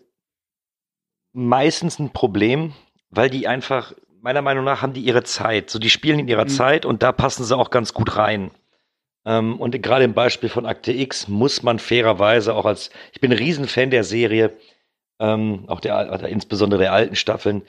[SPEAKER 4] meistens ein Problem, weil die einfach, meiner Meinung nach, haben die ihre Zeit. So, die spielen in ihrer mhm. Zeit und da passen sie auch ganz gut rein. Ähm, und gerade im Beispiel von Akte X muss man fairerweise auch als, ich bin ein Riesenfan der Serie, ähm, auch der, oder insbesondere der alten Staffeln.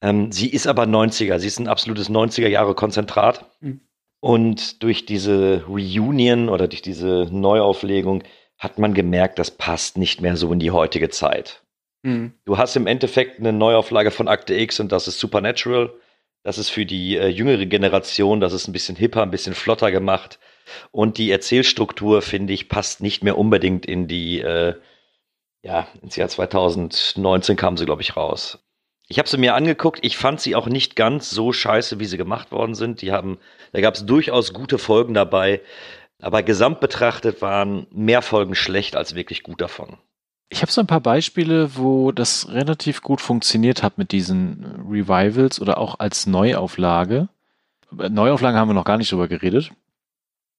[SPEAKER 4] Ähm, sie ist aber 90er, sie ist ein absolutes 90er Jahre Konzentrat. Mhm. Und durch diese Reunion oder durch diese Neuauflegung hat man gemerkt, das passt nicht mehr so in die heutige Zeit. Mhm. Du hast im Endeffekt eine Neuauflage von Akte X und das ist Supernatural. Das ist für die äh, jüngere Generation, das ist ein bisschen hipper, ein bisschen flotter gemacht. Und die Erzählstruktur, finde ich, passt nicht mehr unbedingt in die, äh, ja, ins Jahr 2019 kam sie, glaube ich, raus. Ich habe sie mir angeguckt, ich fand sie auch nicht ganz so scheiße, wie sie gemacht worden sind. Die haben, da gab es durchaus gute Folgen dabei, aber gesamt betrachtet waren mehr Folgen schlecht als wirklich gut davon.
[SPEAKER 2] Ich habe so ein paar Beispiele, wo das relativ gut funktioniert hat mit diesen Revivals oder auch als Neuauflage. Neuauflagen haben wir noch gar nicht drüber geredet.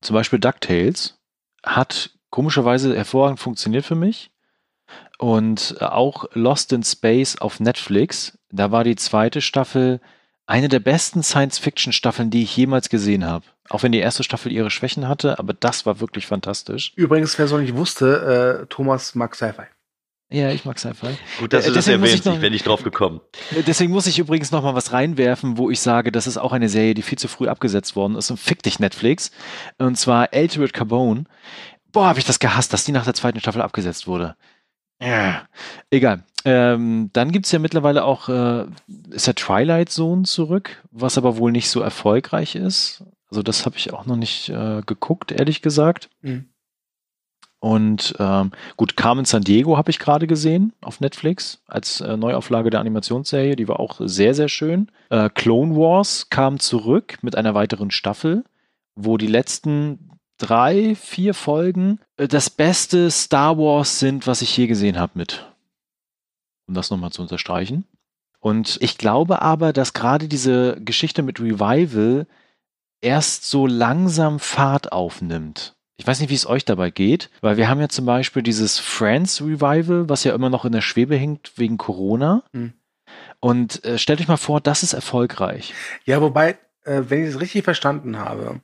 [SPEAKER 2] Zum Beispiel DuckTales hat komischerweise hervorragend funktioniert für mich. Und auch Lost in Space auf Netflix, da war die zweite Staffel eine der besten Science-Fiction-Staffeln, die ich jemals gesehen habe. Auch wenn die erste Staffel ihre Schwächen hatte, aber das war wirklich fantastisch.
[SPEAKER 3] Übrigens, wer so nicht wusste, äh, Thomas mag Sci-Fi.
[SPEAKER 2] Ja, ich mag Sci-Fi.
[SPEAKER 4] Gut, dass du das erwähnst, ich, noch, ich bin nicht drauf gekommen.
[SPEAKER 2] Deswegen muss ich übrigens noch mal was reinwerfen, wo ich sage, das ist auch eine Serie, die viel zu früh abgesetzt worden ist und fick dich Netflix. Und zwar Altered Carbone. Boah, habe ich das gehasst, dass die nach der zweiten Staffel abgesetzt wurde. Ja, egal. Ähm, dann gibt's ja mittlerweile auch, äh, ist ja Twilight Zone zurück, was aber wohl nicht so erfolgreich ist. Also das habe ich auch noch nicht äh, geguckt, ehrlich gesagt. Mhm. Und ähm, gut, Carmen San Diego habe ich gerade gesehen auf Netflix als äh, Neuauflage der Animationsserie. Die war auch sehr, sehr schön. Äh, Clone Wars kam zurück mit einer weiteren Staffel, wo die letzten drei, vier Folgen äh, das beste Star Wars sind, was ich je gesehen habe mit. Um das nochmal zu unterstreichen. Und ich glaube aber, dass gerade diese Geschichte mit Revival erst so langsam Fahrt aufnimmt. Ich weiß nicht, wie es euch dabei geht, weil wir haben ja zum Beispiel dieses Friends Revival, was ja immer noch in der Schwebe hängt wegen Corona. Hm. Und äh, stellt euch mal vor, das ist erfolgreich.
[SPEAKER 3] Ja, wobei, äh, wenn ich es richtig verstanden habe,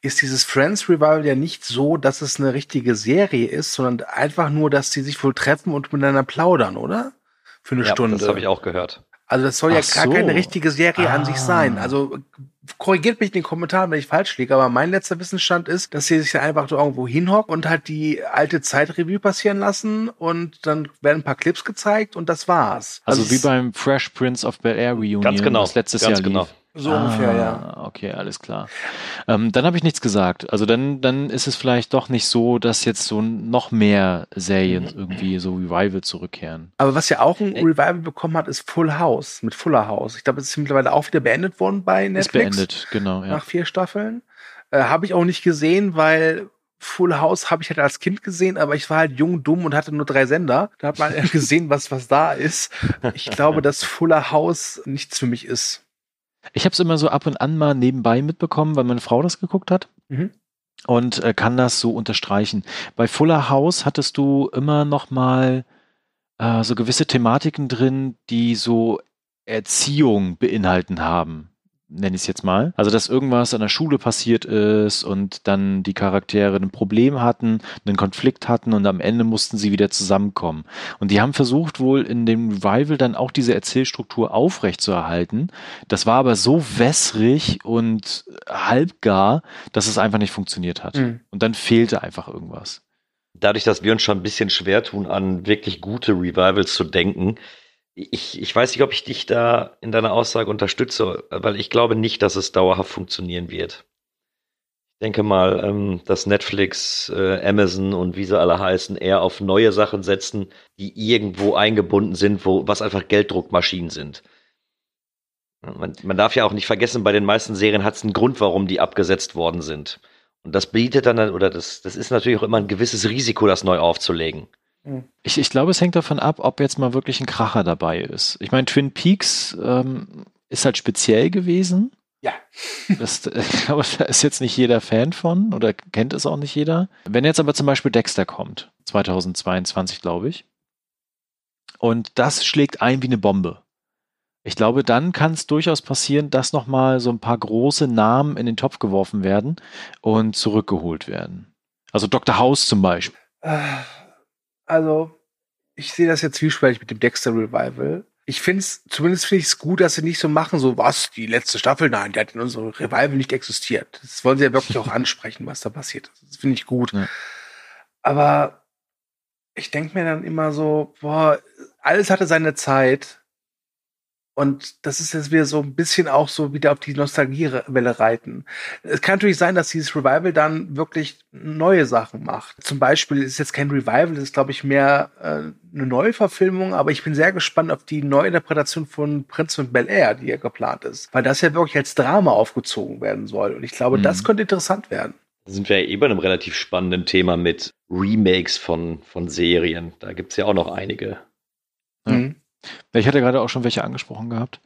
[SPEAKER 3] ist dieses Friends Revival ja nicht so, dass es eine richtige Serie ist, sondern einfach nur, dass sie sich wohl treffen und miteinander plaudern, oder? Für eine ja, Stunde.
[SPEAKER 4] Das habe ich auch gehört.
[SPEAKER 3] Also das soll Ach ja gar so. keine richtige Serie ah. an sich sein. Ah. Also korrigiert mich in den Kommentaren, wenn ich falsch liege, aber mein letzter Wissensstand ist, dass sie sich dann einfach irgendwo hinhocken und halt die alte Zeitrevue passieren lassen und dann werden ein paar Clips gezeigt und das war's.
[SPEAKER 2] Also, also wie beim Fresh Prince of Bel Air Reunion,
[SPEAKER 4] ganz genau,
[SPEAKER 2] das letztes
[SPEAKER 4] ganz
[SPEAKER 2] Jahr
[SPEAKER 4] genau.
[SPEAKER 2] lief.
[SPEAKER 3] So ah, ungefähr, ja.
[SPEAKER 2] Okay, alles klar. Ähm, dann habe ich nichts gesagt. Also dann, dann ist es vielleicht doch nicht so, dass jetzt so noch mehr Serien mhm. irgendwie so Revival zurückkehren.
[SPEAKER 3] Aber was ja auch ein Revival bekommen hat, ist Full House mit Fuller House. Ich glaube, es ist mittlerweile auch wieder beendet worden bei Netflix.
[SPEAKER 2] Ist beendet, genau. Ja.
[SPEAKER 3] Nach vier Staffeln. Äh, habe ich auch nicht gesehen, weil Full House habe ich halt als Kind gesehen, aber ich war halt jung, dumm und hatte nur drei Sender. Da hat man gesehen, was, was da ist. Ich glaube, dass Fuller House nichts für mich ist.
[SPEAKER 2] Ich habe es immer so ab und an mal nebenbei mitbekommen, weil meine Frau das geguckt hat. Mhm. Und äh, kann das so unterstreichen. Bei Fuller House hattest du immer noch mal äh, so gewisse Thematiken drin, die so Erziehung beinhalten haben. Nenne ich es jetzt mal. Also, dass irgendwas an der Schule passiert ist und dann die Charaktere ein Problem hatten, einen Konflikt hatten und am Ende mussten sie wieder zusammenkommen. Und die haben versucht, wohl in dem Revival dann auch diese Erzählstruktur aufrechtzuerhalten. Das war aber so wässrig und halbgar, dass es einfach nicht funktioniert hat. Mhm. Und dann fehlte einfach irgendwas.
[SPEAKER 4] Dadurch, dass wir uns schon ein bisschen schwer tun, an wirklich gute Revivals zu denken, ich, ich weiß nicht, ob ich dich da in deiner Aussage unterstütze, weil ich glaube nicht, dass es dauerhaft funktionieren wird. Ich denke mal, ähm, dass Netflix, äh, Amazon und wie sie alle heißen, eher auf neue Sachen setzen, die irgendwo eingebunden sind, wo was einfach Gelddruckmaschinen sind. Man, man darf ja auch nicht vergessen, bei den meisten Serien hat es einen Grund, warum die abgesetzt worden sind. Und das bietet dann, oder das, das ist natürlich auch immer ein gewisses Risiko, das neu aufzulegen.
[SPEAKER 2] Hm. Ich, ich glaube, es hängt davon ab, ob jetzt mal wirklich ein Kracher dabei ist. Ich meine, Twin Peaks ähm, ist halt speziell gewesen.
[SPEAKER 3] Ja.
[SPEAKER 2] Das, ich glaube, da ist jetzt nicht jeder Fan von oder kennt es auch nicht jeder. Wenn jetzt aber zum Beispiel Dexter kommt, 2022, glaube ich, und das schlägt ein wie eine Bombe. Ich glaube, dann kann es durchaus passieren, dass nochmal so ein paar große Namen in den Topf geworfen werden und zurückgeholt werden. Also Dr. House zum Beispiel.
[SPEAKER 3] Also, ich sehe das jetzt zwiespältig mit dem Dexter Revival. Ich finde es, zumindest finde ich es gut, dass sie nicht so machen, so was, die letzte Staffel, nein, die hat in unserem Revival nicht existiert. Das wollen sie ja wirklich auch ansprechen, was da passiert ist. Das finde ich gut. Ja. Aber ich denke mir dann immer so, boah, alles hatte seine Zeit und das ist jetzt wieder so ein bisschen auch so wieder auf die Nostalgiewelle reiten. Es kann natürlich sein, dass dieses Revival dann wirklich neue Sachen macht. Zum Beispiel ist jetzt kein Revival, das ist, glaube ich, mehr äh, eine Neuverfilmung, aber ich bin sehr gespannt auf die Neuinterpretation von Prinz und Bel Air, die ja geplant ist. Weil das ja wirklich als Drama aufgezogen werden soll. Und ich glaube, mhm. das könnte interessant werden.
[SPEAKER 4] Da sind wir ja eh bei einem relativ spannenden Thema mit Remakes von, von Serien. Da gibt es ja auch noch einige.
[SPEAKER 2] Mhm. Ich hatte gerade auch schon welche angesprochen gehabt.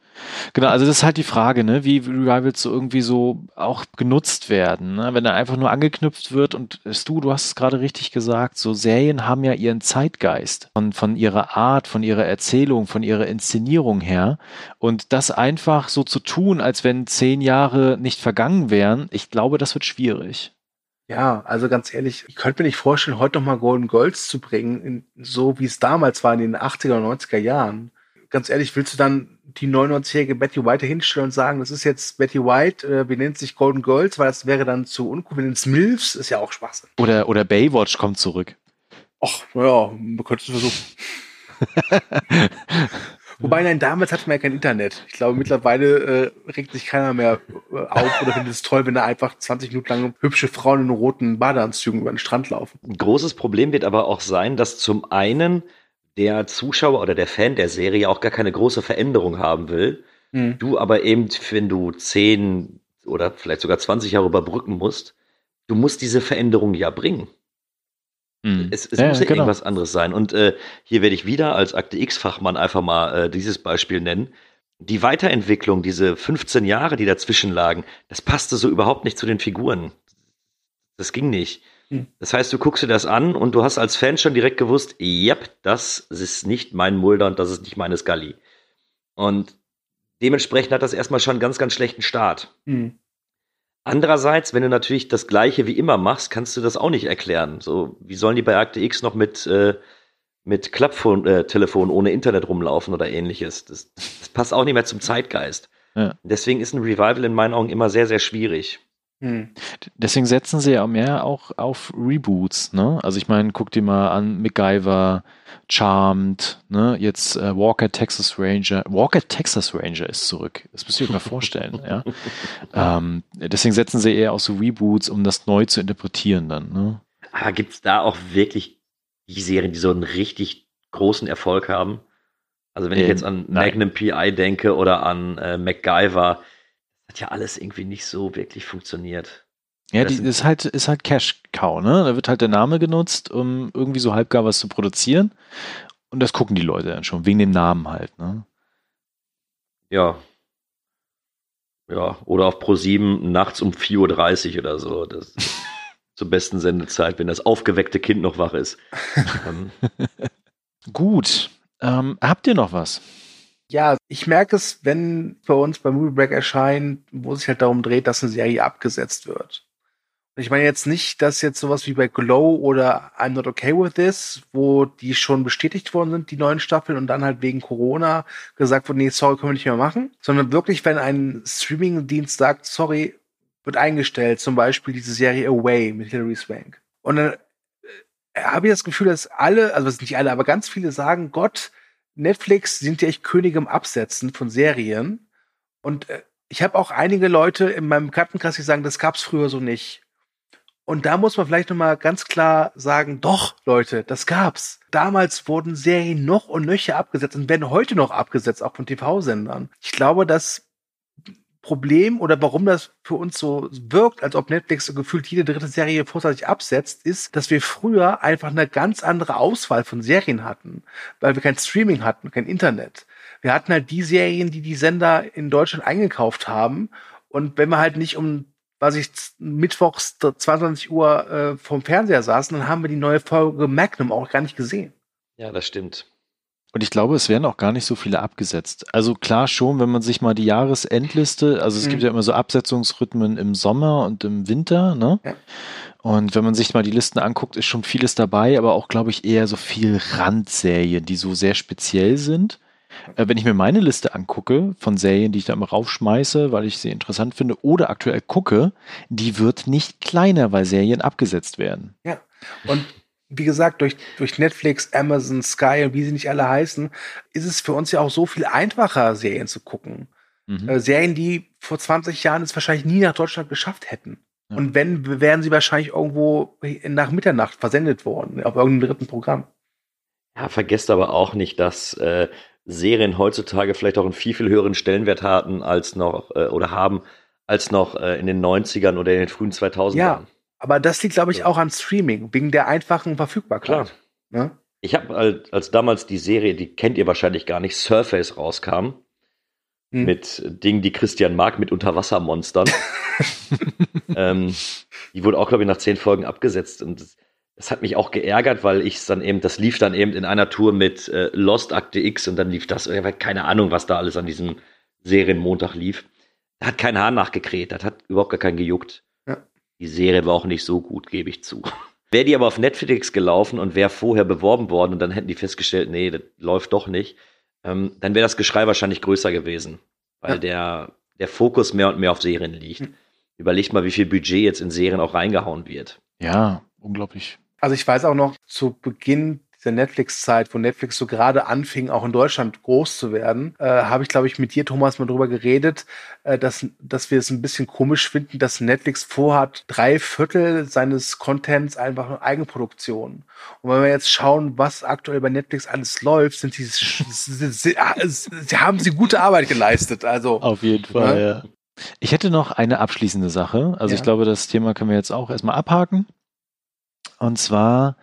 [SPEAKER 2] Genau, also das ist halt die Frage, ne, wie Revivals so irgendwie so auch genutzt werden. Ne? Wenn er einfach nur angeknüpft wird und du, du hast es gerade richtig gesagt, so Serien haben ja ihren Zeitgeist von, von ihrer Art, von ihrer Erzählung, von ihrer Inszenierung her. Und das einfach so zu tun, als wenn zehn Jahre nicht vergangen wären, ich glaube, das wird schwierig.
[SPEAKER 3] Ja, also ganz ehrlich, ich könnte mir nicht vorstellen, heute nochmal Golden Girls zu bringen, so wie es damals war in den 80er und 90er Jahren. Ganz ehrlich, willst du dann die 99-jährige Betty White hinstellen und sagen, das ist jetzt Betty White, äh, wir nennen sich Golden Girls, weil das wäre dann zu uncool. Wir nennen es MILFs, ist ja auch Schwachsinn.
[SPEAKER 2] Oder, oder Baywatch kommt zurück.
[SPEAKER 3] Ach, naja, man könnte es versuchen. Wobei, nein, damals hatte man ja kein Internet. Ich glaube, mittlerweile äh, regt sich keiner mehr äh, auf oder findet es toll, wenn da einfach 20 Minuten lang hübsche Frauen in roten Badeanzügen über den Strand laufen.
[SPEAKER 4] Ein großes Problem wird aber auch sein, dass zum einen der Zuschauer oder der Fan der Serie auch gar keine große Veränderung haben will. Mhm. Du aber eben, wenn du 10 oder vielleicht sogar 20 Jahre überbrücken musst, du musst diese Veränderung ja bringen. Mhm. Es, es ja, muss ja genau. irgendwas anderes sein. Und äh, hier werde ich wieder als Akte X-Fachmann einfach mal äh, dieses Beispiel nennen. Die Weiterentwicklung, diese 15 Jahre, die dazwischen lagen, das passte so überhaupt nicht zu den Figuren. Das ging nicht. Mhm. Das heißt, du guckst dir das an und du hast als Fan schon direkt gewusst, yep, das ist nicht mein Mulder und das ist nicht meine Scully. Und dementsprechend hat das erstmal schon einen ganz, ganz schlechten Start. Mhm. Andererseits, wenn du natürlich das Gleiche wie immer machst, kannst du das auch nicht erklären. So, wie sollen die bei Akte X noch mit, äh, mit Klapptelefon äh, ohne Internet rumlaufen oder ähnliches? Das, das, passt auch nicht mehr zum Zeitgeist. Ja. Deswegen ist ein Revival in meinen Augen immer sehr, sehr schwierig.
[SPEAKER 2] Hm. Deswegen setzen sie ja mehr auch auf Reboots, ne? Also ich meine, guck dir mal an, MacGyver, Charmed, ne? Jetzt äh, Walker Texas Ranger. Walker Texas Ranger ist zurück. Das müsst ihr euch mal vorstellen, ja. Ähm, deswegen setzen sie eher auf so Reboots, um das neu zu interpretieren dann, ne?
[SPEAKER 4] Aber gibt es da auch wirklich die Serien, die so einen richtig großen Erfolg haben? Also wenn ich ähm, jetzt an Magnum PI denke oder an äh, MacGyver, hat ja alles irgendwie nicht so wirklich funktioniert.
[SPEAKER 2] Ja, die ist halt, ist halt Cash Cow, ne? Da wird halt der Name genutzt, um irgendwie so halbgar was zu produzieren. Und das gucken die Leute dann schon, wegen dem Namen halt, ne?
[SPEAKER 4] Ja. Ja, oder auf Pro7 nachts um 4.30 Uhr oder so. Das zur besten Sendezeit, wenn das aufgeweckte Kind noch wach ist.
[SPEAKER 2] Gut. Ähm, habt ihr noch was?
[SPEAKER 3] Ja, ich merke es, wenn bei uns bei Movie Break erscheint, wo sich halt darum dreht, dass eine Serie abgesetzt wird. Ich meine jetzt nicht, dass jetzt sowas wie bei Glow oder I'm Not Okay With This, wo die schon bestätigt worden sind, die neuen Staffeln, und dann halt wegen Corona gesagt wurde, nee, sorry, können wir nicht mehr machen, sondern wirklich, wenn ein Streaming-Dienst sagt, sorry, wird eingestellt, zum Beispiel diese Serie Away mit Hilary Swank. Und dann äh, habe ich das Gefühl, dass alle, also nicht alle, aber ganz viele sagen, Gott, Netflix sind ja echt Könige im Absetzen von Serien. Und äh, ich habe auch einige Leute in meinem Bekanntenkreis, die sagen, das gab's früher so nicht. Und da muss man vielleicht nochmal ganz klar sagen, doch, Leute, das gab's. Damals wurden Serien noch und nöcher abgesetzt und werden heute noch abgesetzt, auch von TV-Sendern. Ich glaube, das Problem oder warum das für uns so wirkt, als ob Netflix so gefühlt jede dritte Serie vorzeitig absetzt, ist, dass wir früher einfach eine ganz andere Auswahl von Serien hatten, weil wir kein Streaming hatten, kein Internet. Wir hatten halt die Serien, die die Sender in Deutschland eingekauft haben. Und wenn wir halt nicht um was ich mittwochs 22 Uhr äh, vom Fernseher saßen, dann haben wir die neue Folge Magnum auch gar nicht gesehen.
[SPEAKER 4] Ja, das stimmt.
[SPEAKER 2] Und ich glaube, es werden auch gar nicht so viele abgesetzt. Also klar schon, wenn man sich mal die Jahresendliste, also es mhm. gibt ja immer so Absetzungsrhythmen im Sommer und im Winter, ne? Ja. Und wenn man sich mal die Listen anguckt, ist schon vieles dabei, aber auch, glaube ich, eher so viel Randserien, die so sehr speziell sind. Äh, wenn ich mir meine Liste angucke von Serien, die ich da immer raufschmeiße, weil ich sie interessant finde oder aktuell gucke, die wird nicht kleiner, weil Serien abgesetzt werden.
[SPEAKER 3] Ja. Und wie gesagt, durch, durch Netflix, Amazon, Sky und wie sie nicht alle heißen, ist es für uns ja auch so viel einfacher, Serien zu gucken. Mhm. Äh, Serien, die vor 20 Jahren es wahrscheinlich nie nach Deutschland geschafft hätten. Ja. Und wenn, wären sie wahrscheinlich irgendwo nach Mitternacht versendet worden, auf irgendeinem dritten Programm.
[SPEAKER 4] Ja, vergesst aber auch nicht, dass äh, Serien heutzutage vielleicht auch einen viel, viel höheren Stellenwert hatten als noch äh, oder haben als noch äh, in den 90ern oder in den frühen 2000ern. Ja,
[SPEAKER 3] aber das liegt, glaube ich, auch an Streaming, wegen der einfachen Verfügbarkeit. Klar.
[SPEAKER 4] Ne? Ich habe als, als damals die Serie, die kennt ihr wahrscheinlich gar nicht, Surface rauskam, hm. mit Dingen, die Christian mag, mit Unterwassermonstern. ähm, die wurde auch, glaube ich, nach zehn Folgen abgesetzt. Und das, das hat mich auch geärgert, weil ich es dann eben, das lief dann eben in einer Tour mit äh, Lost Akte X und dann lief das, keine Ahnung, was da alles an diesem Serienmontag lief. Da hat kein Haar nachgekräht, das hat überhaupt gar keinen gejuckt. Die Serie war auch nicht so gut, gebe ich zu. Wäre die aber auf Netflix gelaufen und wäre vorher beworben worden und dann hätten die festgestellt, nee, das läuft doch nicht, ähm, dann wäre das Geschrei wahrscheinlich größer gewesen, weil ja. der, der Fokus mehr und mehr auf Serien liegt. Hm. Überlegt mal, wie viel Budget jetzt in Serien auch reingehauen wird.
[SPEAKER 2] Ja, unglaublich.
[SPEAKER 3] Also ich weiß auch noch, zu Beginn der Netflix-Zeit, wo Netflix so gerade anfing, auch in Deutschland groß zu werden, äh, habe ich, glaube ich, mit dir, Thomas, mal drüber geredet, äh, dass, dass wir es ein bisschen komisch finden, dass Netflix vorhat, drei Viertel seines Contents einfach in Eigenproduktion. Und wenn wir jetzt schauen, was aktuell bei Netflix alles läuft, sind die, sie, sie, sie haben sie gute Arbeit geleistet. Also
[SPEAKER 2] auf jeden Fall, ja. ja. Ich hätte noch eine abschließende Sache. Also ja. ich glaube, das Thema können wir jetzt auch erstmal abhaken. Und zwar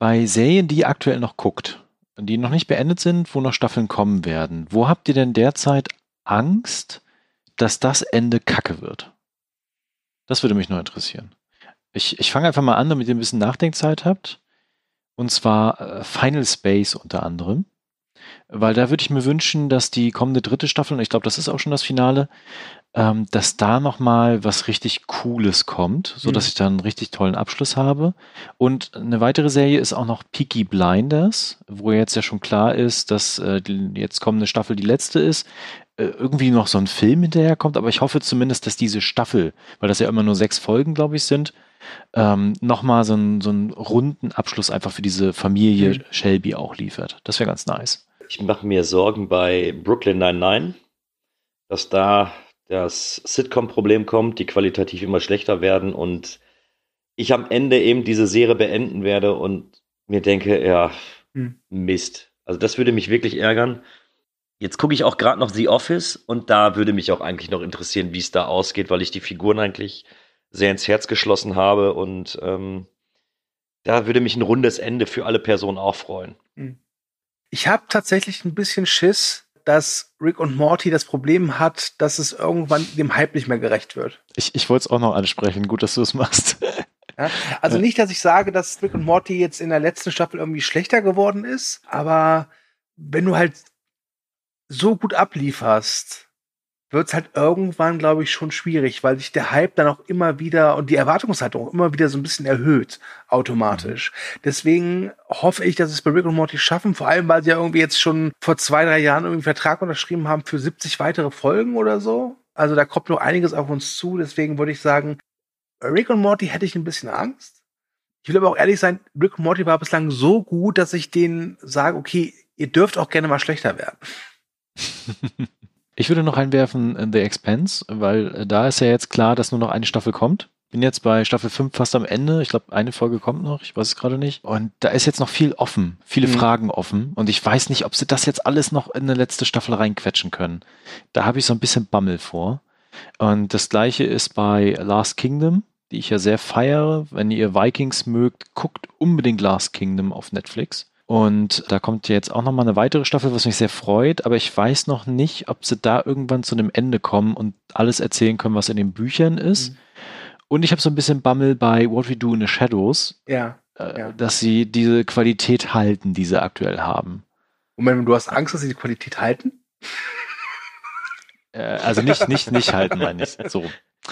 [SPEAKER 2] bei Serien, die ihr aktuell noch guckt, die noch nicht beendet sind, wo noch Staffeln kommen werden, wo habt ihr denn derzeit Angst, dass das Ende kacke wird? Das würde mich nur interessieren. Ich, ich fange einfach mal an, damit ihr ein bisschen Nachdenkzeit habt. Und zwar äh, Final Space unter anderem. Weil da würde ich mir wünschen, dass die kommende dritte Staffel, und ich glaube, das ist auch schon das Finale, ähm, dass da nochmal was richtig Cooles kommt, so dass mhm. ich dann einen richtig tollen Abschluss habe. Und eine weitere Serie ist auch noch Peaky Blinders, wo jetzt ja schon klar ist, dass äh, die jetzt kommende Staffel die letzte ist. Äh, irgendwie noch so ein Film hinterherkommt, aber ich hoffe zumindest, dass diese Staffel, weil das ja immer nur sechs Folgen, glaube ich, sind, ähm, nochmal so, ein, so einen runden Abschluss einfach für diese Familie mhm. Shelby auch liefert. Das wäre ganz nice.
[SPEAKER 4] Ich mache mir Sorgen bei Brooklyn 99, dass da das Sitcom-Problem kommt, die qualitativ immer schlechter werden und ich am Ende eben diese Serie beenden werde und mir denke, ja, hm. Mist. Also das würde mich wirklich ärgern. Jetzt gucke ich auch gerade noch The Office und da würde mich auch eigentlich noch interessieren, wie es da ausgeht, weil ich die Figuren eigentlich sehr ins Herz geschlossen habe und ähm, da würde mich ein rundes Ende für alle Personen auch freuen. Hm.
[SPEAKER 3] Ich habe tatsächlich ein bisschen Schiss, dass Rick und Morty das Problem hat, dass es irgendwann dem Hype nicht mehr gerecht wird.
[SPEAKER 2] Ich, ich wollte es auch noch ansprechen. Gut, dass du es machst.
[SPEAKER 3] Ja, also nicht, dass ich sage, dass Rick und Morty jetzt in der letzten Staffel irgendwie schlechter geworden ist, aber wenn du halt so gut ablieferst, wird es halt irgendwann, glaube ich, schon schwierig, weil sich der Hype dann auch immer wieder und die Erwartungshaltung auch immer wieder so ein bisschen erhöht, automatisch. Mhm. Deswegen hoffe ich, dass es bei Rick und Morty schaffen, vor allem, weil sie ja irgendwie jetzt schon vor zwei, drei Jahren irgendwie einen Vertrag unterschrieben haben für 70 weitere Folgen oder so. Also da kommt noch einiges auf uns zu. Deswegen würde ich sagen, Rick und Morty hätte ich ein bisschen Angst. Ich will aber auch ehrlich sein, Rick und Morty war bislang so gut, dass ich denen sage, okay, ihr dürft auch gerne mal schlechter werden.
[SPEAKER 2] Ich würde noch einwerfen äh, The Expense, weil äh, da ist ja jetzt klar, dass nur noch eine Staffel kommt. Bin jetzt bei Staffel 5 fast am Ende. Ich glaube, eine Folge kommt noch. Ich weiß es gerade nicht. Und da ist jetzt noch viel offen, viele mhm. Fragen offen. Und ich weiß nicht, ob sie das jetzt alles noch in eine letzte Staffel reinquetschen können. Da habe ich so ein bisschen Bammel vor. Und das gleiche ist bei Last Kingdom, die ich ja sehr feiere. Wenn ihr Vikings mögt, guckt unbedingt Last Kingdom auf Netflix. Und da kommt jetzt auch nochmal eine weitere Staffel, was mich sehr freut, aber ich weiß noch nicht, ob sie da irgendwann zu einem Ende kommen und alles erzählen können, was in den Büchern ist. Mhm. Und ich habe so ein bisschen Bammel bei What We Do in the Shadows,
[SPEAKER 3] ja,
[SPEAKER 2] äh, ja. dass sie diese Qualität halten, die sie aktuell haben.
[SPEAKER 3] Moment, du hast Angst, dass sie die Qualität halten?
[SPEAKER 2] Äh, also nicht, nicht, nicht halten, meine ich. So.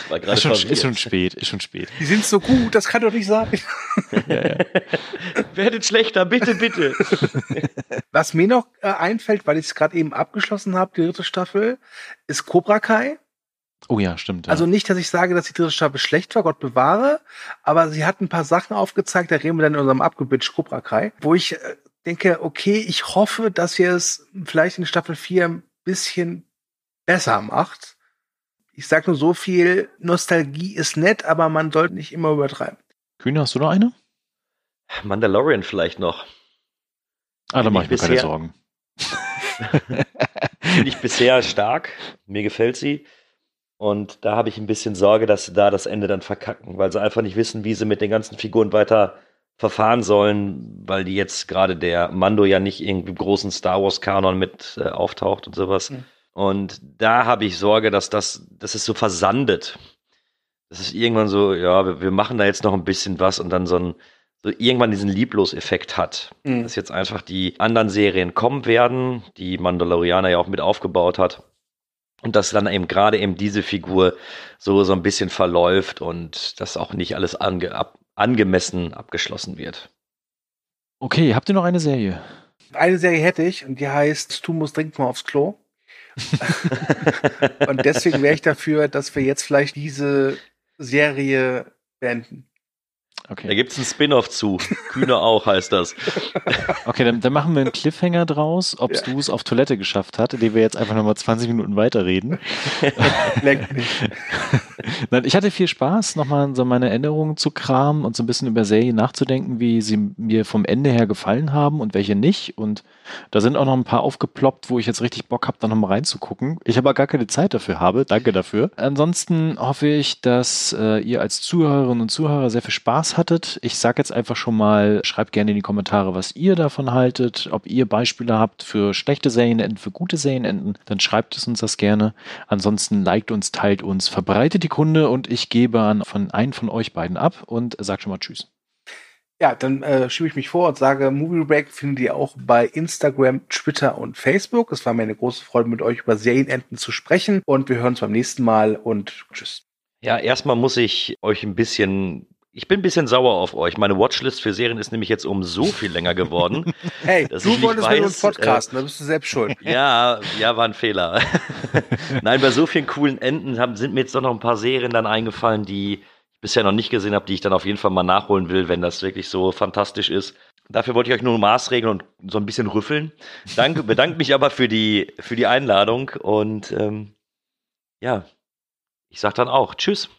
[SPEAKER 2] War ist, schon, ist schon spät, ist schon spät.
[SPEAKER 3] Die sind so gut, das kann doch nicht sein. ja,
[SPEAKER 4] ja. Werdet schlechter, bitte, bitte.
[SPEAKER 3] Was mir noch äh, einfällt, weil ich es gerade eben abgeschlossen habe, die dritte Staffel, ist Cobra Kai.
[SPEAKER 2] Oh ja, stimmt. Ja.
[SPEAKER 3] Also nicht, dass ich sage, dass die dritte Staffel schlecht war, Gott bewahre, aber sie hat ein paar Sachen aufgezeigt, da reden wir dann in unserem Abgebitsch Cobra Kai, wo ich äh, denke, okay, ich hoffe, dass ihr es vielleicht in Staffel 4 ein bisschen besser macht ich sag nur so viel, Nostalgie ist nett, aber man sollte nicht immer übertreiben.
[SPEAKER 2] Kühne, hast du noch eine?
[SPEAKER 4] Mandalorian vielleicht noch.
[SPEAKER 2] Ah, da mache ich mir bisher, keine Sorgen.
[SPEAKER 4] Finde ich bisher stark. Mir gefällt sie. Und da habe ich ein bisschen Sorge, dass sie da das Ende dann verkacken, weil sie einfach nicht wissen, wie sie mit den ganzen Figuren weiter verfahren sollen, weil die jetzt gerade der Mando ja nicht irgendwie im großen Star Wars Kanon mit äh, auftaucht und sowas. Mhm. Und da habe ich Sorge, dass das, dass es so versandet. Das ist irgendwann so, ja, wir, wir, machen da jetzt noch ein bisschen was und dann so ein, so irgendwann diesen Lieblos-Effekt hat. Mhm. Dass jetzt einfach die anderen Serien kommen werden, die Mandalorianer ja auch mit aufgebaut hat. Und dass dann eben gerade eben diese Figur so, so ein bisschen verläuft und dass auch nicht alles ange, ab, angemessen abgeschlossen wird.
[SPEAKER 2] Okay, habt ihr noch eine Serie?
[SPEAKER 3] Eine Serie hätte ich und die heißt Du musst dringend mal aufs Klo. und deswegen wäre ich dafür, dass wir jetzt vielleicht diese Serie beenden.
[SPEAKER 4] Okay. Da gibt es einen Spin-off zu. Kühne auch heißt das.
[SPEAKER 2] Okay, dann, dann, machen wir einen Cliffhanger draus, ob ja. du es auf Toilette geschafft hat, indem wir jetzt einfach nochmal 20 Minuten weiterreden. Lenk nicht. Nein, ich hatte viel Spaß, nochmal so meine Erinnerungen zu kramen und so ein bisschen über Serien nachzudenken, wie sie mir vom Ende her gefallen haben und welche nicht. Und da sind auch noch ein paar aufgeploppt, wo ich jetzt richtig Bock habe, da nochmal reinzugucken. Ich aber gar keine Zeit dafür habe. Danke dafür. Ansonsten hoffe ich, dass äh, ihr als Zuhörerinnen und Zuhörer sehr viel Spaß hattet. Ich sage jetzt einfach schon mal, schreibt gerne in die Kommentare, was ihr davon haltet, ob ihr Beispiele habt für schlechte Serienenden, für gute Serienenden, dann schreibt es uns das gerne. Ansonsten liked uns, teilt uns, verbreitet die Kunde und ich gebe an von einen von euch beiden ab und sag schon mal Tschüss.
[SPEAKER 3] Ja, dann äh, schiebe ich mich vor und sage, Movie Break findet ihr auch bei Instagram, Twitter und Facebook. Es war mir eine große Freude, mit euch über Serienenden zu sprechen und wir hören uns beim nächsten Mal und tschüss.
[SPEAKER 4] Ja, erstmal muss ich euch ein bisschen ich bin ein bisschen sauer auf euch. Meine Watchlist für Serien ist nämlich jetzt um so viel länger geworden.
[SPEAKER 3] hey, du wolltest weiß, mit uns podcasten, äh, da bist du selbst schuld.
[SPEAKER 4] Ja, ja, war ein Fehler. Nein, bei so vielen coolen Enden haben, sind mir jetzt doch noch ein paar Serien dann eingefallen, die ich bisher noch nicht gesehen habe, die ich dann auf jeden Fall mal nachholen will, wenn das wirklich so fantastisch ist. Dafür wollte ich euch nur maßregeln und so ein bisschen rüffeln. Danke, bedanke mich aber für die, für die Einladung und ähm, ja, ich sag dann auch Tschüss.